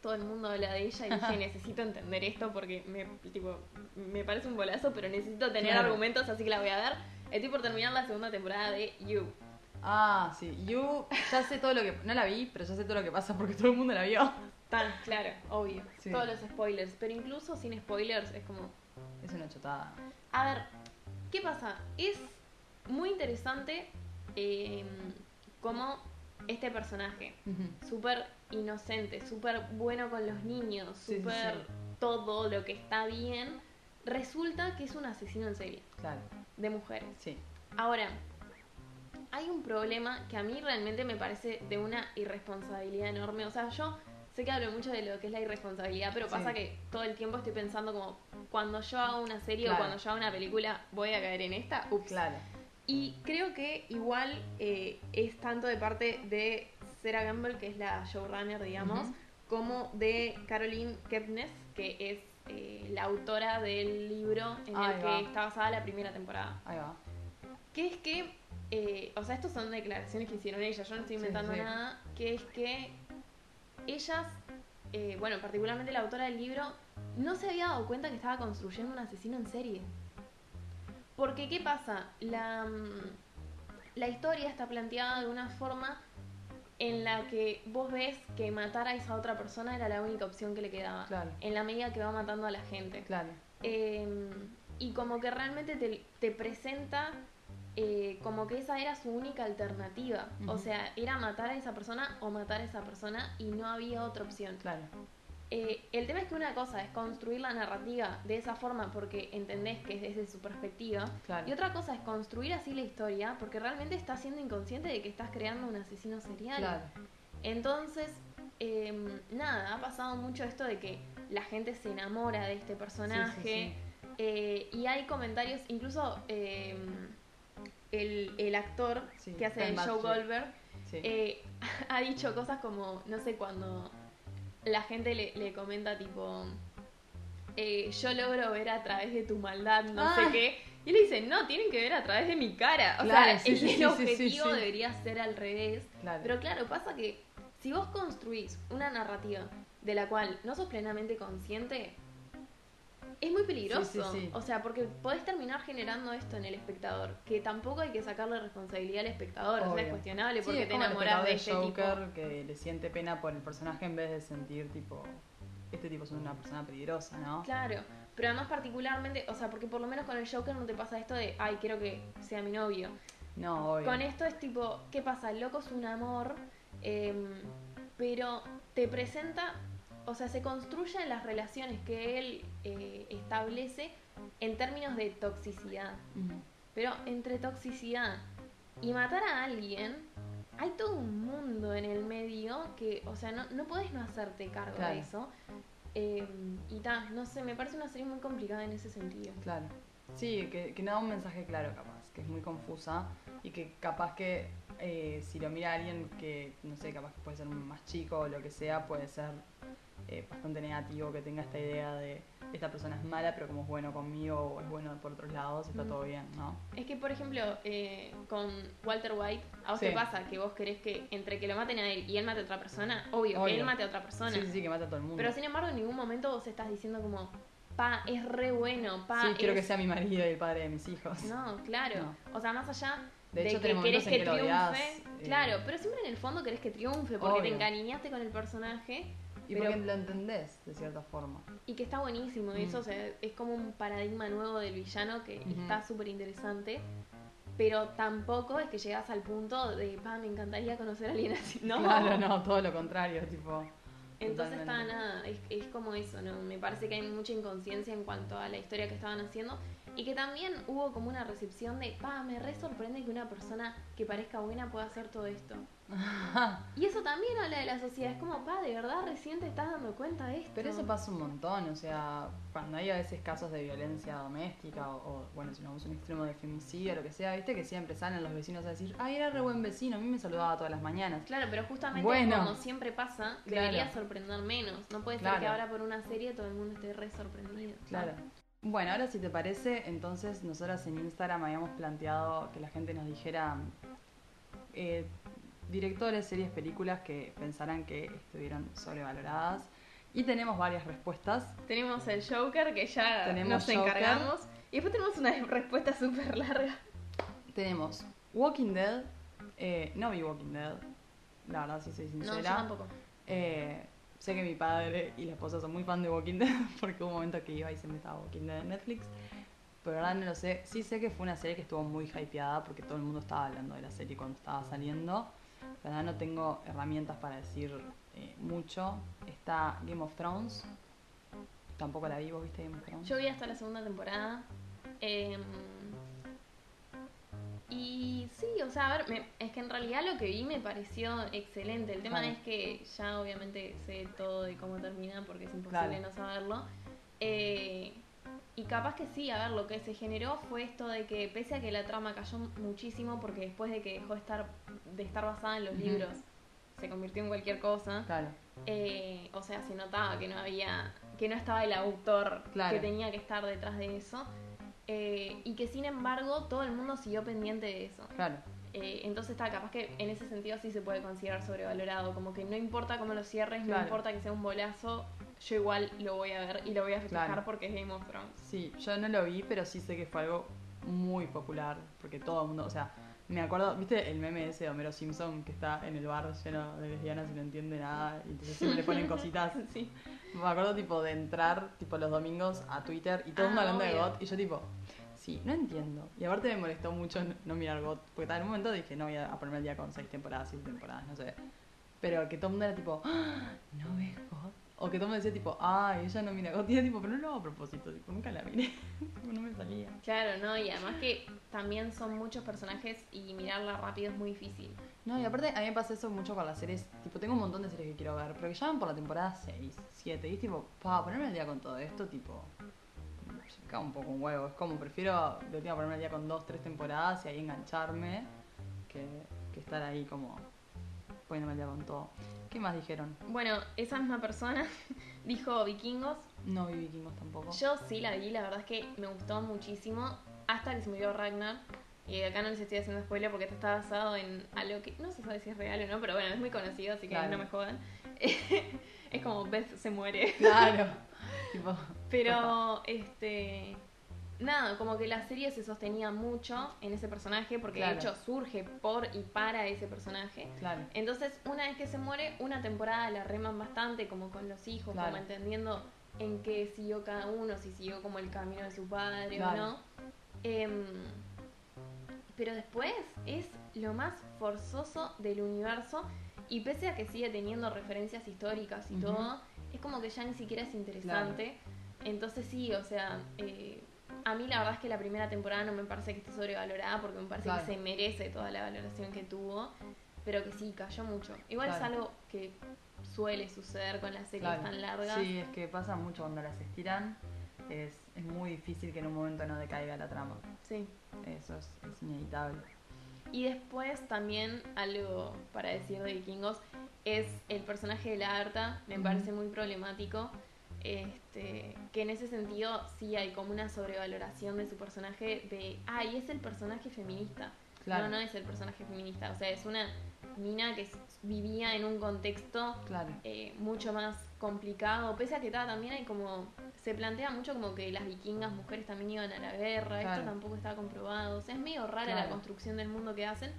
todo el mundo habla de ella y dije necesito entender esto porque me, tipo, me parece un bolazo, pero necesito tener Claro. argumentos, así que la voy a ver. Estoy por terminar la segunda temporada de You. Ah, sí, You, ya sé todo lo que, no la vi, pero ya sé todo lo que pasa porque todo el mundo la vio. Tan, claro, obvio. Sí. Todos los spoilers, pero incluso sin spoilers es como... Es una chotada. A ver, ¿qué pasa? Es muy interesante eh, cómo este personaje súper inocente, súper bueno con los niños, Sí, sí, súper sí. todo lo que está bien, resulta que es un asesino en serie Claro, de mujeres. sí. Ahora, hay un problema que a mí realmente me parece de una irresponsabilidad enorme. O sea, yo sé que hablo mucho de lo que es la irresponsabilidad, pero Sí. pasa que todo el tiempo estoy pensando como, cuando yo hago una serie Claro. o cuando yo hago una película, voy a caer en esta. Ups. Claro. Y creo que igual eh, es tanto de parte de Sarah Gamble, que es la showrunner, digamos, como de Caroline Kepnes, que es eh, la autora del libro en Ahí el va. que está basada la primera temporada. Ahí va. Que es que, eh, o sea, estos son declaraciones que hicieron ellas, yo no estoy Sí, inventando sí. nada, que es que ellas, eh, bueno, particularmente la autora del libro, no se había dado cuenta que estaba construyendo un asesino en serie. Porque, ¿qué pasa? La, mm, la historia está planteada de una forma en la que vos ves que matar a esa otra persona era la única opción que le quedaba. Claro. En la medida que va matando a la gente. Claro. Eh, y como que realmente te, te presenta eh, como que esa era su única alternativa. O sea, era matar a esa persona o matar a esa persona y no había otra opción. Claro. Eh, el tema es que una cosa es construir la narrativa de esa forma porque entendés que es desde su perspectiva. Claro. Y otra cosa es construir así la historia porque realmente estás siendo inconsciente de que estás creando un asesino serial. Claro. Entonces, em, nada, ha pasado mucho esto de que la gente se enamora de este personaje. Sí, sí, eh, y hay comentarios, incluso em, el, el actor Sí, que hace Joe. Goldberg Sí. eh, ha dicho cosas como, no sé, cuando la gente le, le comenta tipo, eh, yo logro ver a través de tu maldad, no Ah. sé qué. Y él dice, no, tienen que ver a través de mi cara. O Claro, sea, sí, el, el objetivo debería ser al revés. Claro. Pero claro, pasa que si vos construís una narrativa de la cual no sos plenamente consciente, es muy peligroso. Sí, sí, sí. O sea, porque podés terminar generando esto en el espectador, que tampoco hay que sacarle responsabilidad al espectador. O sea, es cuestionable porque es te enamorás de este Joker tipo. que le siente pena por el personaje en vez de sentir tipo este tipo es una persona peligrosa, ¿no? Claro, pero además particularmente, o sea, porque por lo menos con el Joker no te pasa esto de, ay, quiero que sea mi novio. No, obvio. Con esto es tipo, ¿qué pasa? El loco es un amor, em, pero te presenta, o sea, se construyen las relaciones que él eh, establece en términos de toxicidad. Pero entre toxicidad y matar a alguien, hay todo un mundo en el medio que, o sea, no, no podés no hacerte cargo Claro. de eso. Em, y ta, no sé, me parece una serie muy complicada en ese sentido. Claro. Sí, que, que no da un mensaje claro, capaz, que es muy confusa y que capaz que eh, si lo mira alguien que, no sé, capaz que puede ser más chico o lo que sea, puede ser eh, bastante negativo que tenga esta idea de esta persona es mala, pero como es bueno conmigo o es bueno por otros lados, está Mm. todo bien, ¿no? Es que, por ejemplo, eh, con Walter White, ¿a vos Sí. te pasa que vos querés que entre que lo maten a él y él mate a otra persona? Obvio, que él mate a otra persona. Sí, sí, sí, que mata a todo el mundo. Pero sin embargo, en ningún momento vos estás diciendo como, pa, es re bueno, pa, sí, quiero es- que sea mi marido y el padre de mis hijos. No, claro. O sea, más allá De de, hecho, que querés que triunfe. odias, eh. Claro, pero siempre en el fondo querés que triunfe porque te Obvio. encariñaste con el personaje y pero- porque lo entendés, de cierta forma. y que está buenísimo. Y Mm. eso o sea, es como un paradigma nuevo del villano que está súper interesante. Pero tampoco es que llegas al punto de, pa, me encantaría conocer a alguien así. No, Claro, no, todo lo contrario, tipo... Entonces está nada, es, es como eso, ¿no? Me parece que hay mucha inconsciencia en cuanto a la historia que estaban haciendo y que también hubo como una recepción de, pa, me re sorprende que una persona que parezca buena pueda hacer todo esto. Y eso también habla de la sociedad, es como, pa, de verdad recién te estás dando cuenta de esto. Pero eso pasa un montón, o sea, cuando hay a veces casos de violencia doméstica o, o, bueno, si no a un extremo de femicidio o lo que sea, viste que siempre salen los vecinos a decir, ay, era re buen vecino, a mí me saludaba todas las mañanas. Claro, pero justamente Bueno. como siempre pasa, Claro. debería sorprender menos. No puede ser Claro. que ahora por una serie todo el mundo esté re sorprendido. Claro. Bueno, ahora si te parece, entonces nosotras en Instagram habíamos planteado que la gente nos dijera eh, directores, series, películas que pensaran que estuvieron sobrevaloradas. Y tenemos varias respuestas. Tenemos el Joker que ya Tenemos nos Joker. encargamos. Y después tenemos una respuesta súper larga. Tenemos Walking Dead. eh, no vi Walking Dead, la verdad, si soy No, sincera. yo tampoco. Eh, sé que mi padre y la esposa son muy fan de Walking Dead porque hubo un momento que iba y se me estaba Walking Dead en Netflix. Pero verdad no lo sé. Sí sé que fue una serie que estuvo muy hypeada porque todo el mundo estaba hablando de la serie cuando estaba saliendo. La verdad no tengo herramientas para decir eh, mucho. Está Game of Thrones. Tampoco la vi, ¿vos viste Game of Thrones? Yo vi hasta la segunda temporada. em, y sí, o sea, a ver, me- es que en realidad lo que vi me pareció excelente. El tema Claro. es que ya obviamente sé todo de cómo termina porque es imposible Claro. no saberlo. Eh, y capaz que sí, a ver, lo que se generó fue esto de que pese a que la trama cayó muchísimo porque después de que dejó de estar, de estar basada en los libros, se convirtió en cualquier cosa. Claro. Eh, o sea, se notaba que no había, que no estaba el autor Claro. que tenía que estar detrás de eso. Eh, y que sin embargo todo el mundo siguió pendiente de eso. Claro. Eh, entonces está, capaz que en ese sentido sí se puede considerar sobrevalorado. Como que no importa cómo lo cierres, Claro. no importa que sea un bolazo, yo igual lo voy a ver y lo voy a festejar Claro. porque es Game of Thrones. Sí, yo no lo vi, pero sí sé que fue algo muy popular, porque todo el mundo, o sea, Me acuerdo, ¿viste el meme ese de Homero Simpson que está en el bar lleno de lesbianas y no entiende nada? Y entonces siempre le ponen cositas. Sí. Me acuerdo tipo de entrar tipo los domingos a Twitter y todo el mundo Ah, hablando de obvio. GOT y yo tipo, sí, no entiendo. Y aparte me molestó mucho no- no mirar GOT, porque en un momento dije, no voy a ponerme al día con seis temporadas, siete temporadas, no sé. Pero que todo el mundo era tipo, "Ah, ¿no ves GOT? O que todo el mundo decía tipo, ay, ella no mira GOT. Y era tipo, pero no lo hago a propósito, tipo, nunca la miré. Tipo, no me salía. Claro, ¿no? Y además que también son muchos personajes y mirarla rápido es muy difícil. No, y aparte a mí me pasa eso mucho con las series. Tipo, tengo un montón de series que quiero ver, pero que ya van por la temporada 6, 7. Y es tipo, para ponerme al día con todo esto, tipo, me caga un poco un huevo. Es como, prefiero de última ponerme al día con dos, tres temporadas y ahí engancharme que, que estar ahí como poniéndome al día con todo. ¿Qué más dijeron? Bueno, esa misma persona dijo Vikingos. No vi vikingos tampoco. Yo sí la vi, la verdad es que me gustó muchísimo. Hasta que se murió Ragnar. Y acá no les estoy haciendo spoiler porque esto está basado en algo que no se sabe si es real o no, pero bueno, es muy conocido, así que Claro. no me jodan. es como Beth se muere. Claro. tipo, Pero, este. Nada, como que la serie se sostenía mucho en ese personaje, porque Claro. de hecho surge por y para ese personaje. claro. Entonces, una vez que se muere, una temporada la reman bastante, como con los hijos, Claro. como entendiendo en qué siguió cada uno, si siguió como el camino de su padre Claro. o no. Em, pero después es lo más forzoso del universo y pese a que sigue teniendo referencias históricas y Ujú. todo, es como que ya ni siquiera es interesante. Entonces sí, o sea, eh, a mí la verdad es que la primera temporada no me parece que esté sobrevalorada porque me parece Claro. que se merece toda la valoración que tuvo, pero que sí, cayó mucho. Igual Claro. es algo que suele suceder con las series tan largas. Sí, es que pasa mucho cuando las estiran. Es, es muy difícil que en un momento no decaiga la trama. Sí. Eso es, es inevitable. Y después también algo para decir de Vikingos es el personaje de la Arta, me parece muy problemático. Este, que en ese sentido sí hay como una sobrevaloración de su personaje de, ah, y es el personaje feminista. Claro. No, no es el personaje feminista, o sea, es una mina que vivía en un contexto Claro. eh, mucho más complicado, pese a que ta, también hay como, se plantea mucho como que las vikingas mujeres también iban a la guerra, Claro. esto tampoco está comprobado, o sea, es medio rara la construcción del mundo que hacen,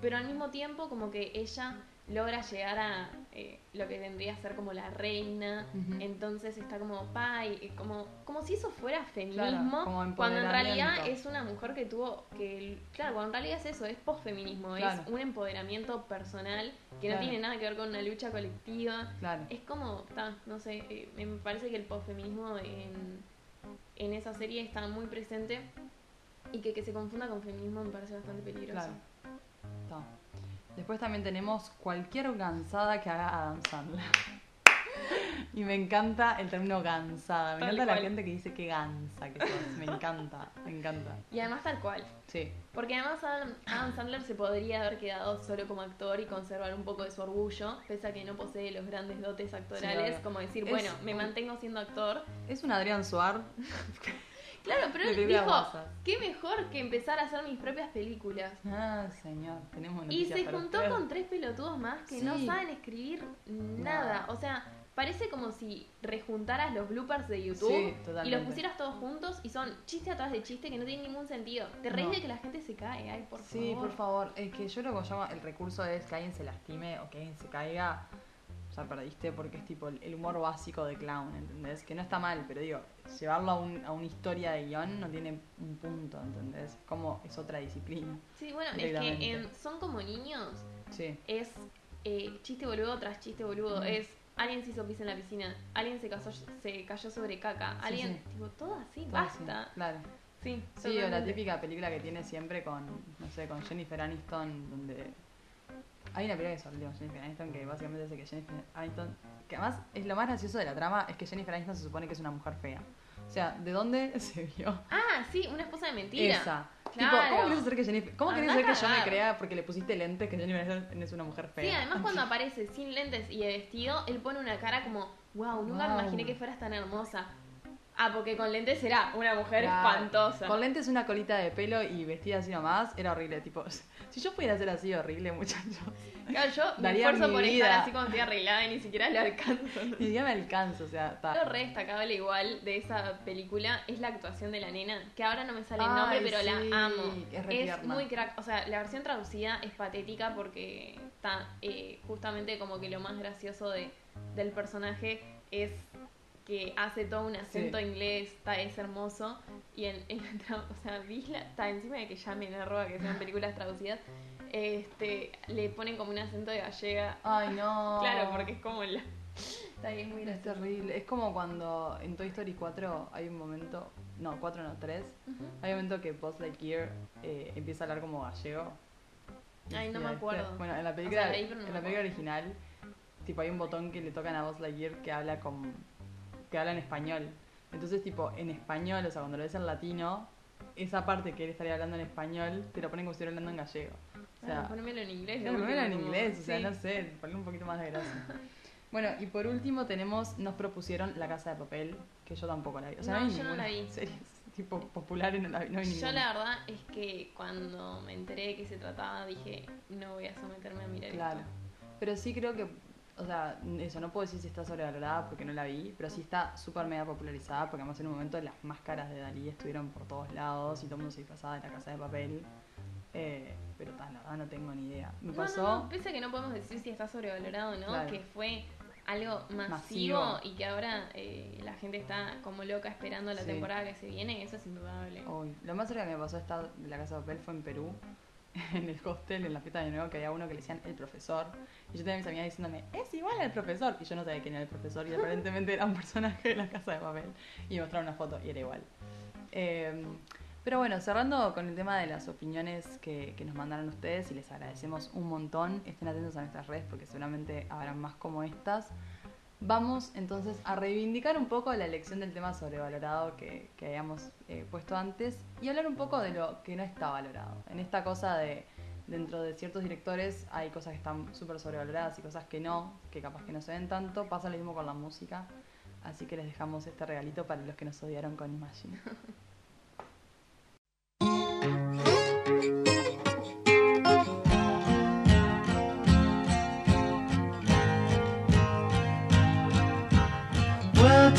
pero al mismo tiempo como que ella logra llegar a eh, lo que vendría a ser como la reina, entonces está como, pa, y- y como, como si eso fuera feminismo, cuando en realidad es una mujer que tuvo, que claro, cuando en realidad es eso, es posfeminismo, Claro. es un empoderamiento personal que Claro. no tiene nada que ver con una lucha colectiva. Es como, ta, no sé, eh, me parece que el posfeminismo en, en esa serie está muy presente y que, que se confunda con feminismo me parece bastante peligroso. Después también tenemos cualquier gansada que haga Adam Sandler. Y me encanta el término gansada. Me Tal encanta la gente que dice que gansa que sos. Me encanta, me encanta. Y además tal cual. Sí, Porque además Adam, Adam Sandler se podría haber quedado solo como actor y conservar un poco de su orgullo, pese a que no posee los grandes dotes actorales, como decir, Es bueno, me mantengo siendo actor. es un Adrián Suar. Claro, pero él dijo, qué mejor que empezar a hacer mis propias películas. Ah, señor, tenemos Y se para juntó usted. con tres pelotudos más que no Sí. saben escribir nada. O sea, parece como si rejuntaras los bloopers de YouTube Sí, y los pusieras todos juntos y son chiste atrás de chiste que no tienen ningún sentido. Te reís No. de que la gente se cae, ay, por Sí, favor. por favor. Es que yo lo que llamo el recurso es que alguien se lastime o que alguien se caiga. Ya perdiste porque es tipo el humor básico de clown, ¿entendés? Que no está mal, pero digo, llevarlo a, un, a una historia de guion no tiene un punto, ¿entendés? Como es otra disciplina. Sí, bueno, es que en Son como niños Sí, es eh, chiste boludo tras chiste boludo. Mm. Es alguien se hizo pis en la piscina, alguien se, casó, se cayó sobre caca, Sí, alguien, sí. tipo, todo así, todo basta. así, claro. Sí, Sí, o la típica película que tiene siempre con, no sé, con Jennifer Aniston, donde... Hay una película que salió Jennifer Aniston que básicamente dice que Jennifer Aniston... Que además es lo más gracioso de la trama es que Jennifer Aniston se supone que es una mujer fea. O sea, ¿de dónde se vio Ah, sí, una esposa de mentira. esa? Claro. Tipo, ¿cómo querés hacer que Jennifer... ¿Cómo querés hacer que yo me crea porque le pusiste lentes que Jennifer Aniston es una mujer fea? Sí, además cuando aparece sin lentes y de vestido, él pone una cara como, wow, nunca Wow. me imaginé que fueras tan hermosa. Ah, porque con lentes era una mujer espantosa. Con lentes, una colita de pelo y vestida así nomás, era horrible. Tipo, si yo pudiera ser así horrible, muchachos, Claro, yo me esfuerzo por vida. estar así como estoy arreglada y ni siquiera le alcanzo. ni siquiera me alcanzo, o sea, Lo está. re destacable igual de esa película es la actuación de la nena, que ahora no me sale el Ay, nombre, pero sí, la amo. es re tierna. muy crack. O sea, la versión traducida es patética porque está eh, justamente como que lo más gracioso de, del personaje es que hace todo un acento Sí. inglés, está, es hermoso. Y en, en la tra- o sea, está encima de que ya me enerva que sean películas traducidas, este, le ponen como un acento de gallega. Ay, no. Claro, porque es como la. Está ahí, es muy Es terrible. Es como cuando en Toy Story 4 hay un momento. No, 4 no, 3. Ujú. Hay un momento que Buzz Lightyear eh, empieza a hablar como gallego. Ay, no me este- acuerdo. Bueno, en la O película, sea, leí, pero no en la película original, tipo hay un botón que le tocan a Buzz Lightyear que habla con que habla en español. Entonces, tipo, en español, o sea, cuando lo ves en latino, esa parte que él estaría hablando en español, te lo ponen como si estuviera hablando en gallego. O sea, ponémelo en inglés. no, ponelo en inglés, o sea, sí. no sé, ponle un poquito más de gracia. Bueno, y por último tenemos, nos propusieron La Casa de Papel, que yo tampoco la vi. O sea, no, No, hay yo no ninguna la vi. serie tipo popular no la no vi Yo ninguna. la verdad es que cuando me enteré de qué se trataba dije, no voy a someterme a mirar Claro. esto. Pero sí creo que, o sea, eso, no puedo decir si está sobrevalorada porque no la vi, pero sí está súper mega popularizada porque además en un momento las máscaras de Dalí estuvieron por todos lados y todo el mundo se disfrazaba de la casa de papel. Eh, pero tal, la verdad no tengo ni idea. Me No, pasó. no, no, pese a que no podemos decir si está sobrevalorado o no, Claro. que fue algo masivo, Masivo. y que ahora eh, la gente está como loca esperando la Sí. temporada que se viene, eso es indudable. Uy, lo más cerca que me pasó de la casa de papel fue en Perú, en el hostel, en la fiesta de nuevo, que había uno que le decían el profesor. Y yo tenía a mis amigas diciéndome, es igual al profesor. Y yo no sabía quién era el profesor, y aparentemente era un personaje de la casa de papel. Y me mostraron una foto y era igual. Eh, pero bueno, cerrando con el tema de las opiniones que, que nos mandaron ustedes, y les agradecemos un montón. Estén atentos a nuestras redes porque seguramente habrán más como estas. Vamos entonces a reivindicar un poco la elección del tema sobrevalorado que, que habíamos eh, puesto antes y hablar un poco de lo que no está valorado. En esta cosa de, dentro de ciertos directores hay cosas que están súper sobrevaloradas y cosas que no, que capaz que no se ven tanto. Pasa lo mismo con la música. Así que les dejamos este regalito para los que nos odiaron con Imagine.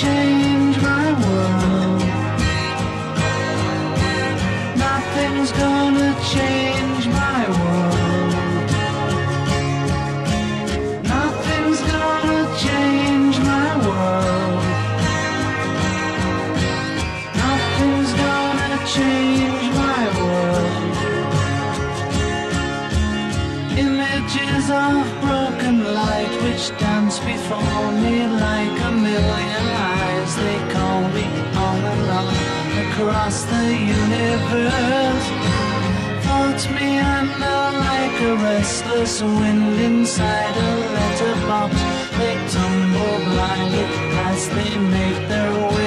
change my world. Nothing's gonna change my world. Nothing's gonna change my world. Nothing's gonna change my world. Images of broken light which dance before me like a million eyes. Across the universe. Floats me under like a restless wind inside a letterbox. They tumble blindly as they make their way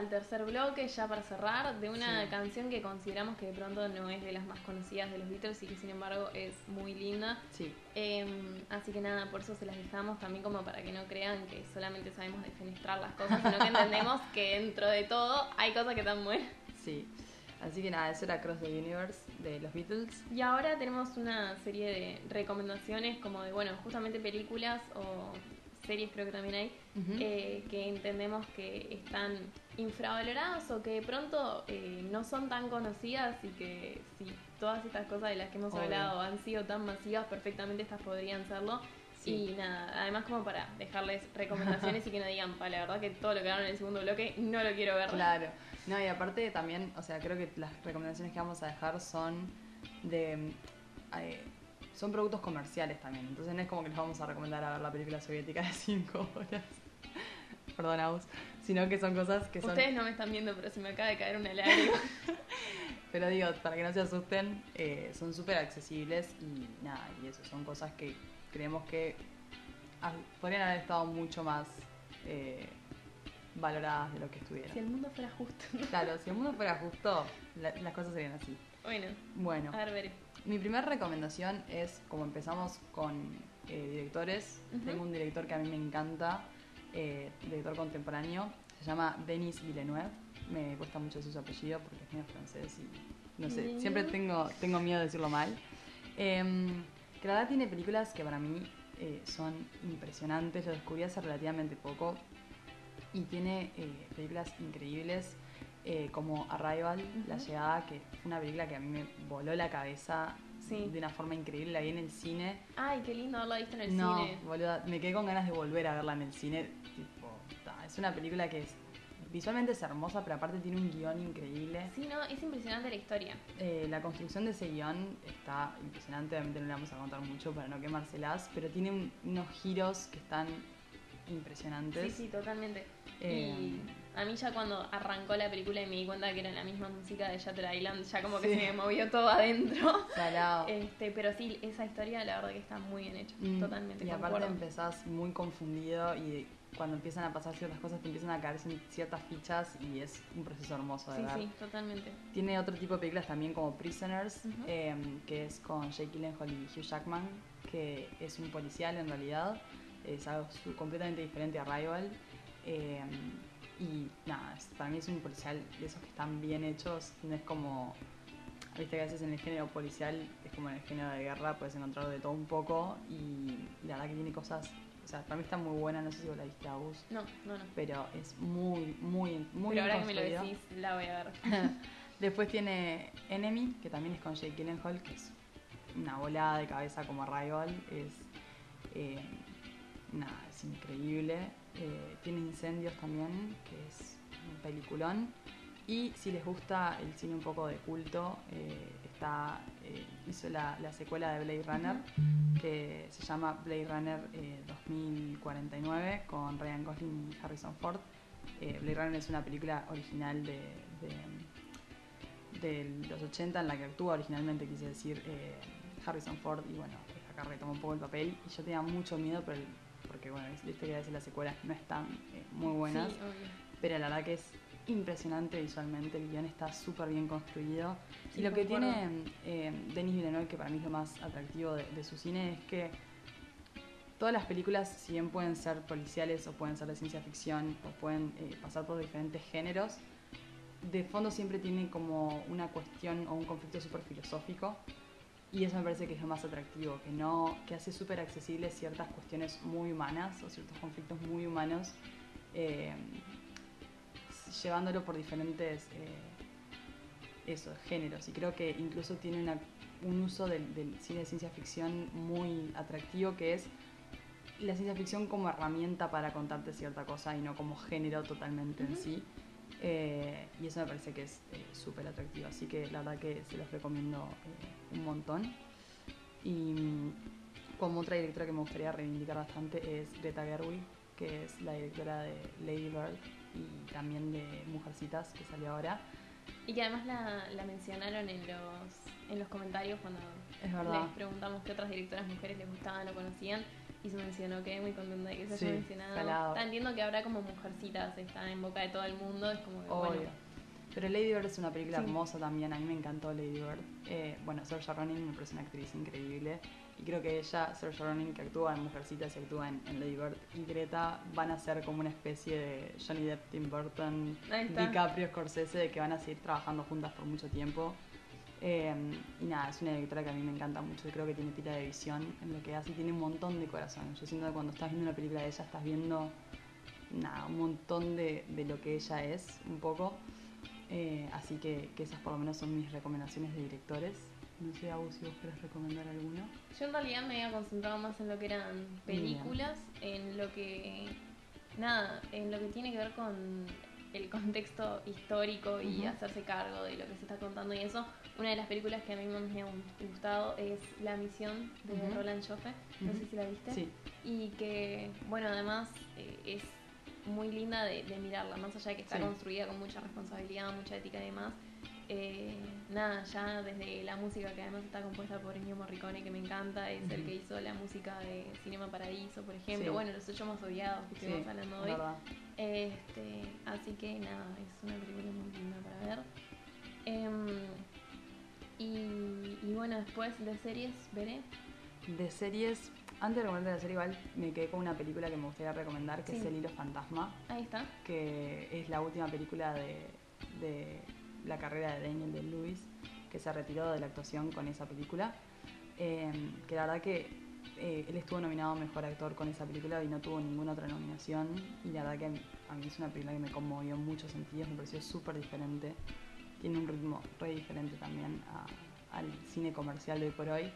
al tercer bloque ya para cerrar de una Sí. canción que consideramos que de pronto no es de las más conocidas de los Beatles y que sin embargo es muy linda. Sí, Em, así que nada, por eso se las dejamos también como para que no crean que solamente sabemos defenestrar las cosas, sino que entendemos que dentro de todo hay cosas que están buenas. sí. Así que nada, eso era Cross the Universe de los Beatles. Y ahora tenemos una serie de recomendaciones como de, bueno, justamente películas o series creo que también hay, eh, que entendemos que están infravaloradas o que de pronto eh, no son tan conocidas y que si todas estas cosas de las que hemos Obvio. hablado han sido tan masivas, perfectamente estas podrían serlo. Sí. Y nada, además como para dejarles recomendaciones y que no digan, pa, la verdad que todo lo que hagan en el segundo bloque no lo quiero ver. Claro. No, y aparte también, o sea, creo que las recomendaciones que vamos a dejar son de. eh, son productos comerciales también. Entonces no es como que les vamos a recomendar a ver la película soviética de 5 horas. Perdón, Aus. Sino que son cosas que son. Ustedes no me están viendo, pero se me acaba de caer una lágrima. Pero digo, para que no se asusten, eh, son súper accesibles y nada, y eso, son cosas que creemos que podrían haber estado mucho más eh, valoradas de lo que estuvieron. si el mundo fuera justo. Claro, si el mundo fuera justo, la- las cosas serían así. bueno, Bueno, a ver, veré. mi primera recomendación es, como empezamos con eh, directores, tengo un director que a mí me encanta, eh, director contemporáneo, se llama Denis Villeneuve, me cuesta mucho su apellido porque es medio francés y no sé, Villeneuve. siempre tengo, tengo miedo de decirlo mal. Que la verdad tiene películas que para mí eh, son impresionantes, lo descubrí hace relativamente poco y tiene eh, películas increíbles eh, como Arrival, La Ujú. Llegada, que fue una película que a mí me voló la cabeza Sí. de una forma increíble, la vi en el cine. Ay, qué lindo haberla visto en el no, cine. boluda, me quedé con ganas de volver a verla en el cine. Tipo, ta, es una película que es, visualmente es hermosa, pero aparte tiene un guion increíble. Sí, no, es impresionante la historia. Eh, la construcción de ese guion está impresionante, obviamente no le vamos a contar mucho para no quemárselas, pero tiene un- unos giros que están impresionantes. Sí, sí, totalmente. Eh, Y a mí ya cuando arrancó la película y me di cuenta que era la misma música de Shutter Island, ya como que Sí. se me movió todo adentro. Salado. Este, pero sí, esa historia la verdad que está muy bien hecha. Mm, Totalmente. Y aparte empezás muy confundido y cuando empiezan a pasar ciertas cosas te empiezan a caer ciertas fichas y es un proceso hermoso de Sí, ver. sí, totalmente. Tiene otro tipo de películas también como Prisoners, eh, que es con Jake Gyllenhaal y Hugh Jackman, que es un policial en realidad, es algo completamente diferente a Rival. eh, y nada, para mí es un policial de esos que están bien hechos, no es como, viste que a veces en el género policial es como en el género de guerra, puedes encontrar de todo un poco y la verdad que tiene cosas, o sea, para mí está muy buena, no sé si vos la viste a vos, No, no, no. pero es muy, muy, muy pero ahora que me lo decís, la voy a ver. Después tiene Enemy, que también es con Jake Gyllenhaal, que es una volada de cabeza como Rival. Es, eh, nada, es increíble. Eh, tiene Incendios también, que es un peliculón. Y si les gusta el cine un poco de culto, eh, está, eh, hizo la, la secuela de Blade Runner, que se llama Blade Runner eh, 2049, con Ryan Gosling y Harrison Ford. Blade Runner es una película original de, de- de los 80 en la que actúa originalmente, quise decir, Harrison Ford, y bueno, acá retoma un poco el papel. Y yo tenía mucho miedo, pero el- porque bueno, viste que a veces las secuelas no están eh, muy buenas. Sí. Pero la verdad que es impresionante visualmente, el guion está súper bien construido. Sí, y lo que tiene eh, Denis Villeneuve, que para mí es lo más atractivo de, de su cine, es que todas las películas, si bien pueden ser policiales o pueden ser de ciencia ficción o pueden eh, pasar por diferentes géneros, de fondo siempre tienen como una cuestión o un conflicto súper filosófico. Y eso me parece que es lo más atractivo, que no que hace súper accesibles ciertas cuestiones muy humanas o ciertos conflictos muy humanos, eh, llevándolo por diferentes eh, eso, géneros. Y creo que incluso tiene una- un uso del, del cine de ciencia ficción muy atractivo, que es la ciencia ficción como herramienta para contarte cierta cosa y no como género totalmente en sí. Eh, y eso me parece que es eh, súper atractivo. Así que la verdad que se los recomiendo eh, un montón. Y mm, como otra directora que me gustaría reivindicar bastante es Greta Gerwig, que es la directora de Lady Bird y también de Mujercitas, que salió ahora. Y que además la, la mencionaron en los, en los comentarios cuando les preguntamos qué otras directoras mujeres les gustaban o conocían. Y se mencionó, quedé muy contenta de que se Sí, haya mencionado. salado. Está, entiendo que habrá como mujercitas, está en boca de todo el mundo. Es como que, Obvio. bueno, Pero Lady Bird es una película Sí. hermosa también, a mí me encantó Lady Bird. Eh, bueno, Saoirse Ronan me parece una actriz increíble. Y creo que ella, Saoirse Ronan, que actúa en Mujercitas y actúa en, en Lady Bird, y Greta van a ser como una especie de Johnny Depp, Tim Burton. DiCaprio, Scorsese, de que van a seguir trabajando juntas por mucho tiempo. Eh, y nada, es una directora que a mí me encanta mucho creo que tiene pila de visión en lo que hace y tiene un montón de corazón. Yo siento que cuando estás viendo una película de ella estás viendo nada, un montón de, de lo que ella es, un poco. Eh, así que, que esas por lo menos son mis recomendaciones de directores. No sé, Agus, si vos querés recomendar alguno. Yo en realidad me había concentrado más en lo que eran películas, en lo que. Nada, en lo que tiene que ver con el contexto histórico y hacerse cargo de lo que se está contando y eso. Una de las películas que a mí más me ha gustado es La misión de. Roland Joffe. No sé si la viste. Sí, Y que, bueno, además eh, es muy linda de, de mirarla, más allá de que está Sí. construida con mucha responsabilidad, mucha ética y demás. Eh, nada, ya desde la música que además está compuesta por Ennio Morricone, que me encanta, es el que hizo la música de Cinema Paradiso, por ejemplo. Sí. Bueno, los ocho más odiados que sí, estuvimos hablando hoy. verdad. Este, así que nada, es una película muy linda para ver. Em, y, y bueno, después de series veré. De series, antes de recomendar la serie igual me quedé con una película que me gustaría recomendar, que Sí. es El Hilo Fantasma, Ahí está. que es la última película de, de la carrera de Daniel de Lewis, que se retiró de la actuación con esa película. Eh, que la verdad que eh, él estuvo nominado a Mejor Actor con esa película y no tuvo ninguna otra nominación. Y la verdad que a mí, es una película que me conmovió en muchos sentidos, me pareció súper diferente. Tiene un ritmo re diferente también a- al cine comercial de hoy por hoy.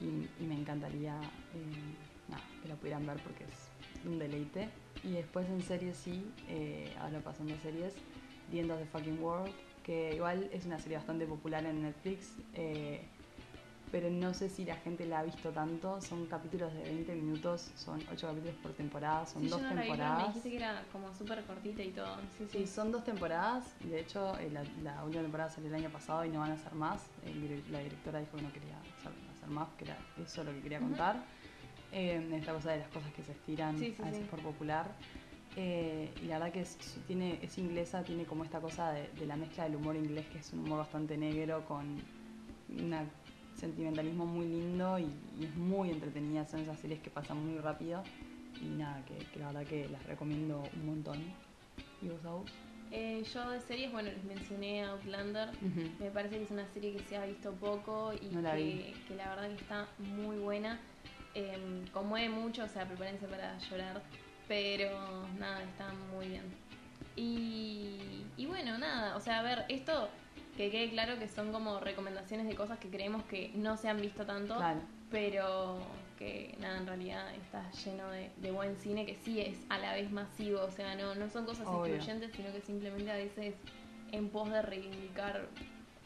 Y, y me encantaría eh, que la pudieran ver porque es un deleite. Y después en series sí, eh, ahora pasando a series, The End of the Fucking World, que igual es una serie bastante popular en Netflix, eh, pero no sé si la gente la ha visto tanto. Son capítulos de 20 minutos, son 8 capítulos por temporada, son Sí, yo dos no la vi, pero me temporadas. dijiste que era como súper cortita y todo. Sí, sí. Sí, son dos temporadas. De hecho, eh, la, la última temporada salió el año pasado y no van a ser más. El la directora dijo que no quería hacer, hacer más, que era eso lo que quería contar. Eh, esta cosa de las cosas que se estiran a veces por popular. Eh, y la verdad que es, tiene, es inglesa, tiene como esta cosa de, de la mezcla del humor inglés, que es un humor bastante negro, con un sentimentalismo muy lindo y, y es muy entretenida. Son esas series que pasan muy rápido. Y nada, que, que la verdad que las recomiendo un montón. ¿Y vos, Agus? Eh, yo de series, bueno, les mencioné Outlander. Ujú. Me parece que es una serie que se ha visto poco y No la que, vi. que la verdad que está muy buena. Eh, conmueve mucho, o sea, prepárense para llorar, pero nada, está muy bien. Y, y bueno, nada, o sea, a ver, esto que quede claro que son como recomendaciones de cosas que creemos que no se han visto tanto, Claro. pero que nada, en realidad está lleno de, de buen cine que sí es a la vez masivo, o sea, no, no son cosas Obvio. excluyentes, sino que simplemente a veces en pos de reivindicar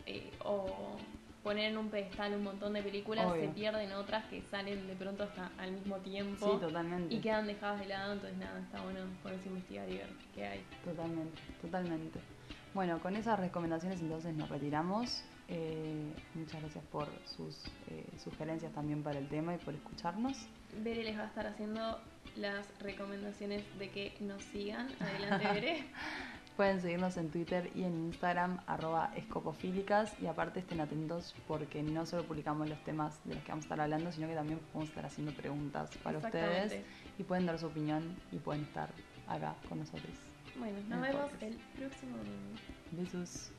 eh, o poner en un pedestal un montón de películas, Obvio. se pierden otras que salen de pronto hasta al mismo tiempo Sí, totalmente. y quedan dejadas de lado, entonces nada, está bueno ponerse a investigar y ver qué hay. Totalmente, totalmente. Bueno, con esas recomendaciones entonces nos retiramos. Eh, muchas gracias por sus eh, sugerencias también para el tema y por escucharnos. Bere les va a estar haciendo las recomendaciones de que nos sigan. Adelante, Bere. Pueden seguirnos en Twitter y en Instagram, arroba escopofílicas. Y aparte estén atentos porque no solo publicamos los temas de los que vamos a estar hablando, sino que también podemos estar haciendo preguntas para ustedes. Y pueden dar su opinión y pueden estar acá con nosotros. Bueno, En nos vemos el próximo domingo. Besos.